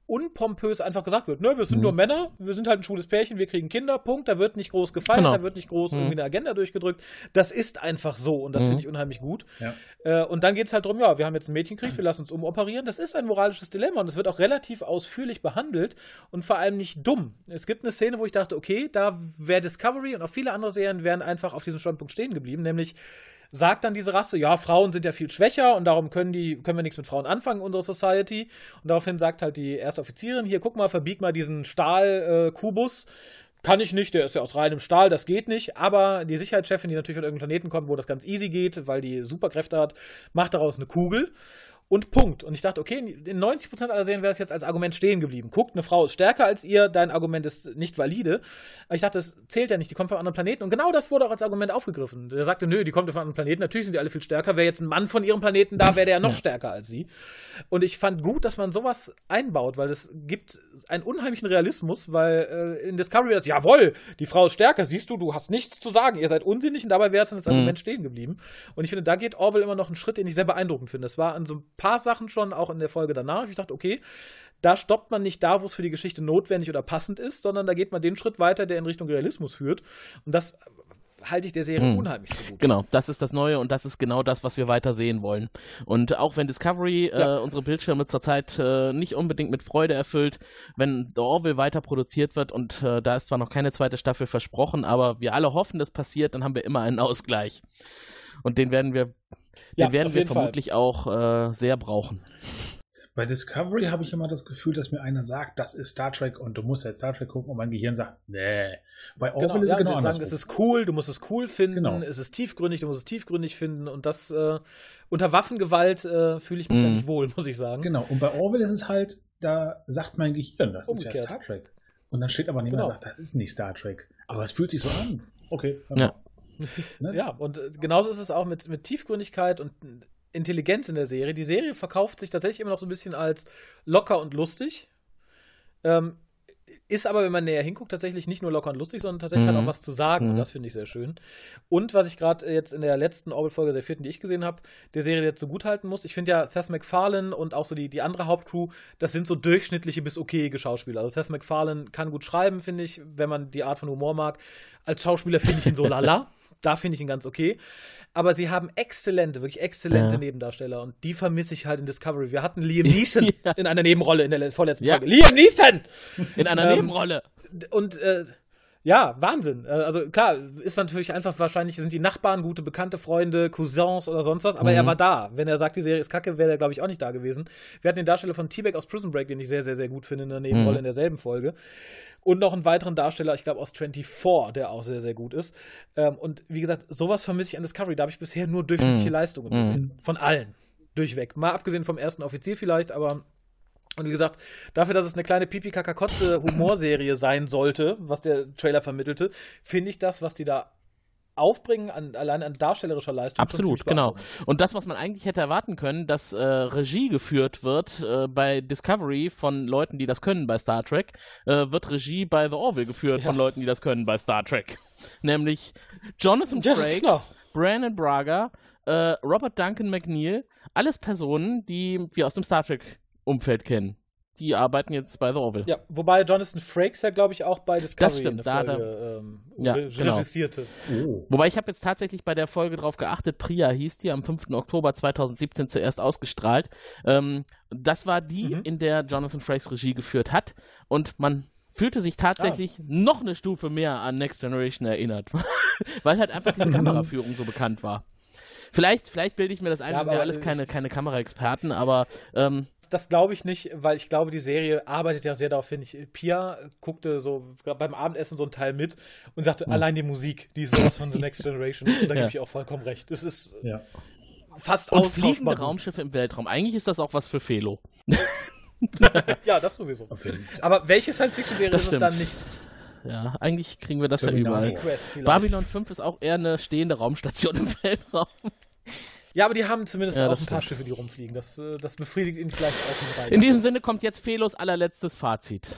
unpompös einfach gesagt wird, ne, wir sind mhm. nur Männer, wir sind halt ein schwules Pärchen, wir kriegen Kinder, Punkt, da wird nicht groß gefeiert, genau. da wird nicht groß mhm. irgendwie eine Agenda durchgedrückt. Das ist einfach so und das mhm. finde ich unheimlich gut. Ja. Äh, und dann geht es halt darum, ja, wir haben jetzt einen Mädchenkrieg, wir lassen uns umoperieren. Das ist ein moralisches Dilemma und es wird auch relativ ausführlich behandelt und vor allem nicht dumm. Es gibt eine Szene, wo ich dachte, okay, da wäre Discovery und auch viele andere Serien wären einfach auf diesem Standpunkt stehen geblieben, nämlich sagt dann diese Rasse, ja, Frauen sind ja viel schwächer und darum können, die, können wir nichts mit Frauen anfangen in unserer Society. Und daraufhin sagt halt die erste Offizierin, hier, guck mal, verbieg mal diesen Stahlkubus. Äh, kann ich nicht, der ist ja aus reinem Stahl, das geht nicht. Aber die Sicherheitschefin, die natürlich von irgendeinem Planeten kommt, wo das ganz easy geht, weil die Superkräfte hat, macht daraus eine Kugel und Punkt. Und ich dachte, okay, in 90% aller Serien wäre es jetzt als Argument stehen geblieben. Guckt, eine Frau ist stärker als ihr, dein Argument ist nicht valide. Aber ich dachte, das zählt ja nicht, die kommt von einem anderen Planeten. Und genau das wurde auch als Argument aufgegriffen. Der sagte, nö, die kommt von einem anderen Planeten, natürlich sind die alle viel stärker. Wäre jetzt ein Mann von ihrem Planeten da, wäre der ja noch stärker als sie. Und ich fand gut, dass man sowas einbaut, weil es gibt einen unheimlichen Realismus, weil äh, in Discovery ist, jawohl, die Frau ist stärker, siehst du, du hast nichts zu sagen, ihr seid unsinnig und dabei wäre es dann als Argument mhm. stehen geblieben. Und ich finde, da geht Orwell immer noch einen Schritt, den ich sehr beeindruckend finde. Es war an so paar Sachen schon, auch in der Folge danach. Ich dachte, okay, da stoppt man nicht da, wo es für die Geschichte notwendig oder passend ist, sondern da geht man den Schritt weiter, der in Richtung Realismus führt. Und das halte ich der Serie mhm. unheimlich gut. Genau, das ist das Neue und das ist genau das, was wir weiter sehen wollen. Und auch wenn Discovery äh, ja. äh, unsere Bildschirme zurzeit äh, nicht unbedingt mit Freude erfüllt, wenn The Orville weiter produziert wird und äh, da ist zwar noch keine zweite Staffel versprochen, aber wir alle hoffen, das passiert, dann haben wir immer einen Ausgleich. Und den werden wir den ja, werden wir vermutlich Fall. auch äh, sehr brauchen. Bei Discovery habe ich immer das Gefühl, dass mir einer sagt, das ist Star Trek und du musst jetzt Star Trek gucken und mein Gehirn sagt, nee. Bei Orville genau, ist es ja, genau anders. Sagen, es ist cool, du musst es cool finden, genau. es ist tiefgründig, du musst es tiefgründig finden und das äh, unter Waffengewalt äh, fühle ich mich mm. da nicht wohl, muss ich sagen. Genau, und bei Orville ist es halt, da sagt mein Gehirn, das Umgekehrt. ist ja Star Trek. Und dann steht aber niemand genau. und sagt, das ist nicht Star Trek. Aber es fühlt sich so an. Okay. Ja. <laughs> Ne? Ja, und äh, genauso ist es auch mit, mit Tiefgründigkeit und Intelligenz in der Serie. Die Serie verkauft sich tatsächlich immer noch so ein bisschen als locker und lustig. Ähm, ist aber, wenn man näher hinguckt, tatsächlich nicht nur locker und lustig, sondern tatsächlich mhm. hat auch was zu sagen. Mhm. Und das finde ich sehr schön. Und was ich gerade jetzt in der letzten Orbit-Folge der vierten, die ich gesehen habe, der Serie jetzt so gut halten muss, ich finde ja Seth MacFarlane und auch so die, die andere Hauptcrew, das sind so durchschnittliche bis okayige Schauspieler. Also Seth MacFarlane kann gut schreiben, finde ich, wenn man die Art von Humor mag. Als Schauspieler finde ich ihn so <laughs> lala. Da finde ich ihn ganz okay. Aber sie haben exzellente, wirklich exzellente ja. Nebendarsteller und die vermisse ich halt in Discovery. Wir hatten Liam <laughs> Neeson ja. in einer Nebenrolle in der vorletzten ja. Folge. Liam Neeson! In einer ähm, Nebenrolle. Und äh, ja, Wahnsinn. Äh, also klar, ist natürlich einfach wahrscheinlich, sind die Nachbarn gute bekannte Freunde, Cousins oder sonst was, aber mhm. er war da. Wenn er sagt, die Serie ist kacke, wäre er, glaube ich, auch nicht da gewesen. Wir hatten den Darsteller von T-Bag aus Prison Break, den ich sehr, sehr, sehr gut finde in der Nebenrolle mhm. in derselben Folge. Und noch einen weiteren Darsteller, ich glaube aus 24, der auch sehr, sehr gut ist. Ähm, und wie gesagt, sowas vermisse ich an Discovery. Da habe ich bisher nur durchschnittliche mhm. Leistungen gesehen. Mhm. Von allen. Durchweg. Mal abgesehen vom ersten Offizier vielleicht, aber und wie gesagt, dafür, dass es eine kleine pipi kaka kotze humorserie sein sollte, was der Trailer vermittelte, finde ich das, was die da aufbringen, an, allein an darstellerischer Leistung. Absolut, genau. Und das, was man eigentlich hätte erwarten können, dass äh, Regie geführt wird äh, bei Discovery von Leuten, die das können bei Star Trek, äh, wird Regie bei The Orville geführt ja. von Leuten, die das können bei Star Trek. <laughs> Nämlich Jonathan <laughs> Frakes, ja, Brandon Braga, äh, Robert Duncan McNeil, alles Personen, die wir aus dem Star Trek Umfeld kennen. die arbeiten jetzt bei The Orville. Ja, wobei Jonathan Frakes ja, glaube ich, auch bei Discovery Das stimmt, eine da- Folge ähm, Ja, genau. regissierte. Wobei ich habe jetzt tatsächlich bei der Folge drauf geachtet, Priya hieß die, am 5. Oktober 2017 zuerst ausgestrahlt. Ähm, das war die, Mhm. in der Jonathan Frakes Regie geführt hat und man fühlte sich tatsächlich noch eine Stufe mehr an Next Generation erinnert, <laughs> weil halt einfach diese <laughs> Kameraführung so bekannt war. Vielleicht, vielleicht bilde ich mir das ein, Ja, wir sind ja alles es- keine, keine Kameraexperten, aber ähm, Das glaube ich nicht, weil ich glaube, die Serie arbeitet ja sehr darauf hin. Ich, Pia guckte so beim Abendessen so einen Teil mit und sagte, Hm. allein die Musik, die ist sowas von The Next Generation. Und da <laughs> Ja. gebe ich auch vollkommen recht. Das ist Ja. fast und fliegende. Raumschiffe im Weltraum. Eigentlich ist das auch was für Felo. <laughs> Ja, das sowieso. Fall. Aber welche Science-Fiction-Serie Das ist es dann nicht? Ja, eigentlich kriegen wir das ja Terminator. überall. Babylon 5 ist auch eher eine stehende Raumstation im Weltraum. Ja, aber die haben zumindest Ja, auch ein paar. Schiffe, die rumfliegen. Das, äh, das befriedigt ihn vielleicht auch mit. In diesem Sinne kommt jetzt Felos allerletztes Fazit.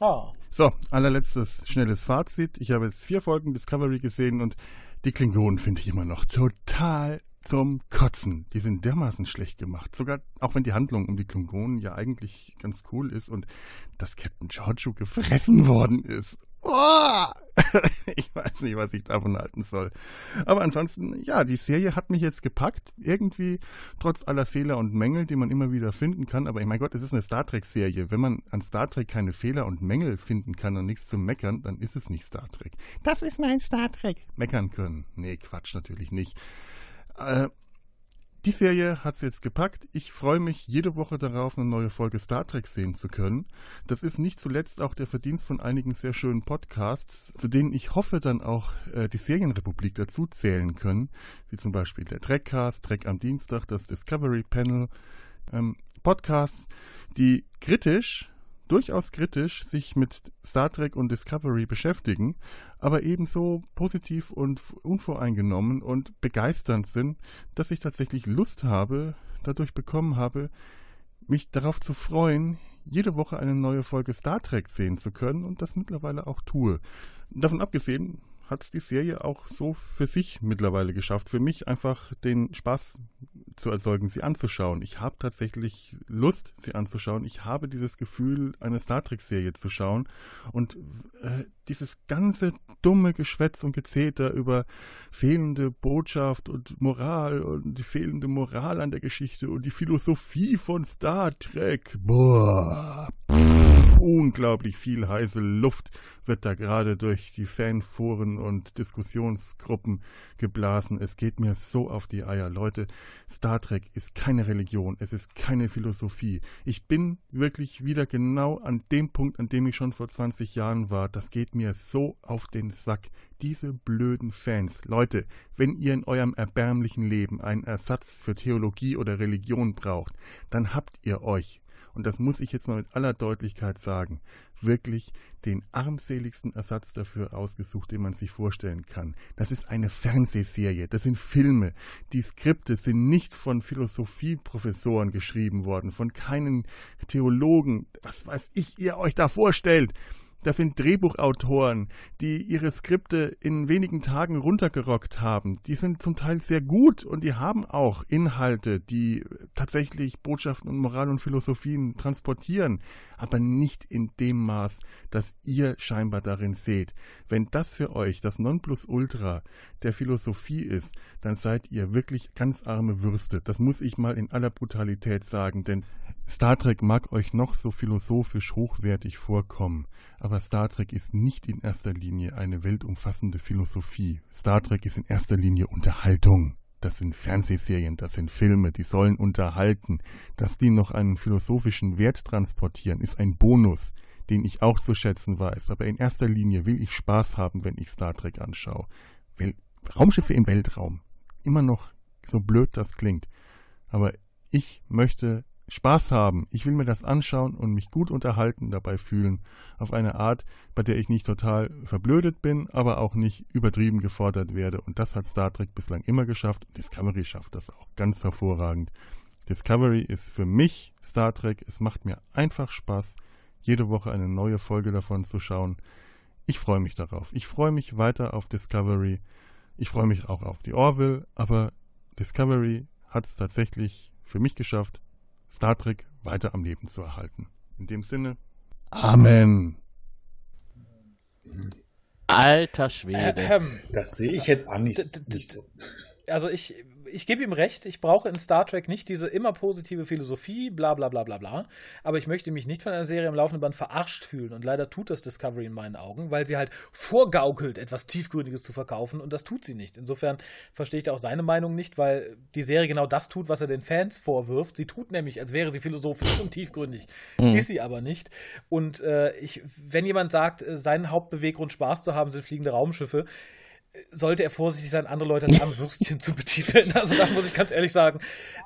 ah. So, allerletztes schnelles Fazit. Ich habe jetzt vier Folgen Discovery gesehen und die Klingonen finde ich immer noch total zum Kotzen. Die sind dermaßen schlecht gemacht. Sogar, auch wenn die Handlung um die Klingonen ja eigentlich ganz cool ist und dass Captain Giorgio gefressen worden ist. Oh! <laughs> ich weiß nicht, was ich davon halten soll. Aber ansonsten, ja, die Serie hat mich jetzt gepackt. Irgendwie, trotz aller Fehler und Mängel, die man immer wieder finden kann. Aber mein Gott, es ist eine Star Trek-Serie. Wenn man an Star Trek keine Fehler und Mängel finden kann und nichts zum Meckern, dann ist es nicht Star Trek. Das ist mein Star Trek. Meckern können. Nee, Quatsch, natürlich nicht. Äh, die Serie hat es jetzt gepackt. Ich freue mich jede Woche darauf, eine neue Folge Star Trek sehen zu können. Das ist nicht zuletzt auch der Verdienst von einigen sehr schönen Podcasts, zu denen ich hoffe, dann auch äh, die Serienrepublik dazu zählen können, wie zum Beispiel der Trekcast, Trek am Dienstag, das Discovery Panel. Ähm, Podcasts, die kritisch, durchaus kritisch sich mit Star Trek und Discovery beschäftigen, aber ebenso positiv und unvoreingenommen und begeisternd sind, dass ich tatsächlich Lust habe, dadurch bekommen habe, mich darauf zu freuen, jede Woche eine neue Folge Star Trek sehen zu können und das mittlerweile auch tue. Davon abgesehen hat es die Serie auch so für sich mittlerweile geschafft, für mich einfach den Spaß zu erzeugen, sie anzuschauen. Ich habe tatsächlich Lust, sie anzuschauen. Ich habe dieses Gefühl, eine Star Trek-Serie zu schauen. Und äh, dieses ganze dumme Geschwätz und Gezeter über fehlende Botschaft und Moral und die fehlende Moral an der Geschichte und die Philosophie von Star Trek. Boah. Pff, unglaublich viel heiße Luft wird da gerade durch die Fanforen und Diskussionsgruppen geblasen. Es geht mir so auf die Eier. Leute, Star Trek ist keine Religion, es ist keine Philosophie. Ich bin wirklich wieder genau an dem Punkt, an dem ich schon vor 20 Jahren war. Das geht mir so auf den Sack. Diese blöden Fans. Leute, wenn ihr in eurem erbärmlichen Leben einen Ersatz für Theologie oder Religion braucht, dann habt ihr euch und das muss ich jetzt noch mit aller Deutlichkeit sagen, wirklich den armseligsten Ersatz dafür ausgesucht, den man sich vorstellen kann. Das ist eine Fernsehserie, das sind Filme. Die Skripte sind nicht von Philosophieprofessoren geschrieben worden, von keinen Theologen, was weiß ich, ihr euch da vorstellt. Das sind Drehbuchautoren, die ihre Skripte in wenigen Tagen runtergerockt haben. Die sind zum Teil sehr gut und die haben auch Inhalte, die tatsächlich Botschaften und Moral und Philosophien transportieren, aber nicht in dem Maß, das ihr scheinbar darin seht. Wenn das für euch das Nonplusultra der Philosophie ist, dann seid ihr wirklich ganz arme Würste. Das muss ich mal in aller Brutalität sagen, denn Star Trek mag euch noch so philosophisch hochwertig vorkommen, aber Star Trek ist nicht in erster Linie eine weltumfassende Philosophie. Star Trek ist in erster Linie Unterhaltung. Das sind Fernsehserien, das sind Filme, die sollen unterhalten. Dass die noch einen philosophischen Wert transportieren, ist ein Bonus, den ich auch zu schätzen weiß. Aber in erster Linie will ich Spaß haben, wenn ich Star Trek anschaue. Wel Raumschiffe im Weltraum. Immer noch so blöd das klingt. Aber ich möchte Spaß haben. Ich will mir das anschauen und mich gut unterhalten dabei fühlen. Auf eine Art, bei der ich nicht total verblödet bin, aber auch nicht übertrieben gefordert werde. Und das hat Star Trek bislang immer geschafft. Discovery schafft das auch ganz hervorragend. Discovery ist für mich Star Trek. Es macht mir einfach Spaß, jede Woche eine neue Folge davon zu schauen. Ich freue mich darauf. Ich freue mich weiter auf Discovery. Ich freue mich auch auf die Orville, aber Discovery hat es tatsächlich für mich geschafft, Star Trek weiter am Leben zu erhalten. In dem Sinne, Amen. Alter Schwede. Äh, ähm, das sehe ich jetzt auch nicht, nicht so. Also ich, ich gebe ihm recht, ich brauche in Star Trek nicht diese immer positive Philosophie, bla bla bla bla bla. Aber ich möchte mich nicht von einer Serie im laufenden Band verarscht fühlen. Und leider tut das Discovery in meinen Augen, weil sie halt vorgaukelt, etwas Tiefgründiges zu verkaufen. Und das tut sie nicht. Insofern verstehe ich da auch seine Meinung nicht, weil die Serie genau das tut, was er den Fans vorwirft. Sie tut nämlich, als wäre sie philosophisch und tiefgründig. Mhm. Ist sie aber nicht. Und äh, ich, wenn jemand sagt, äh, sein Hauptbeweggrund Spaß zu haben, sind fliegende Raumschiffe, sollte er vorsichtig sein, andere Leute als arme Würstchen zu betiteln. Also da muss ich ganz ehrlich sagen,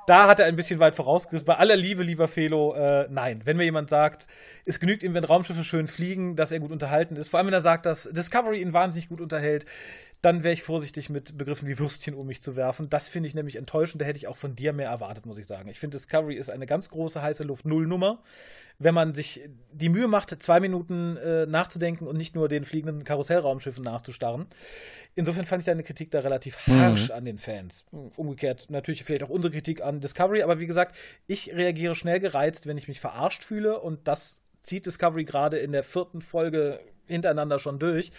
da hat er ein bisschen weit vorausgerissen. Bei aller Liebe, lieber Felo, äh, nein. Wenn mir jemand sagt, es genügt ihm, wenn Raumschiffe schön fliegen, dass er gut unterhalten ist, vor allem wenn er sagt, dass Discovery ihn wahnsinnig gut unterhält, dann wäre ich vorsichtig mit Begriffen wie Würstchen um mich zu werfen. Das finde ich nämlich enttäuschend. Da hätte ich auch von dir mehr erwartet, muss ich sagen. Ich finde, Discovery ist eine ganz große heiße Luft-Null-Nummer wenn man sich die Mühe macht, zwei Minuten äh, nachzudenken und nicht nur den fliegenden Karussellraumschiffen nachzustarren. Insofern fand ich deine Kritik da relativ harsch mhm. an den Fans. Umgekehrt natürlich vielleicht auch unsere Kritik an Discovery, aber wie gesagt, ich reagiere schnell gereizt, wenn ich mich verarscht fühle und das zieht Discovery gerade in der vierten Folge hintereinander schon durch.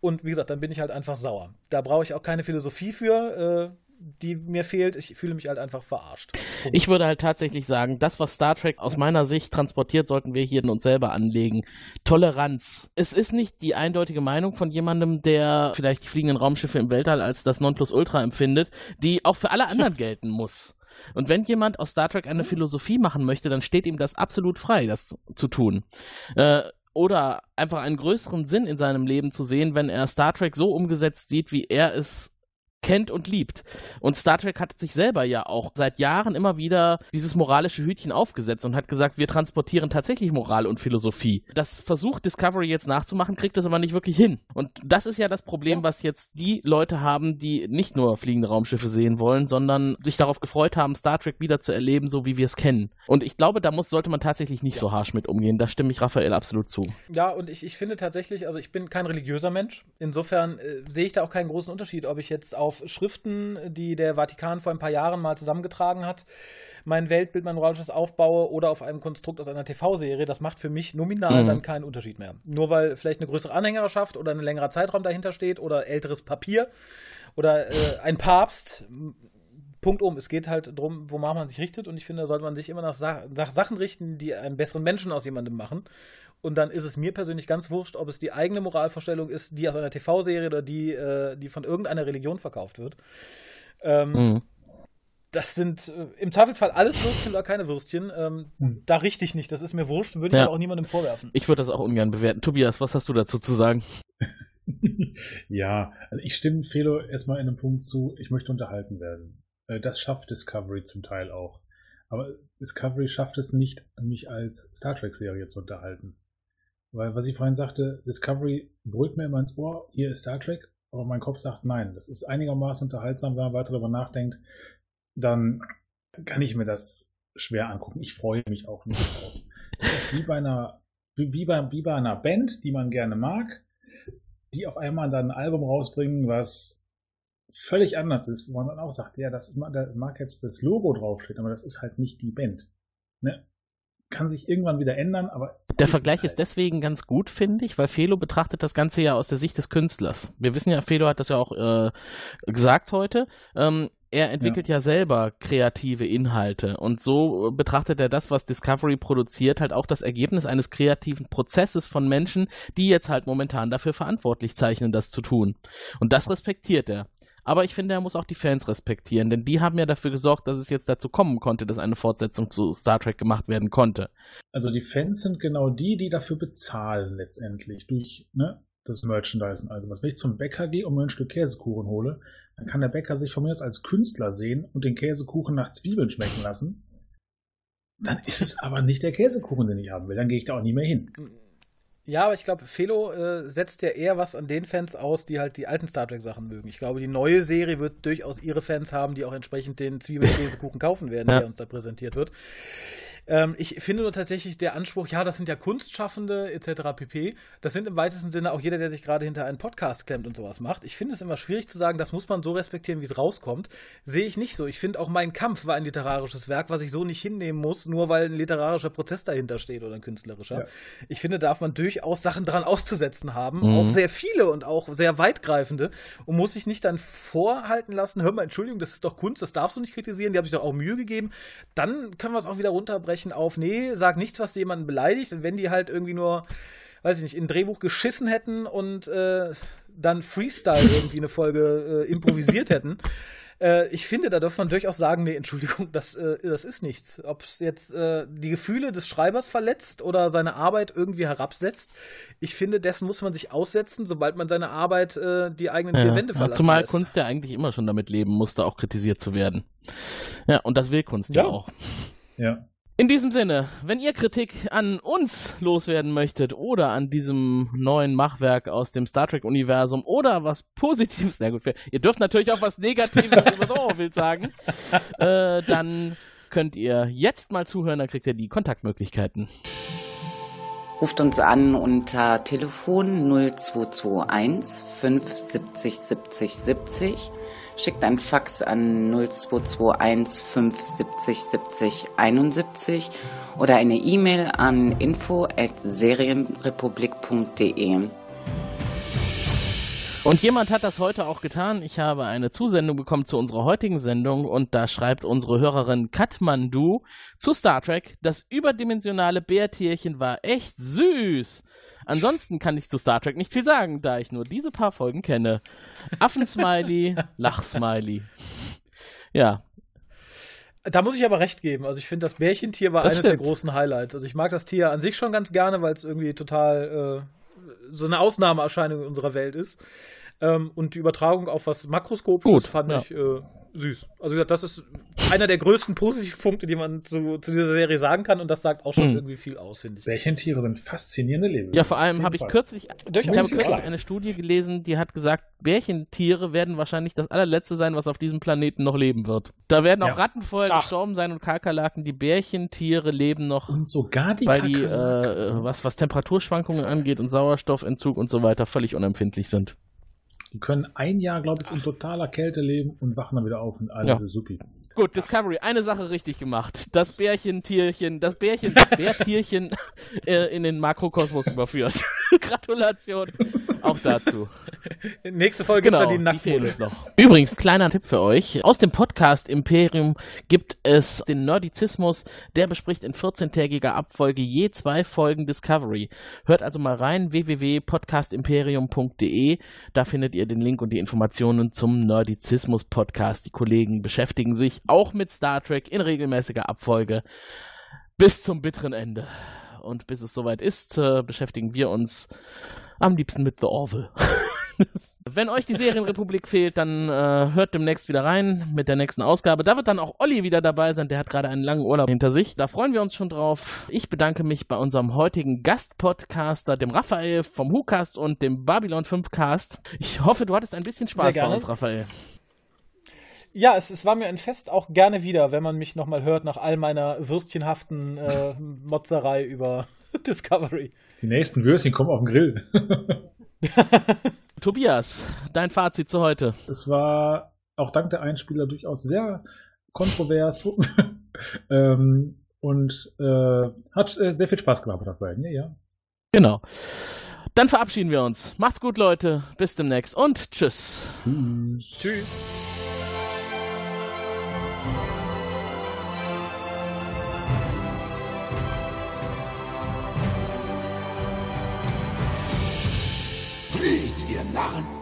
Und wie gesagt, dann bin ich halt einfach sauer. Da brauche ich auch keine Philosophie für. Äh, die mir fehlt. Ich fühle mich halt einfach verarscht. Punkt. Ich würde halt tatsächlich sagen, das, was Star Trek aus meiner Sicht transportiert, sollten wir hier in uns selber anlegen. Toleranz. Es ist nicht die eindeutige Meinung von jemandem, der vielleicht die fliegenden Raumschiffe im Weltall als das Nonplusultra empfindet, die auch für alle anderen gelten muss. Und wenn jemand aus Star Trek eine Philosophie machen möchte, dann steht ihm das absolut frei, das zu tun. Äh, oder einfach einen größeren Sinn in seinem Leben zu sehen, wenn er Star Trek so umgesetzt sieht, wie er es kennt und liebt. Und Star Trek hat sich selber ja auch seit Jahren immer wieder dieses moralische Hütchen aufgesetzt und hat gesagt, wir transportieren tatsächlich Moral und Philosophie. Das versucht Discovery jetzt nachzumachen, kriegt es aber nicht wirklich hin. Und das ist ja das Problem, was jetzt die Leute haben, die nicht nur fliegende Raumschiffe sehen wollen, sondern sich darauf gefreut haben, Star Trek wieder zu erleben, so wie wir es kennen. Und ich glaube, da muss, sollte man tatsächlich nicht ja. so harsch mit umgehen. Da stimme ich Raphael absolut zu. Ja, und ich, ich finde tatsächlich, also ich bin kein religiöser Mensch. Insofern äh, sehe ich da auch keinen großen Unterschied, ob ich jetzt auf auf Schriften, die der Vatikan vor ein paar Jahren mal zusammengetragen hat, mein Weltbild, mein moralisches aufbaue oder auf einem Konstrukt aus einer TV-Serie, das macht für mich nominal mhm. dann keinen Unterschied mehr. Nur weil vielleicht eine größere Anhängerschaft oder ein längerer Zeitraum dahinter steht oder älteres Papier oder äh, ein Papst. Punkt um. Es geht halt darum, wonach man sich richtet und ich finde, da sollte man sich immer nach, Sa nach Sachen richten, die einen besseren Menschen aus jemandem machen und dann ist es mir persönlich ganz wurscht, ob es die eigene Moralvorstellung ist, die aus einer TV-Serie oder die, äh, die von irgendeiner Religion verkauft wird. Ähm, mhm. Das sind äh, im Zweifelsfall alles Würstchen oder keine Würstchen. Ähm, mhm. Da richte ich nicht. Das ist mir wurscht, würde ich ja. auch niemandem vorwerfen. Ich würde das auch ungern bewerten. Tobias, was hast du dazu zu sagen? <laughs> ja, also ich stimme Felo erstmal in einem Punkt zu, ich möchte unterhalten werden. Äh, das schafft Discovery zum Teil auch. Aber Discovery schafft es nicht, mich als Star Trek-Serie zu unterhalten. Weil, was ich vorhin sagte, Discovery brüllt mir immer ins Ohr, hier ist Star Trek, aber mein Kopf sagt nein. Das ist einigermaßen unterhaltsam, wenn man weiter darüber nachdenkt, dann kann ich mir das schwer angucken. Ich freue mich auch nicht drauf. Das ist wie bei einer, wie, wie, bei, wie bei einer Band, die man gerne mag, die auf einmal dann ein Album rausbringen, was völlig anders ist, wo man dann auch sagt, ja, das da mag jetzt das Logo draufstehen, aber das ist halt nicht die Band. Ne? Kann sich irgendwann wieder ändern, aber. Der Vergleich ist, halt. deswegen ganz gut, finde ich, weil Felo betrachtet das Ganze ja aus der Sicht des Künstlers. Wir wissen ja, Felo hat das ja auch äh, gesagt heute. Ähm, er entwickelt ja. ja. selber kreative Inhalte und so betrachtet er das, was Discovery produziert, halt auch das Ergebnis eines kreativen Prozesses von Menschen, die jetzt halt momentan dafür verantwortlich zeichnen, das zu tun. Und das respektiert er. Aber ich finde, er muss auch die Fans respektieren, denn die haben ja dafür gesorgt, dass es jetzt dazu kommen konnte, dass eine Fortsetzung zu Star Trek gemacht werden konnte. Also die Fans sind genau die, die dafür bezahlen letztendlich durch ne, das Merchandise. Also was, wenn ich zum Bäcker gehe und mir ein Stück Käsekuchen hole, dann kann der Bäcker sich von mir aus als Künstler sehen und den Käsekuchen nach Zwiebeln schmecken lassen. Dann ist es aber nicht der Käsekuchen, den ich haben will. Dann gehe ich da auch nie mehr hin. Ja, aber ich glaube, Felo äh, setzt ja eher was an den Fans aus, die halt die alten Star Trek-Sachen mögen. Ich glaube, die neue Serie wird durchaus ihre Fans haben, die auch entsprechend den Zwiebelkäsekuchen <laughs> kaufen werden, ja. der uns da präsentiert wird. Ähm, ich finde nur tatsächlich der Anspruch, ja, das sind ja Kunstschaffende etc. pp. Das sind im weitesten Sinne auch jeder, der sich gerade hinter einen Podcast klemmt und sowas macht. Ich finde es immer schwierig zu sagen, das muss man so respektieren, wie es rauskommt. Sehe ich nicht so. Ich finde auch mein Kampf war ein literarisches Werk, was ich so nicht hinnehmen muss, nur weil ein literarischer Prozess dahinter steht oder ein künstlerischer. Ja. Ich finde, darf man durchaus Sachen dran auszusetzen haben, mhm. auch sehr viele und auch sehr weitgreifende und muss sich nicht dann vorhalten lassen, hör mal, Entschuldigung, das ist doch Kunst, das darfst du nicht kritisieren, die haben sich doch auch Mühe gegeben. Dann können wir es auch wieder runterbrechen auf, nee, sag nichts, was jemanden beleidigt und wenn die halt irgendwie nur weiß ich nicht, in ein Drehbuch geschissen hätten und äh, dann Freestyle irgendwie eine Folge äh, improvisiert hätten, <laughs> äh, ich finde, da darf man durchaus sagen, nee, Entschuldigung, das, äh, das ist nichts. Ob es jetzt äh, die Gefühle des Schreibers verletzt oder seine Arbeit irgendwie herabsetzt, ich finde, dessen muss man sich aussetzen, sobald man seine Arbeit äh, die eigenen vier Wände verlässt. Zumal lässt. Kunst ja eigentlich immer schon damit leben musste, auch kritisiert zu werden. Ja, und das will Kunst ja, ja auch. Ja. In diesem Sinne, wenn ihr Kritik an uns loswerden möchtet oder an diesem neuen Machwerk aus dem Star Trek-Universum oder was Positives, na gut, ihr dürft natürlich auch was Negatives <laughs> über The sagen, äh, dann könnt ihr jetzt mal zuhören, dann kriegt ihr die Kontaktmöglichkeiten. Ruft uns an unter Telefon 0221 570 70 70 schickt ein Fax an 0221 570 70 71 oder eine E-Mail an info at serienrepublik.de. Und jemand hat das heute auch getan. Ich habe eine Zusendung bekommen zu unserer heutigen Sendung und da schreibt unsere Hörerin Katmandu zu Star Trek, das überdimensionale Bärtierchen war echt süß. Ansonsten kann ich zu Star Trek nicht viel sagen, da ich nur diese paar Folgen kenne. Affensmiley, <laughs> Lachsmiley. Ja, da muss ich aber recht geben. Also ich finde, das Bärchentier war das eines stimmt. der großen Highlights. Also ich mag das Tier an sich schon ganz gerne, weil es irgendwie total äh, so eine Ausnahmeerscheinung in unserer Welt ist. Ähm, und die Übertragung auf was Makroskopisches fand ja. ich äh, süß. Also das ist einer der größten Positivpunkte, die man zu, zu, dieser Serie sagen kann und das sagt auch schon mhm. irgendwie viel aus, finde ich. Bärchentiere sind faszinierende Leben. Ja, vor allem habe ich kürzlich, ich habe kürzlich eine Studie gelesen, die hat gesagt, Bärchentiere werden wahrscheinlich das allerletzte sein, was auf diesem Planeten noch leben wird. Da werden auch ja. Ratten vorher Ach. gestorben sein und Kakerlaken. Die Bärchentiere leben noch. Und sogar die Weil die, äh, was, was Temperaturschwankungen angeht und Sauerstoffentzug und so weiter, völlig unempfindlich sind. Die können ein Jahr, glaube ich, in totaler Kälte leben und wachen dann wieder auf und alle ja. supi. Gut, Discovery, eine Sache richtig gemacht. Das Bärchentierchen, das Bärchen, das <laughs> Bärtierchen äh, in den Makrokosmos überführt. <laughs> Gratulation auch dazu. Nächste Folge genau, die Nacktmode. noch. Übrigens, kleiner Tipp für euch. Aus dem Podcast Imperium gibt es den Nerdizismus. Der bespricht in 14-tägiger Abfolge je zwei Folgen Discovery. Hört also mal rein, www.podcastimperium.de. Da findet ihr den Link und die Informationen zum Nerdizismus-Podcast. Die Kollegen beschäftigen sich auch mit Star Trek in regelmäßiger Abfolge bis zum bitteren Ende. Und bis es soweit ist, äh, beschäftigen wir uns am liebsten mit The Orville. <laughs> Wenn euch die Serienrepublik <laughs> fehlt, dann äh, hört demnächst wieder rein mit der nächsten Ausgabe. Da wird dann auch Olli wieder dabei sein. Der hat gerade einen langen Urlaub hinter sich. Da freuen wir uns schon drauf. Ich bedanke mich bei unserem heutigen Gastpodcaster, dem Raphael vom WhoCast und dem Babylon 5 Cast. Ich hoffe, du hattest ein bisschen Spaß bei uns, Raphael. Ja, es, es, war mir ein Fest auch gerne wieder, wenn man mich nochmal hört nach all meiner würstchenhaften äh, Motzerei über <laughs> Discovery. Die nächsten Würstchen kommen auf den Grill. <laughs> Tobias, dein Fazit zu heute. Es war auch dank der Einspieler durchaus sehr kontrovers <laughs> ähm, und äh, hat äh, sehr viel Spaß gemacht dabei. Ja, ja. Genau. Dann verabschieden wir uns. Macht's gut, Leute. Bis demnächst und tschüss. Tschüss. Tschüss. Narren!